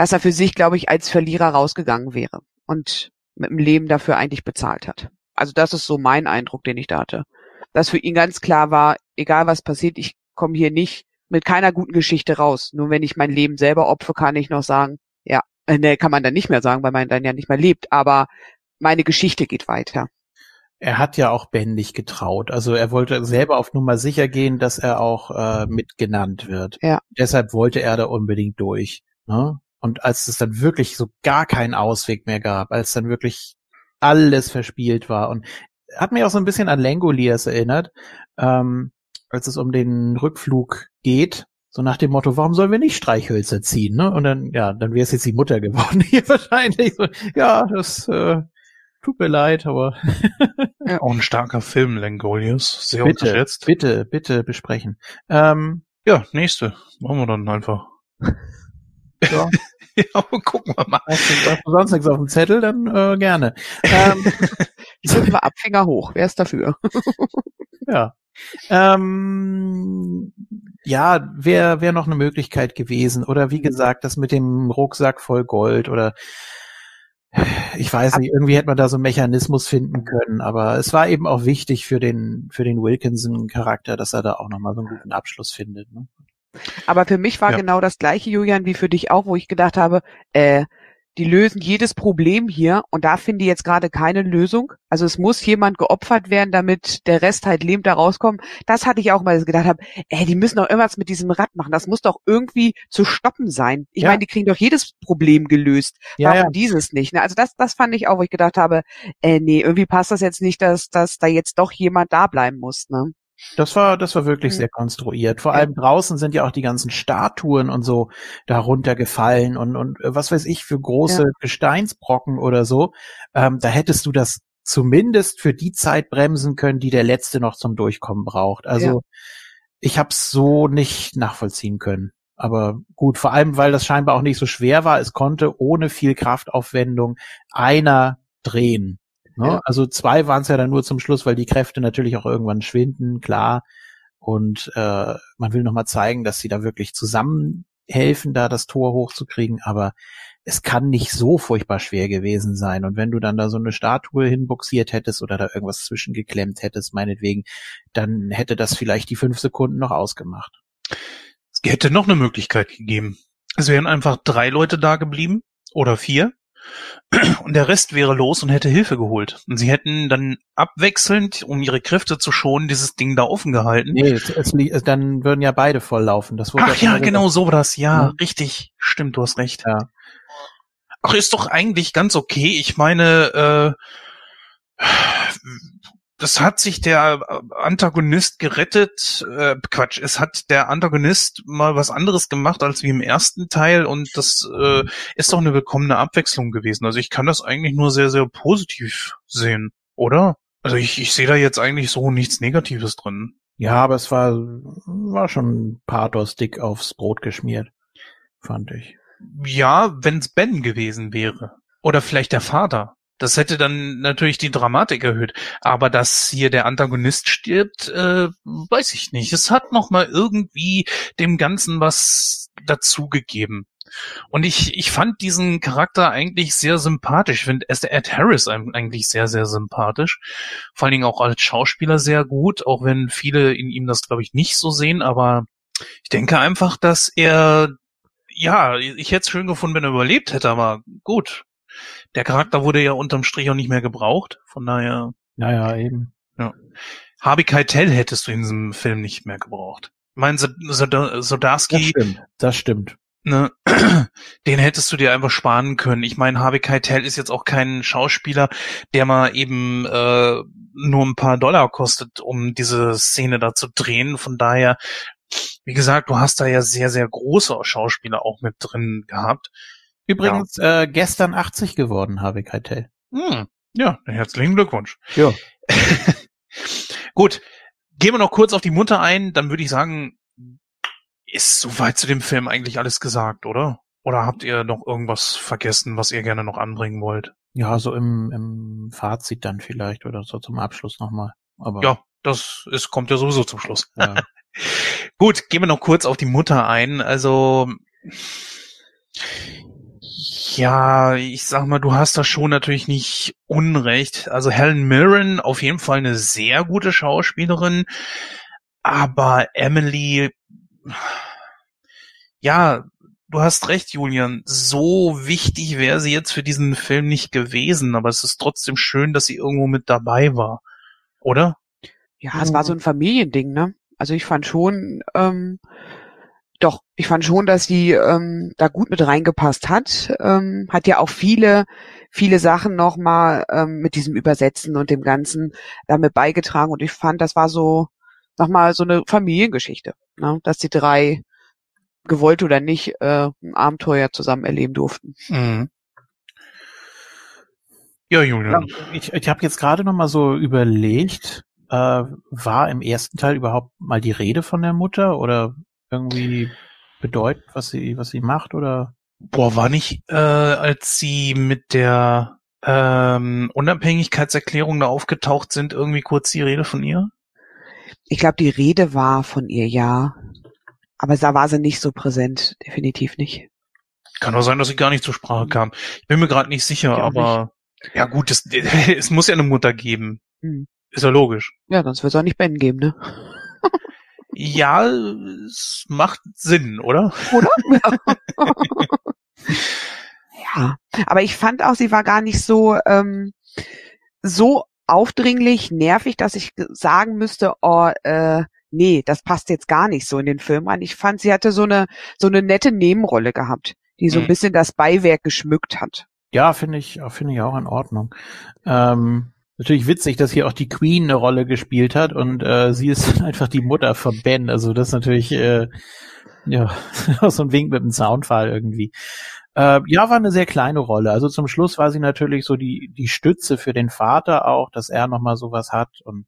dass er für sich, glaube ich, als Verlierer rausgegangen wäre und mit dem Leben dafür eigentlich bezahlt hat. Also das ist so mein Eindruck, den ich da hatte. Dass für ihn ganz klar war, egal was passiert, ich komme hier nicht mit keiner guten Geschichte raus. Nur wenn ich mein Leben selber opfe, kann ich noch sagen, ja, äh, ne, kann man dann nicht mehr sagen, weil man dann ja nicht mehr lebt, aber meine Geschichte geht weiter. Er hat ja auch nicht getraut. Also er wollte selber auf Nummer sicher gehen, dass er auch äh, mitgenannt wird. Ja. Deshalb wollte er da unbedingt durch. Ne? Und als es dann wirklich so gar keinen Ausweg mehr gab, als dann wirklich alles verspielt war und hat mich auch so ein bisschen an Langoliers erinnert, ähm, als es um den Rückflug geht, so nach dem Motto, warum sollen wir nicht Streichhölzer ziehen, ne? Und dann, ja, dann wäre es jetzt die Mutter geworden hier wahrscheinlich. So, ja, das äh, tut mir leid, aber ja. auch ein starker Film, Langoliers, sehr bitte, unterschätzt. Bitte, bitte besprechen. Ähm, ja, nächste, machen wir dann einfach. Ja. ja, gucken wir mal. Hast du, hast du sonst nichts auf dem Zettel, dann äh, gerne. Ähm, Sind wir Abfinger hoch. Wer ist dafür? ja. Ähm, ja, wäre wär noch eine Möglichkeit gewesen. Oder wie gesagt, das mit dem Rucksack voll Gold oder ich weiß nicht, irgendwie hätte man da so einen Mechanismus finden können, aber es war eben auch wichtig für den, für den Wilkinson-Charakter, dass er da auch nochmal so einen guten Abschluss findet. Ne? Aber für mich war ja. genau das gleiche, Julian, wie für dich auch, wo ich gedacht habe, äh, die lösen jedes Problem hier und da finde ich jetzt gerade keine Lösung. Also es muss jemand geopfert werden, damit der Rest halt lebend da rauskommt. Das hatte ich auch mal gedacht habe, ey, die müssen doch irgendwas mit diesem Rad machen. Das muss doch irgendwie zu stoppen sein. Ich ja. meine, die kriegen doch jedes Problem gelöst. Ja, Warum ja. dieses nicht? Ne? Also das, das fand ich auch, wo ich gedacht habe, äh, nee, irgendwie passt das jetzt nicht, dass, dass da jetzt doch jemand da bleiben muss. Ne? Das war, das war wirklich sehr konstruiert. Vor allem draußen sind ja auch die ganzen Statuen und so darunter gefallen und, und äh, was weiß ich für große ja. Gesteinsbrocken oder so. Ähm, da hättest du das zumindest für die Zeit bremsen können, die der letzte noch zum Durchkommen braucht. Also ja. ich habe es so nicht nachvollziehen können. Aber gut, vor allem, weil das scheinbar auch nicht so schwer war. Es konnte ohne viel Kraftaufwendung einer drehen. Ne? Ja. Also zwei waren es ja dann nur zum Schluss, weil die Kräfte natürlich auch irgendwann schwinden, klar. Und äh, man will nochmal zeigen, dass sie da wirklich zusammen helfen, da das Tor hochzukriegen, aber es kann nicht so furchtbar schwer gewesen sein. Und wenn du dann da so eine Statue hinboxiert hättest oder da irgendwas zwischengeklemmt hättest, meinetwegen, dann hätte das vielleicht die fünf Sekunden noch ausgemacht. Es hätte noch eine Möglichkeit gegeben. Es wären einfach drei Leute da geblieben oder vier und der Rest wäre los und hätte Hilfe geholt. Und sie hätten dann abwechselnd, um ihre Kräfte zu schonen, dieses Ding da offen gehalten. Nee, es, es, es, dann würden ja beide volllaufen. Das Ach ja, genau so war das. Ja, ja, richtig. Stimmt, du hast recht. Ja. Ach, ist doch eigentlich ganz okay. Ich meine, äh, das hat sich der Antagonist gerettet. Äh, Quatsch, es hat der Antagonist mal was anderes gemacht als wie im ersten Teil und das äh, ist doch eine willkommene Abwechslung gewesen. Also ich kann das eigentlich nur sehr, sehr positiv sehen, oder? Also ich, ich sehe da jetzt eigentlich so nichts Negatives drin. Ja, aber es war, war schon pathos-dick aufs Brot geschmiert, fand ich. Ja, wenn's Ben gewesen wäre. Oder vielleicht der Vater. Das hätte dann natürlich die Dramatik erhöht. Aber dass hier der Antagonist stirbt, äh, weiß ich nicht. Es hat noch mal irgendwie dem Ganzen was dazugegeben. Und ich, ich fand diesen Charakter eigentlich sehr sympathisch. Ich finde Ed Harris eigentlich sehr, sehr sympathisch. Vor allen Dingen auch als Schauspieler sehr gut, auch wenn viele in ihm das, glaube ich, nicht so sehen. Aber ich denke einfach, dass er, ja, ich hätte es schön gefunden, wenn er überlebt hätte, aber gut der Charakter wurde ja unterm Strich auch nicht mehr gebraucht, von daher. Ja, ja, eben. Ja. Harvey Keitel hättest du in diesem Film nicht mehr gebraucht. Ich meine, Sodarski. Das stimmt, das stimmt. Ne, den hättest du dir einfach sparen können. Ich meine, Harvey Keitel ist jetzt auch kein Schauspieler, der mal eben äh, nur ein paar Dollar kostet, um diese Szene da zu drehen. Von daher, wie gesagt, du hast da ja sehr, sehr große Schauspieler auch mit drin gehabt. Übrigens ja. äh, gestern 80 geworden, Harvey Keitel. Hm. Ja, herzlichen Glückwunsch. Ja. Gut, gehen wir noch kurz auf die Mutter ein, dann würde ich sagen, ist soweit zu dem Film eigentlich alles gesagt, oder? Oder habt ihr noch irgendwas vergessen, was ihr gerne noch anbringen wollt? Ja, so im, im Fazit dann vielleicht oder so zum Abschluss nochmal. Aber ja, das ist, kommt ja sowieso zum Schluss. Ja. Gut, gehen wir noch kurz auf die Mutter ein. Also ja, ich sag mal, du hast da schon natürlich nicht Unrecht. Also Helen Mirren auf jeden Fall eine sehr gute Schauspielerin, aber Emily, ja, du hast recht, Julian. So wichtig wäre sie jetzt für diesen Film nicht gewesen, aber es ist trotzdem schön, dass sie irgendwo mit dabei war, oder? Ja, es war so ein Familiending, ne? Also ich fand schon, ähm, doch, ich fand schon, dass die ähm, da gut mit reingepasst hat. Ähm, hat ja auch viele, viele Sachen nochmal ähm, mit diesem Übersetzen und dem Ganzen damit beigetragen. Und ich fand, das war so nochmal so eine Familiengeschichte, ne? dass die drei gewollt oder nicht äh, ein Abenteuer zusammen erleben durften. Mhm. Ja, Julian. Ja, ich ich habe jetzt gerade noch mal so überlegt, äh, war im ersten Teil überhaupt mal die Rede von der Mutter oder irgendwie bedeutet, was sie, was sie macht oder? Boah, war nicht, äh, als sie mit der ähm, Unabhängigkeitserklärung da aufgetaucht sind, irgendwie kurz die Rede von ihr? Ich glaube, die Rede war von ihr, ja. Aber da war sie nicht so präsent, definitiv nicht. Kann auch sein, dass sie gar nicht zur Sprache kam. Ich bin mir gerade nicht sicher, aber nicht. ja gut, es, es muss ja eine Mutter geben. Hm. Ist ja logisch. Ja, sonst wird es auch nicht Ben geben, ne? Ja, es macht Sinn, oder? Oder? ja, aber ich fand auch, sie war gar nicht so ähm, so aufdringlich, nervig, dass ich sagen müsste, oh, äh, nee, das passt jetzt gar nicht so in den Film rein. Ich fand, sie hatte so eine so eine nette Nebenrolle gehabt, die so ein mhm. bisschen das Beiwerk geschmückt hat. Ja, finde ich, finde ich auch in Ordnung. Ähm, natürlich witzig, dass hier auch die Queen eine Rolle gespielt hat und äh, sie ist einfach die Mutter von Ben. Also das ist natürlich äh, ja so ein Wink mit dem Soundfall irgendwie. Äh, ja, war eine sehr kleine Rolle. Also zum Schluss war sie natürlich so die die Stütze für den Vater auch, dass er noch mal sowas hat und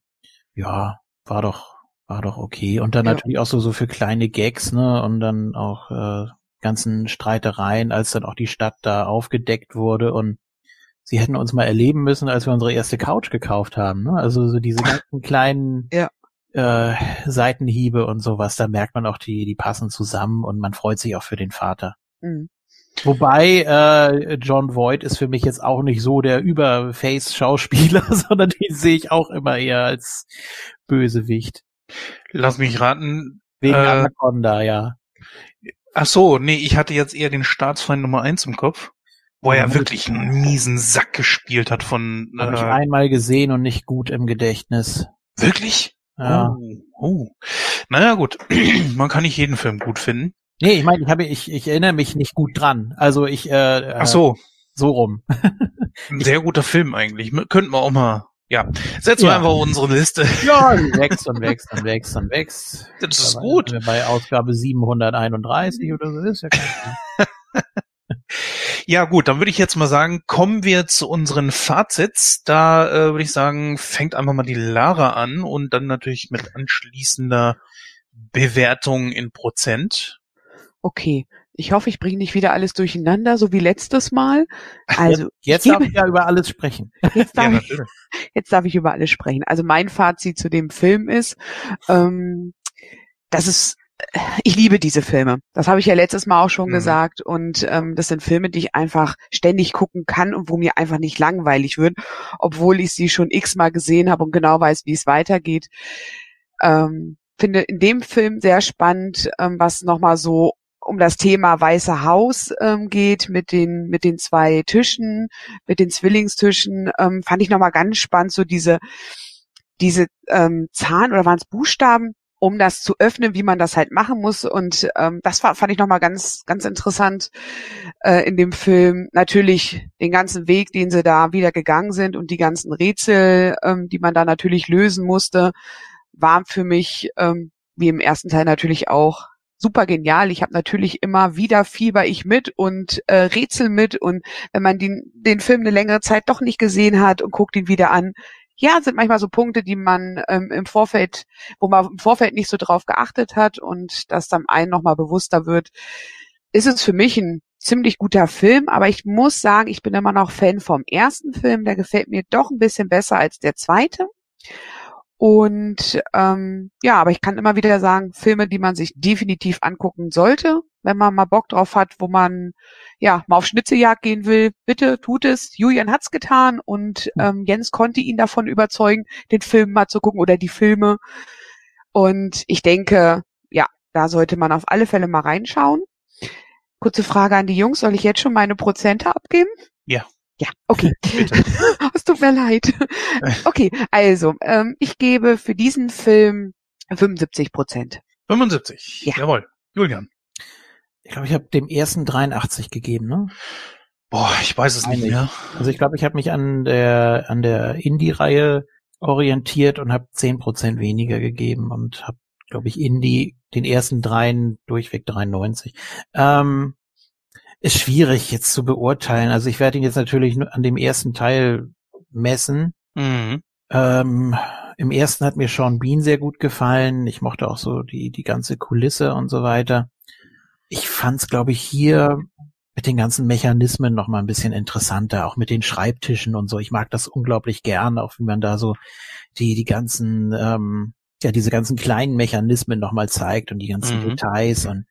ja, war doch war doch okay. Und dann ja. natürlich auch so so für kleine Gags, ne? Und dann auch äh, ganzen Streitereien, als dann auch die Stadt da aufgedeckt wurde und sie hätten uns mal erleben müssen, als wir unsere erste Couch gekauft haben. Ne? Also so diese ganzen kleinen ja. äh, Seitenhiebe und sowas, da merkt man auch, die, die passen zusammen und man freut sich auch für den Vater. Mhm. Wobei äh, John Voight ist für mich jetzt auch nicht so der Überface-Schauspieler, sondern den sehe ich auch immer eher als Bösewicht. Lass mich raten. Wegen Äh, Anaconda, ja. Ach so, nee, ich hatte jetzt eher den Staatsfeind Nummer eins im Kopf, wo er wirklich einen miesen Sack gespielt hat von Habe ich äh, einmal gesehen und nicht gut im Gedächtnis. wirklich. Ja. Oh, oh. Naja, gut. Man kann nicht jeden Film gut finden. Nee, ich meine, ich habe ich, ich erinnere mich nicht gut dran. Also ich äh, Ach so, so rum. ein sehr guter Film eigentlich. Könnten wir auch mal, ja, setzen wir Ja. einfach unsere Liste. Ja, die wächst und wächst und wächst und wächst. Das ist Aber gut. Bei Ausgabe 731 oder so ist ja kein. Ja gut, dann würde ich jetzt mal sagen, kommen wir zu unseren Fazits. Da äh, würde ich sagen, fängt einfach mal die Lara an und dann natürlich mit anschließender Bewertung in Prozent. Okay. Ich hoffe, ich bringe nicht wieder alles durcheinander, so wie letztes Mal. Also, Jetzt ich darf ich ja über alles sprechen. jetzt Ja, darf, ich, natürlich. jetzt darf ich über alles sprechen. Also mein Fazit zu dem Film ist, ähm, das ist, ich liebe diese Filme. Das habe ich ja letztes Mal auch schon Mhm. gesagt. Und ähm, das sind Filme, die ich einfach ständig gucken kann und wo mir einfach nicht langweilig wird, obwohl ich sie schon x-mal gesehen habe und genau weiß, wie es weitergeht. Ähm, finde in dem Film sehr spannend, ähm, was nochmal so um das Thema Weiße Haus ähm, geht mit den mit den zwei Tischen, mit den Zwillingstischen, ähm, fand ich nochmal ganz spannend, so diese diese ähm, Zahn oder waren es Buchstaben, um das zu öffnen, wie man das halt machen muss. Und ähm, das war, fand ich nochmal ganz, ganz interessant äh, in dem Film. Natürlich den ganzen Weg, den sie da wieder gegangen sind und die ganzen Rätsel, ähm, die man da natürlich lösen musste, waren für mich, ähm, wie im ersten Teil natürlich auch, super genial. Ich habe natürlich immer wieder fieber ich mit und äh, Rätsel mit und wenn man den, den Film eine längere Zeit doch nicht gesehen hat und guckt ihn wieder an, ja, sind manchmal so Punkte, die man ähm, im Vorfeld, wo man im Vorfeld nicht so drauf geachtet hat und das dann einem nochmal bewusster wird, ist es für mich ein ziemlich guter Film, aber ich muss sagen, ich bin immer noch Fan vom ersten Film, der gefällt mir doch ein bisschen besser als der zweite. Und ähm, ja, aber ich kann immer wieder sagen, Filme, die man sich definitiv angucken sollte, wenn man mal Bock drauf hat, wo man ja mal auf Schnitzeljagd gehen will, bitte tut es. Julian hat's getan und ähm, Jens konnte ihn davon überzeugen, den Film mal zu gucken oder die Filme. Und ich denke, ja, da sollte man auf alle Fälle mal reinschauen. Kurze Frage an die Jungs, soll ich jetzt schon meine Prozente abgeben? Ja. Ja, okay. Bitte. es tut mir leid. Okay, also, ähm, ich gebe für diesen Film 75 Prozent. 75. Ja. Jawohl. Julian. Ich glaube, ich habe dem ersten 83 gegeben, ne? Boah, ich weiß es nicht Einig. mehr. Also ich glaube, ich habe mich an der an der Indie-Reihe orientiert und habe 10% weniger gegeben und habe, glaube ich, Indie den ersten dreien durchweg 93. Ähm, ist schwierig jetzt zu beurteilen. Also ich werde ihn jetzt natürlich nur an dem ersten Teil messen. Mhm. Ähm, Im ersten hat mir Sean Bean sehr gut gefallen. Ich mochte auch so die, die ganze Kulisse und so weiter. Ich fand's, glaube ich, hier mit den ganzen Mechanismen noch mal ein bisschen interessanter, auch mit den Schreibtischen und so. Ich mag das unglaublich gern, auch wie man da so die, die ganzen, ähm, ja, diese ganzen kleinen Mechanismen noch mal zeigt und die ganzen Mhm. Details und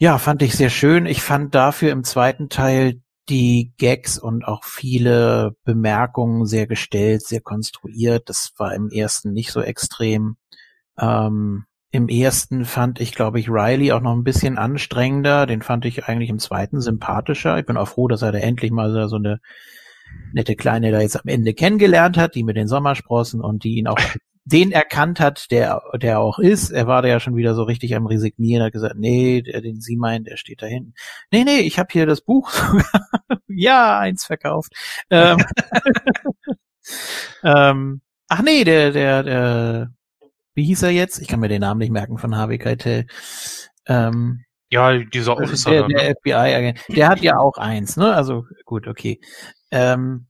ja, fand ich sehr schön. Ich fand dafür im zweiten Teil die Gags und auch viele Bemerkungen sehr gestellt, sehr konstruiert. Das war im ersten nicht so extrem. Ähm, Im ersten fand ich, glaube ich, Riley auch noch ein bisschen anstrengender. Den fand ich eigentlich im zweiten sympathischer. Ich bin auch froh, dass er da endlich mal so eine nette Kleine da jetzt am Ende kennengelernt hat, die mit den Sommersprossen und die ihn auch den erkannt hat, der, der auch ist. Er war da ja schon wieder so richtig am Resignieren, hat gesagt, nee, der, den sie meint, der steht da hinten. Nee, nee, ich habe hier das Buch sogar. ja, eins verkauft. Ähm, ähm, ach nee, der, der, der, wie hieß er jetzt? Ich kann mir den Namen nicht merken von Harvey Keitel. Ähm, Ja, dieser Officer. der, da, ne? der FBI-Agent. Der hat ja auch eins, ne? Also gut, okay. Ähm,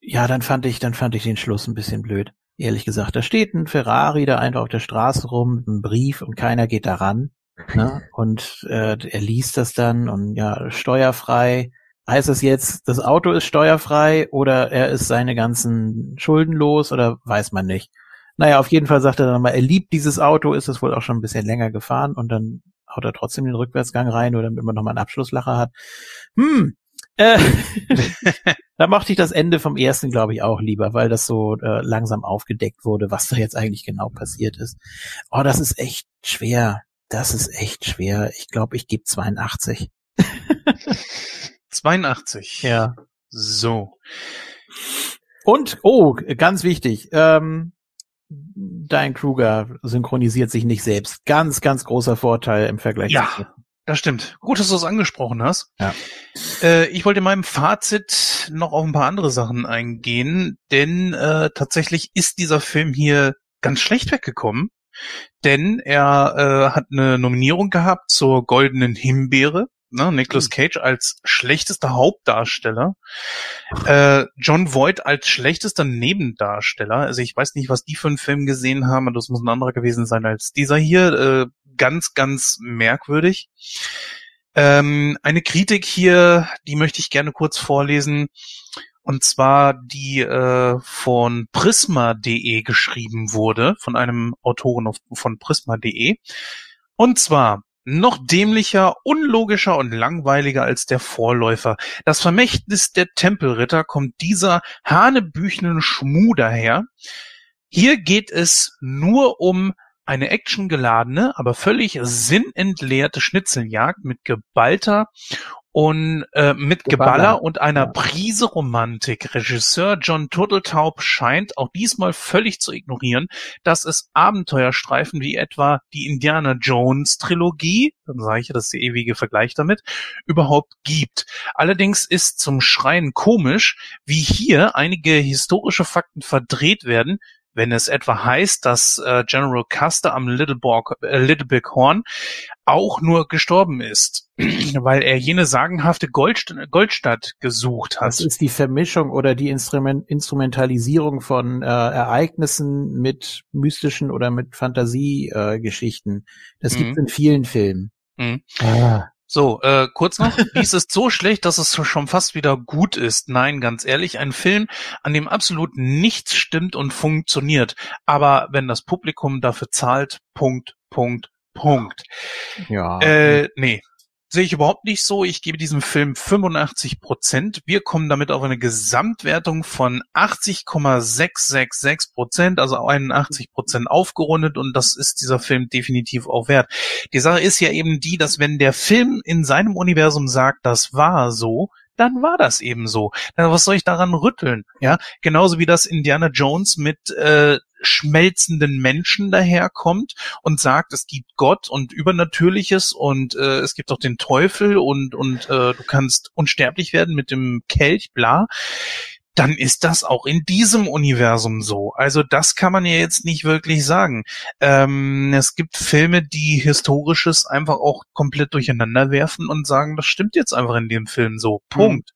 ja, dann fand ich, dann fand ich den Schluss ein bisschen blöd. Ehrlich gesagt, da steht ein Ferrari da einfach auf der Straße rum, mit einem Brief und keiner geht daran. Ne? Und äh, er liest das dann und ja, steuerfrei. Heißt es jetzt, das Auto ist steuerfrei oder er ist seine ganzen Schulden los oder weiß man nicht. Naja, auf jeden Fall sagt er dann mal, er liebt dieses Auto, ist es wohl auch schon ein bisschen länger gefahren und dann haut er trotzdem den Rückwärtsgang rein, nur damit man nochmal einen Abschlusslacher hat. Hm, äh, da mochte ich das Ende vom ersten, glaube ich, auch lieber, weil das so äh, langsam aufgedeckt wurde, was da jetzt eigentlich genau passiert ist. Oh, das ist echt schwer. Das ist echt schwer. Ich glaube, ich gebe 82. 82. Ja. So. Und, oh, ganz wichtig, ähm, Dein Kruger synchronisiert sich nicht selbst. Ganz, ganz großer Vorteil im Vergleich Ja. zu Das stimmt. Gut, dass du es angesprochen hast. Ja. Äh, ich wollte in meinem Fazit noch auf ein paar andere Sachen eingehen, denn äh, tatsächlich ist dieser Film hier ganz schlecht weggekommen, denn er äh, hat eine Nominierung gehabt zur Goldenen Himbeere. Ne, Nicolas Cage als schlechtester Hauptdarsteller, äh, John Voight als schlechtester Nebendarsteller. Also ich weiß nicht, was die für einen Film gesehen haben, aber das muss ein anderer gewesen sein als dieser hier. Äh, ganz, ganz merkwürdig. Ähm, eine Kritik hier, die möchte ich gerne kurz vorlesen. Und zwar die äh, von prisma.de geschrieben wurde, von einem Autoren auf, von prisma.de. Und zwar noch dämlicher, unlogischer und langweiliger als der Vorläufer. Das Vermächtnis der Tempelritter kommt dieser hanebüchenen Schmuh daher. Hier geht es nur um eine actiongeladene, aber völlig sinnentleerte Schnitzeljagd mit geballter und äh, mit Geballer. Geballer und einer. Prise Romantik. Regisseur John Turteltaub scheint auch diesmal völlig zu ignorieren, dass es Abenteuerstreifen wie etwa die Indiana Jones Trilogie, dann sage ich ja, das ist der ewige Vergleich damit, überhaupt gibt. Allerdings ist zum Schreien komisch, wie hier einige historische Fakten verdreht werden, wenn es etwa heißt, dass äh, General Custer am Little, Borg, äh, Little Big Horn auch nur gestorben ist, weil er jene sagenhafte Goldst Goldstadt gesucht hat. Das ist die Vermischung oder die Instrument Instrumentalisierung von äh, Ereignissen mit mystischen oder mit Fantasiegeschichten. Äh, Geschichten. das Mhm. gibt in vielen Filmen. Mhm. Ah. So, äh, kurz noch, dies ist so schlecht, dass es schon fast wieder gut ist. Nein, ganz ehrlich, ein Film, an dem absolut nichts stimmt und funktioniert. Aber wenn das Publikum dafür zahlt, Punkt, Punkt, Punkt. Ja. Äh, nee. Sehe ich überhaupt nicht so. Ich gebe diesem Film 85 Prozent. Wir kommen damit auf eine Gesamtwertung von 80,666 Prozent, also 81 Prozent aufgerundet und das ist dieser Film definitiv auch wert. Die Sache ist ja eben die, dass wenn der Film in seinem Universum sagt, das war so, dann war das eben so. Was soll ich daran rütteln? Ja, genauso wie das Indiana Jones mit äh, schmelzenden Menschen daherkommt und sagt, es gibt Gott und Übernatürliches und äh, es gibt auch den Teufel und und äh, du kannst unsterblich werden mit dem Kelch, bla. Dann ist das auch in diesem Universum so. Also das kann man ja jetzt nicht wirklich sagen. Ähm, es gibt Filme, die Historisches einfach auch komplett durcheinander werfen und sagen, das stimmt jetzt einfach in dem Film so. Punkt.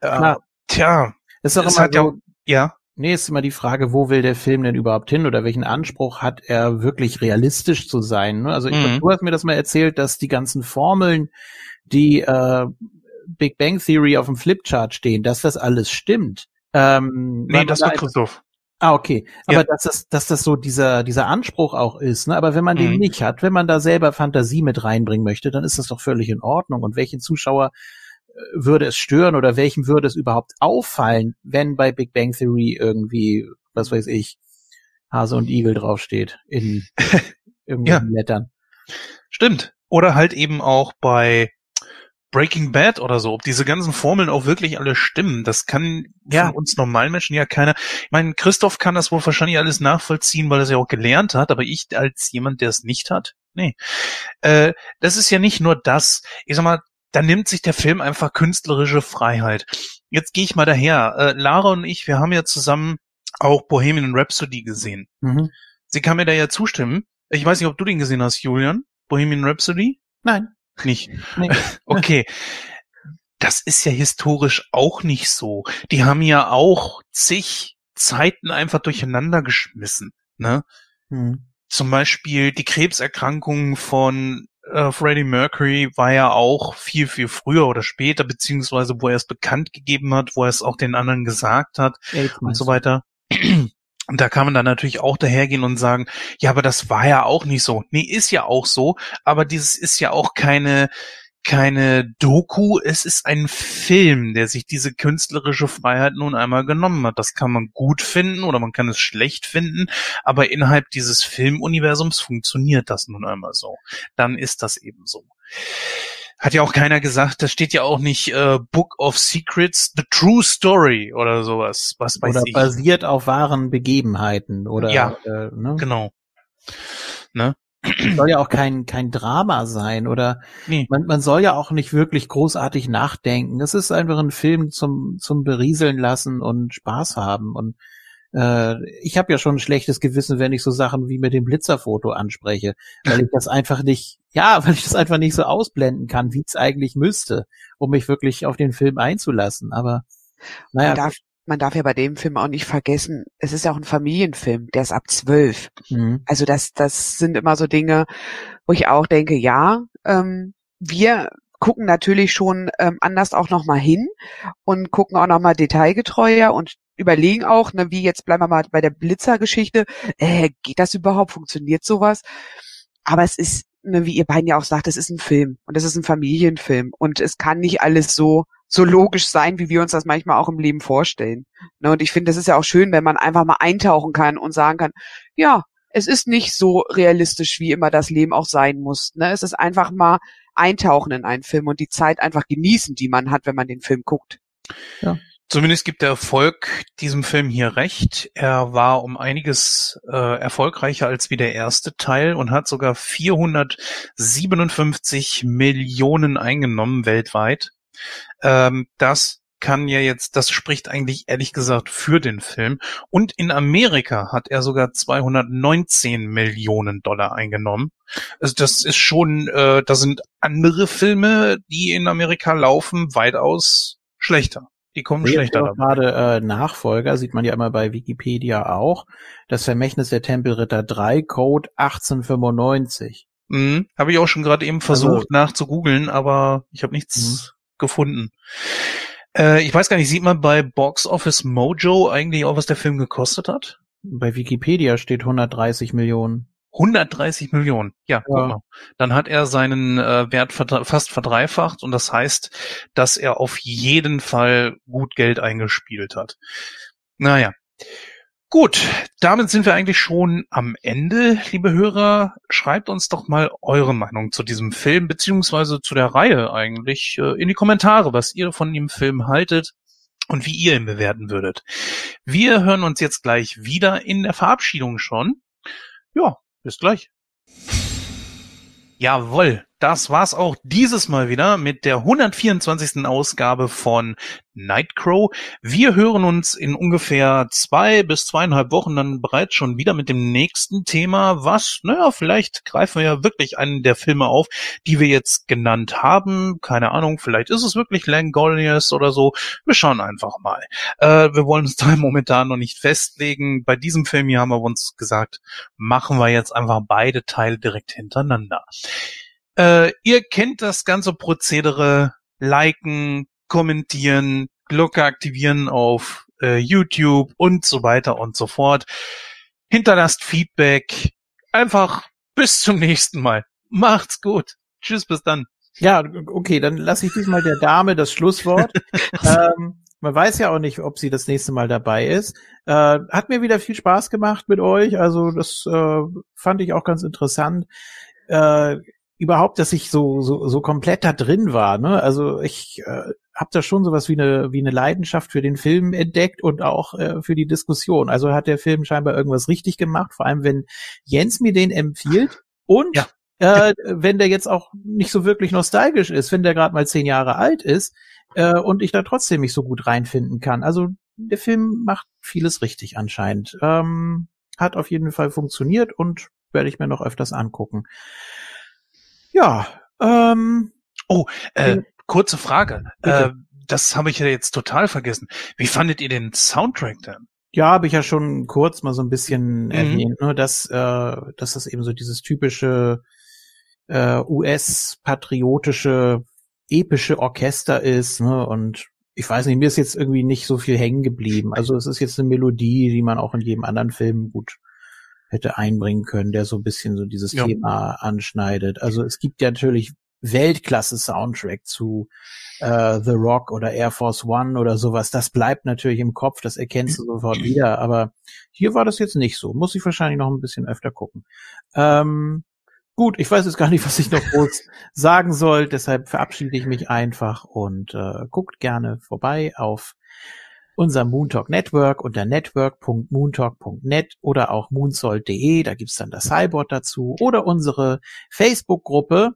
Äh, Klar. tja, ist auch es immer ja so, auch- ja. Nee, ist immer die Frage, wo will der Film denn überhaupt hin oder welchen Anspruch hat er wirklich realistisch zu sein? ne? Also ich, Mhm. du hast mir das mal erzählt, dass die ganzen Formeln, die äh, Big Bang Theory auf dem Flipchart stehen, dass das alles stimmt. Ähm, Nee, das da war Christoph. Ah, okay. Ja. Aber dass das, dass das so dieser, dieser Anspruch auch ist, ne? Aber wenn man den Mhm. nicht hat, wenn man da selber Fantasie mit reinbringen möchte, dann ist das doch völlig in Ordnung. Und welchen Zuschauer äh, würde es stören oder welchem würde es überhaupt auffallen, wenn bei Big Bang Theory irgendwie, was weiß ich, Hase und Igel draufsteht in irgendwelchen Lettern. Stimmt. Oder halt eben auch bei Breaking Bad oder so, ob diese ganzen Formeln auch wirklich alle stimmen, das kann Ja. von uns normalen Menschen ja keiner. Ich meine, Christoph kann das wohl wahrscheinlich alles nachvollziehen, weil er es ja auch gelernt hat, aber ich als jemand, der es nicht hat, nee. Äh, das ist ja nicht nur das. Ich sag mal, da nimmt sich der Film einfach künstlerische Freiheit. Jetzt gehe ich mal daher. Äh, Lara und ich, wir haben ja zusammen auch Bohemian Rhapsody gesehen. Mhm. Sie kann mir da ja zustimmen. Ich weiß nicht, ob du den gesehen hast, Julian. Bohemian Rhapsody? Nein. Nicht. Nee. Okay. Das ist ja historisch auch nicht so. Die haben ja auch zig Zeiten einfach durcheinander geschmissen. Ne? Mhm. Zum Beispiel die Krebserkrankung von äh, Freddie Mercury war ja auch viel, viel früher oder später, beziehungsweise wo er es bekannt gegeben hat, wo er es auch den anderen gesagt hat AIDS und so weiter. Und da kann man dann natürlich auch dahergehen und sagen, ja, aber das war ja auch nicht so. Nee, ist ja auch so, aber dieses ist ja auch keine, keine Doku, es ist ein Film, der sich diese künstlerische Freiheit nun einmal genommen hat. Das kann man gut finden oder man kann es schlecht finden, aber innerhalb dieses Filmuniversums funktioniert das nun einmal so. Dann ist das eben so. Hat ja auch keiner gesagt, da steht ja auch nicht äh, Book of Secrets, The True Story oder sowas. Was weiß oder ich. basiert auf wahren Begebenheiten oder Ja, äh, ne? Genau. Ne? soll ja auch kein kein Drama sein oder Nee. man, man soll ja auch nicht wirklich großartig nachdenken. Es ist einfach ein Film zum zum berieseln lassen und Spaß haben und äh, ich habe ja schon ein schlechtes Gewissen, wenn ich so Sachen wie mit dem Blitzerfoto anspreche, weil ich das einfach nicht, ja, weil ich das einfach nicht so ausblenden kann, wie es eigentlich müsste, um mich wirklich auf den Film einzulassen. Aber Man naja, darf, man darf ja bei dem Film auch nicht vergessen, es ist ja auch ein Familienfilm, der ist ab zwölf. mhm. Also das, das sind immer so Dinge, wo ich auch denke, ja, ähm, wir gucken natürlich schon ähm, anders auch nochmal hin und gucken auch nochmal detailgetreuer und überlegen auch, ne, wie jetzt bleiben wir mal bei der Blitzer-Geschichte, äh, geht das überhaupt, funktioniert sowas? Aber es ist, ne, wie ihr beiden ja auch sagt, es ist ein Film und es ist ein Familienfilm und es kann nicht alles so so logisch sein, wie wir uns das manchmal auch im Leben vorstellen. Ne, und ich finde, das ist ja auch schön, wenn man einfach mal eintauchen kann und sagen kann, ja, es ist nicht so realistisch, wie immer das Leben auch sein muss. Ne? Es ist einfach mal eintauchen in einen Film und die Zeit einfach genießen, die man hat, wenn man den Film guckt. Zumindest gibt der Erfolg diesem Film hier recht. Er war um einiges äh, erfolgreicher als wie der erste Teil und hat sogar 457 Millionen eingenommen weltweit. Ähm, das kann ja jetzt, das spricht eigentlich ehrlich gesagt für den Film. Und in Amerika hat er sogar 219 Millionen Dollar eingenommen. Also das ist schon, äh, da sind andere Filme, die in Amerika laufen, weitaus schlechter. Die kommen Jetzt schlechter dabei. gerade äh, Nachfolger, sieht man ja immer bei Wikipedia auch. Das Vermächtnis der Tempelritter 3, Code 1895. Mhm. Habe ich auch schon gerade eben versucht nachzugoogeln, aber ich habe nichts gefunden. Äh, ich weiß gar nicht, sieht man bei Box Office Mojo eigentlich auch, was der Film gekostet hat? Bei Wikipedia steht 130 Millionen. 130 Millionen. Ja, guck Ja. mal. Dann hat er seinen äh, Wert verdre- fast verdreifacht und das heißt, dass er auf jeden Fall gut Geld eingespielt hat. Naja. Gut, damit sind wir eigentlich schon am Ende, liebe Hörer. Schreibt uns doch mal eure Meinung zu diesem Film, beziehungsweise zu der Reihe eigentlich, äh, in die Kommentare, was ihr von dem Film haltet und wie ihr ihn bewerten würdet. Wir hören uns jetzt gleich wieder in der Verabschiedung schon. Ja, bis gleich. Jawohl, das war's auch dieses Mal wieder mit der 124. Ausgabe von Nightcrow. Wir hören uns in ungefähr zwei bis zweieinhalb Wochen dann bereits schon wieder mit dem nächsten Thema, was, naja, vielleicht greifen wir ja wirklich einen der Filme auf, die wir jetzt genannt haben. Keine Ahnung, vielleicht ist es wirklich Langoliers oder so. Wir schauen einfach mal. Äh, wir wollen uns da momentan noch nicht festlegen. Bei diesem Film hier haben wir uns gesagt, machen wir jetzt einfach beide Teile direkt hintereinander. Äh, ihr kennt das ganze Prozedere. Liken, kommentieren, Glocke aktivieren auf äh, YouTube und so weiter und so fort. Hinterlasst Feedback. Einfach bis zum nächsten Mal. Macht's gut. Tschüss, bis dann. Ja, okay, dann lasse ich diesmal der Dame das Schlusswort. ähm, man weiß ja auch nicht, ob sie das nächste Mal dabei ist. Äh, hat mir wieder viel Spaß gemacht mit euch. Also das äh, fand ich auch ganz interessant. Äh, überhaupt, dass ich so so so komplett da drin war. Ne? Also ich äh, habe da schon sowas wie eine wie eine Leidenschaft für den Film entdeckt und auch äh, für die Diskussion. Also hat der Film scheinbar irgendwas richtig gemacht. Vor allem, wenn Jens mir den empfiehlt und Ja. äh, wenn der jetzt auch nicht so wirklich nostalgisch ist, wenn der gerade mal zehn Jahre alt ist äh, und ich da trotzdem mich so gut reinfinden kann. Also der Film macht vieles richtig anscheinend. Ähm, hat auf jeden Fall funktioniert und werde ich mir noch öfters angucken. Ja, ähm, Äh, Ja. kurze Frage. Bitte. Äh, das habe ich ja jetzt total vergessen. Wie fandet ihr den Soundtrack denn? ja, habe ich ja schon kurz mal so ein bisschen Mhm. erwähnt, ne, dass, äh, dass das eben so dieses typische äh, US-patriotische, epische Orchester ist, ne, und ich weiß nicht, mir ist jetzt irgendwie nicht so viel hängen geblieben. Also es ist jetzt eine Melodie, die man auch in jedem anderen Film gut hätte einbringen können, der so ein bisschen so dieses Ja. Thema anschneidet. Also es gibt ja natürlich Weltklasse-Soundtrack zu äh, The Rock oder Air Force One oder sowas. Das bleibt natürlich im Kopf, das erkennst du sofort wieder. Aber hier war das jetzt nicht so. Muss ich wahrscheinlich noch ein bisschen öfter gucken. Ähm, gut, ich weiß jetzt gar nicht, was ich noch groß sagen soll. Deshalb verabschiede ich mich einfach und äh, guckt gerne vorbei auf unser Moontalk Network unter network.moontalk.net oder auch moonsold.de, da gibt's dann das Cyborg dazu oder unsere Facebook-Gruppe,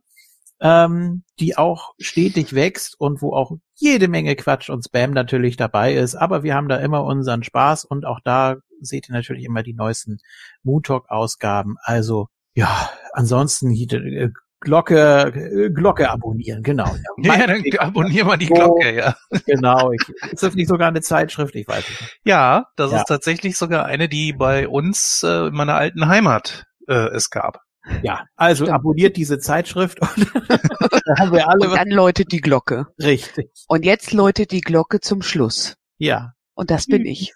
ähm, die auch stetig wächst und wo auch jede Menge Quatsch und Spam natürlich dabei ist, aber wir haben da immer unseren Spaß und auch da seht ihr natürlich immer die neuesten Moontalk-Ausgaben. Also ja, ansonsten äh, Glocke, äh, Glocke abonnieren, genau. Ja, dann abonnier mal die Glocke, ja. Genau. Ich, ist das nicht sogar eine Zeitschrift? Ich weiß nicht. Ja, das Ja. ist tatsächlich sogar eine, die bei uns äh, in meiner alten Heimat äh, es gab. Ja, also Stimmt. abonniert diese Zeitschrift und da haben wir alle Und dann läutet die Glocke. richtig. Und jetzt läutet die Glocke zum Schluss. Ja. Und das bin ich.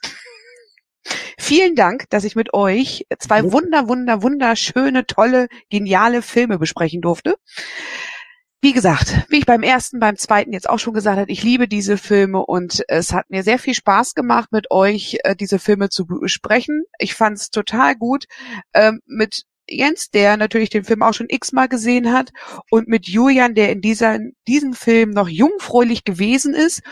Vielen Dank, dass ich mit euch zwei wunder, wunder, wunderschöne, tolle, geniale Filme besprechen durfte. Wie gesagt, wie ich beim ersten, beim zweiten jetzt auch schon gesagt habe, ich liebe diese Filme und es hat mir sehr viel Spaß gemacht, mit euch äh, diese Filme zu besprechen. Ich fand es total gut ähm, mit Jens, der natürlich den Film auch schon x-mal gesehen hat, und mit Julian, der in dieser, diesem Film noch jungfräulich gewesen ist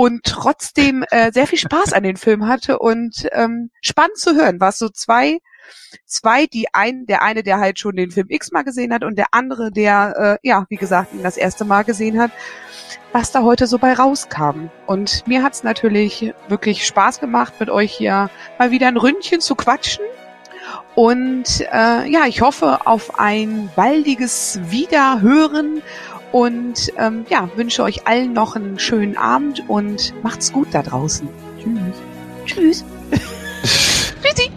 und trotzdem äh, sehr viel Spaß an den Film hatte und ähm, spannend zu hören, was so zwei, zwei, die ein, der eine, der halt schon den Film x-mal gesehen hat und der andere, der, äh, ja, wie gesagt, ihn das erste Mal gesehen hat, was da heute so bei rauskam. Und mir hat's natürlich wirklich Spaß gemacht, mit euch hier mal wieder ein Ründchen zu quatschen. Und äh, ja, ich hoffe auf ein baldiges Wiederhören und ähm, ja, wünsche euch allen noch einen schönen Abend und macht's gut da draußen. Tschüss. Tschüss. Tschüssi.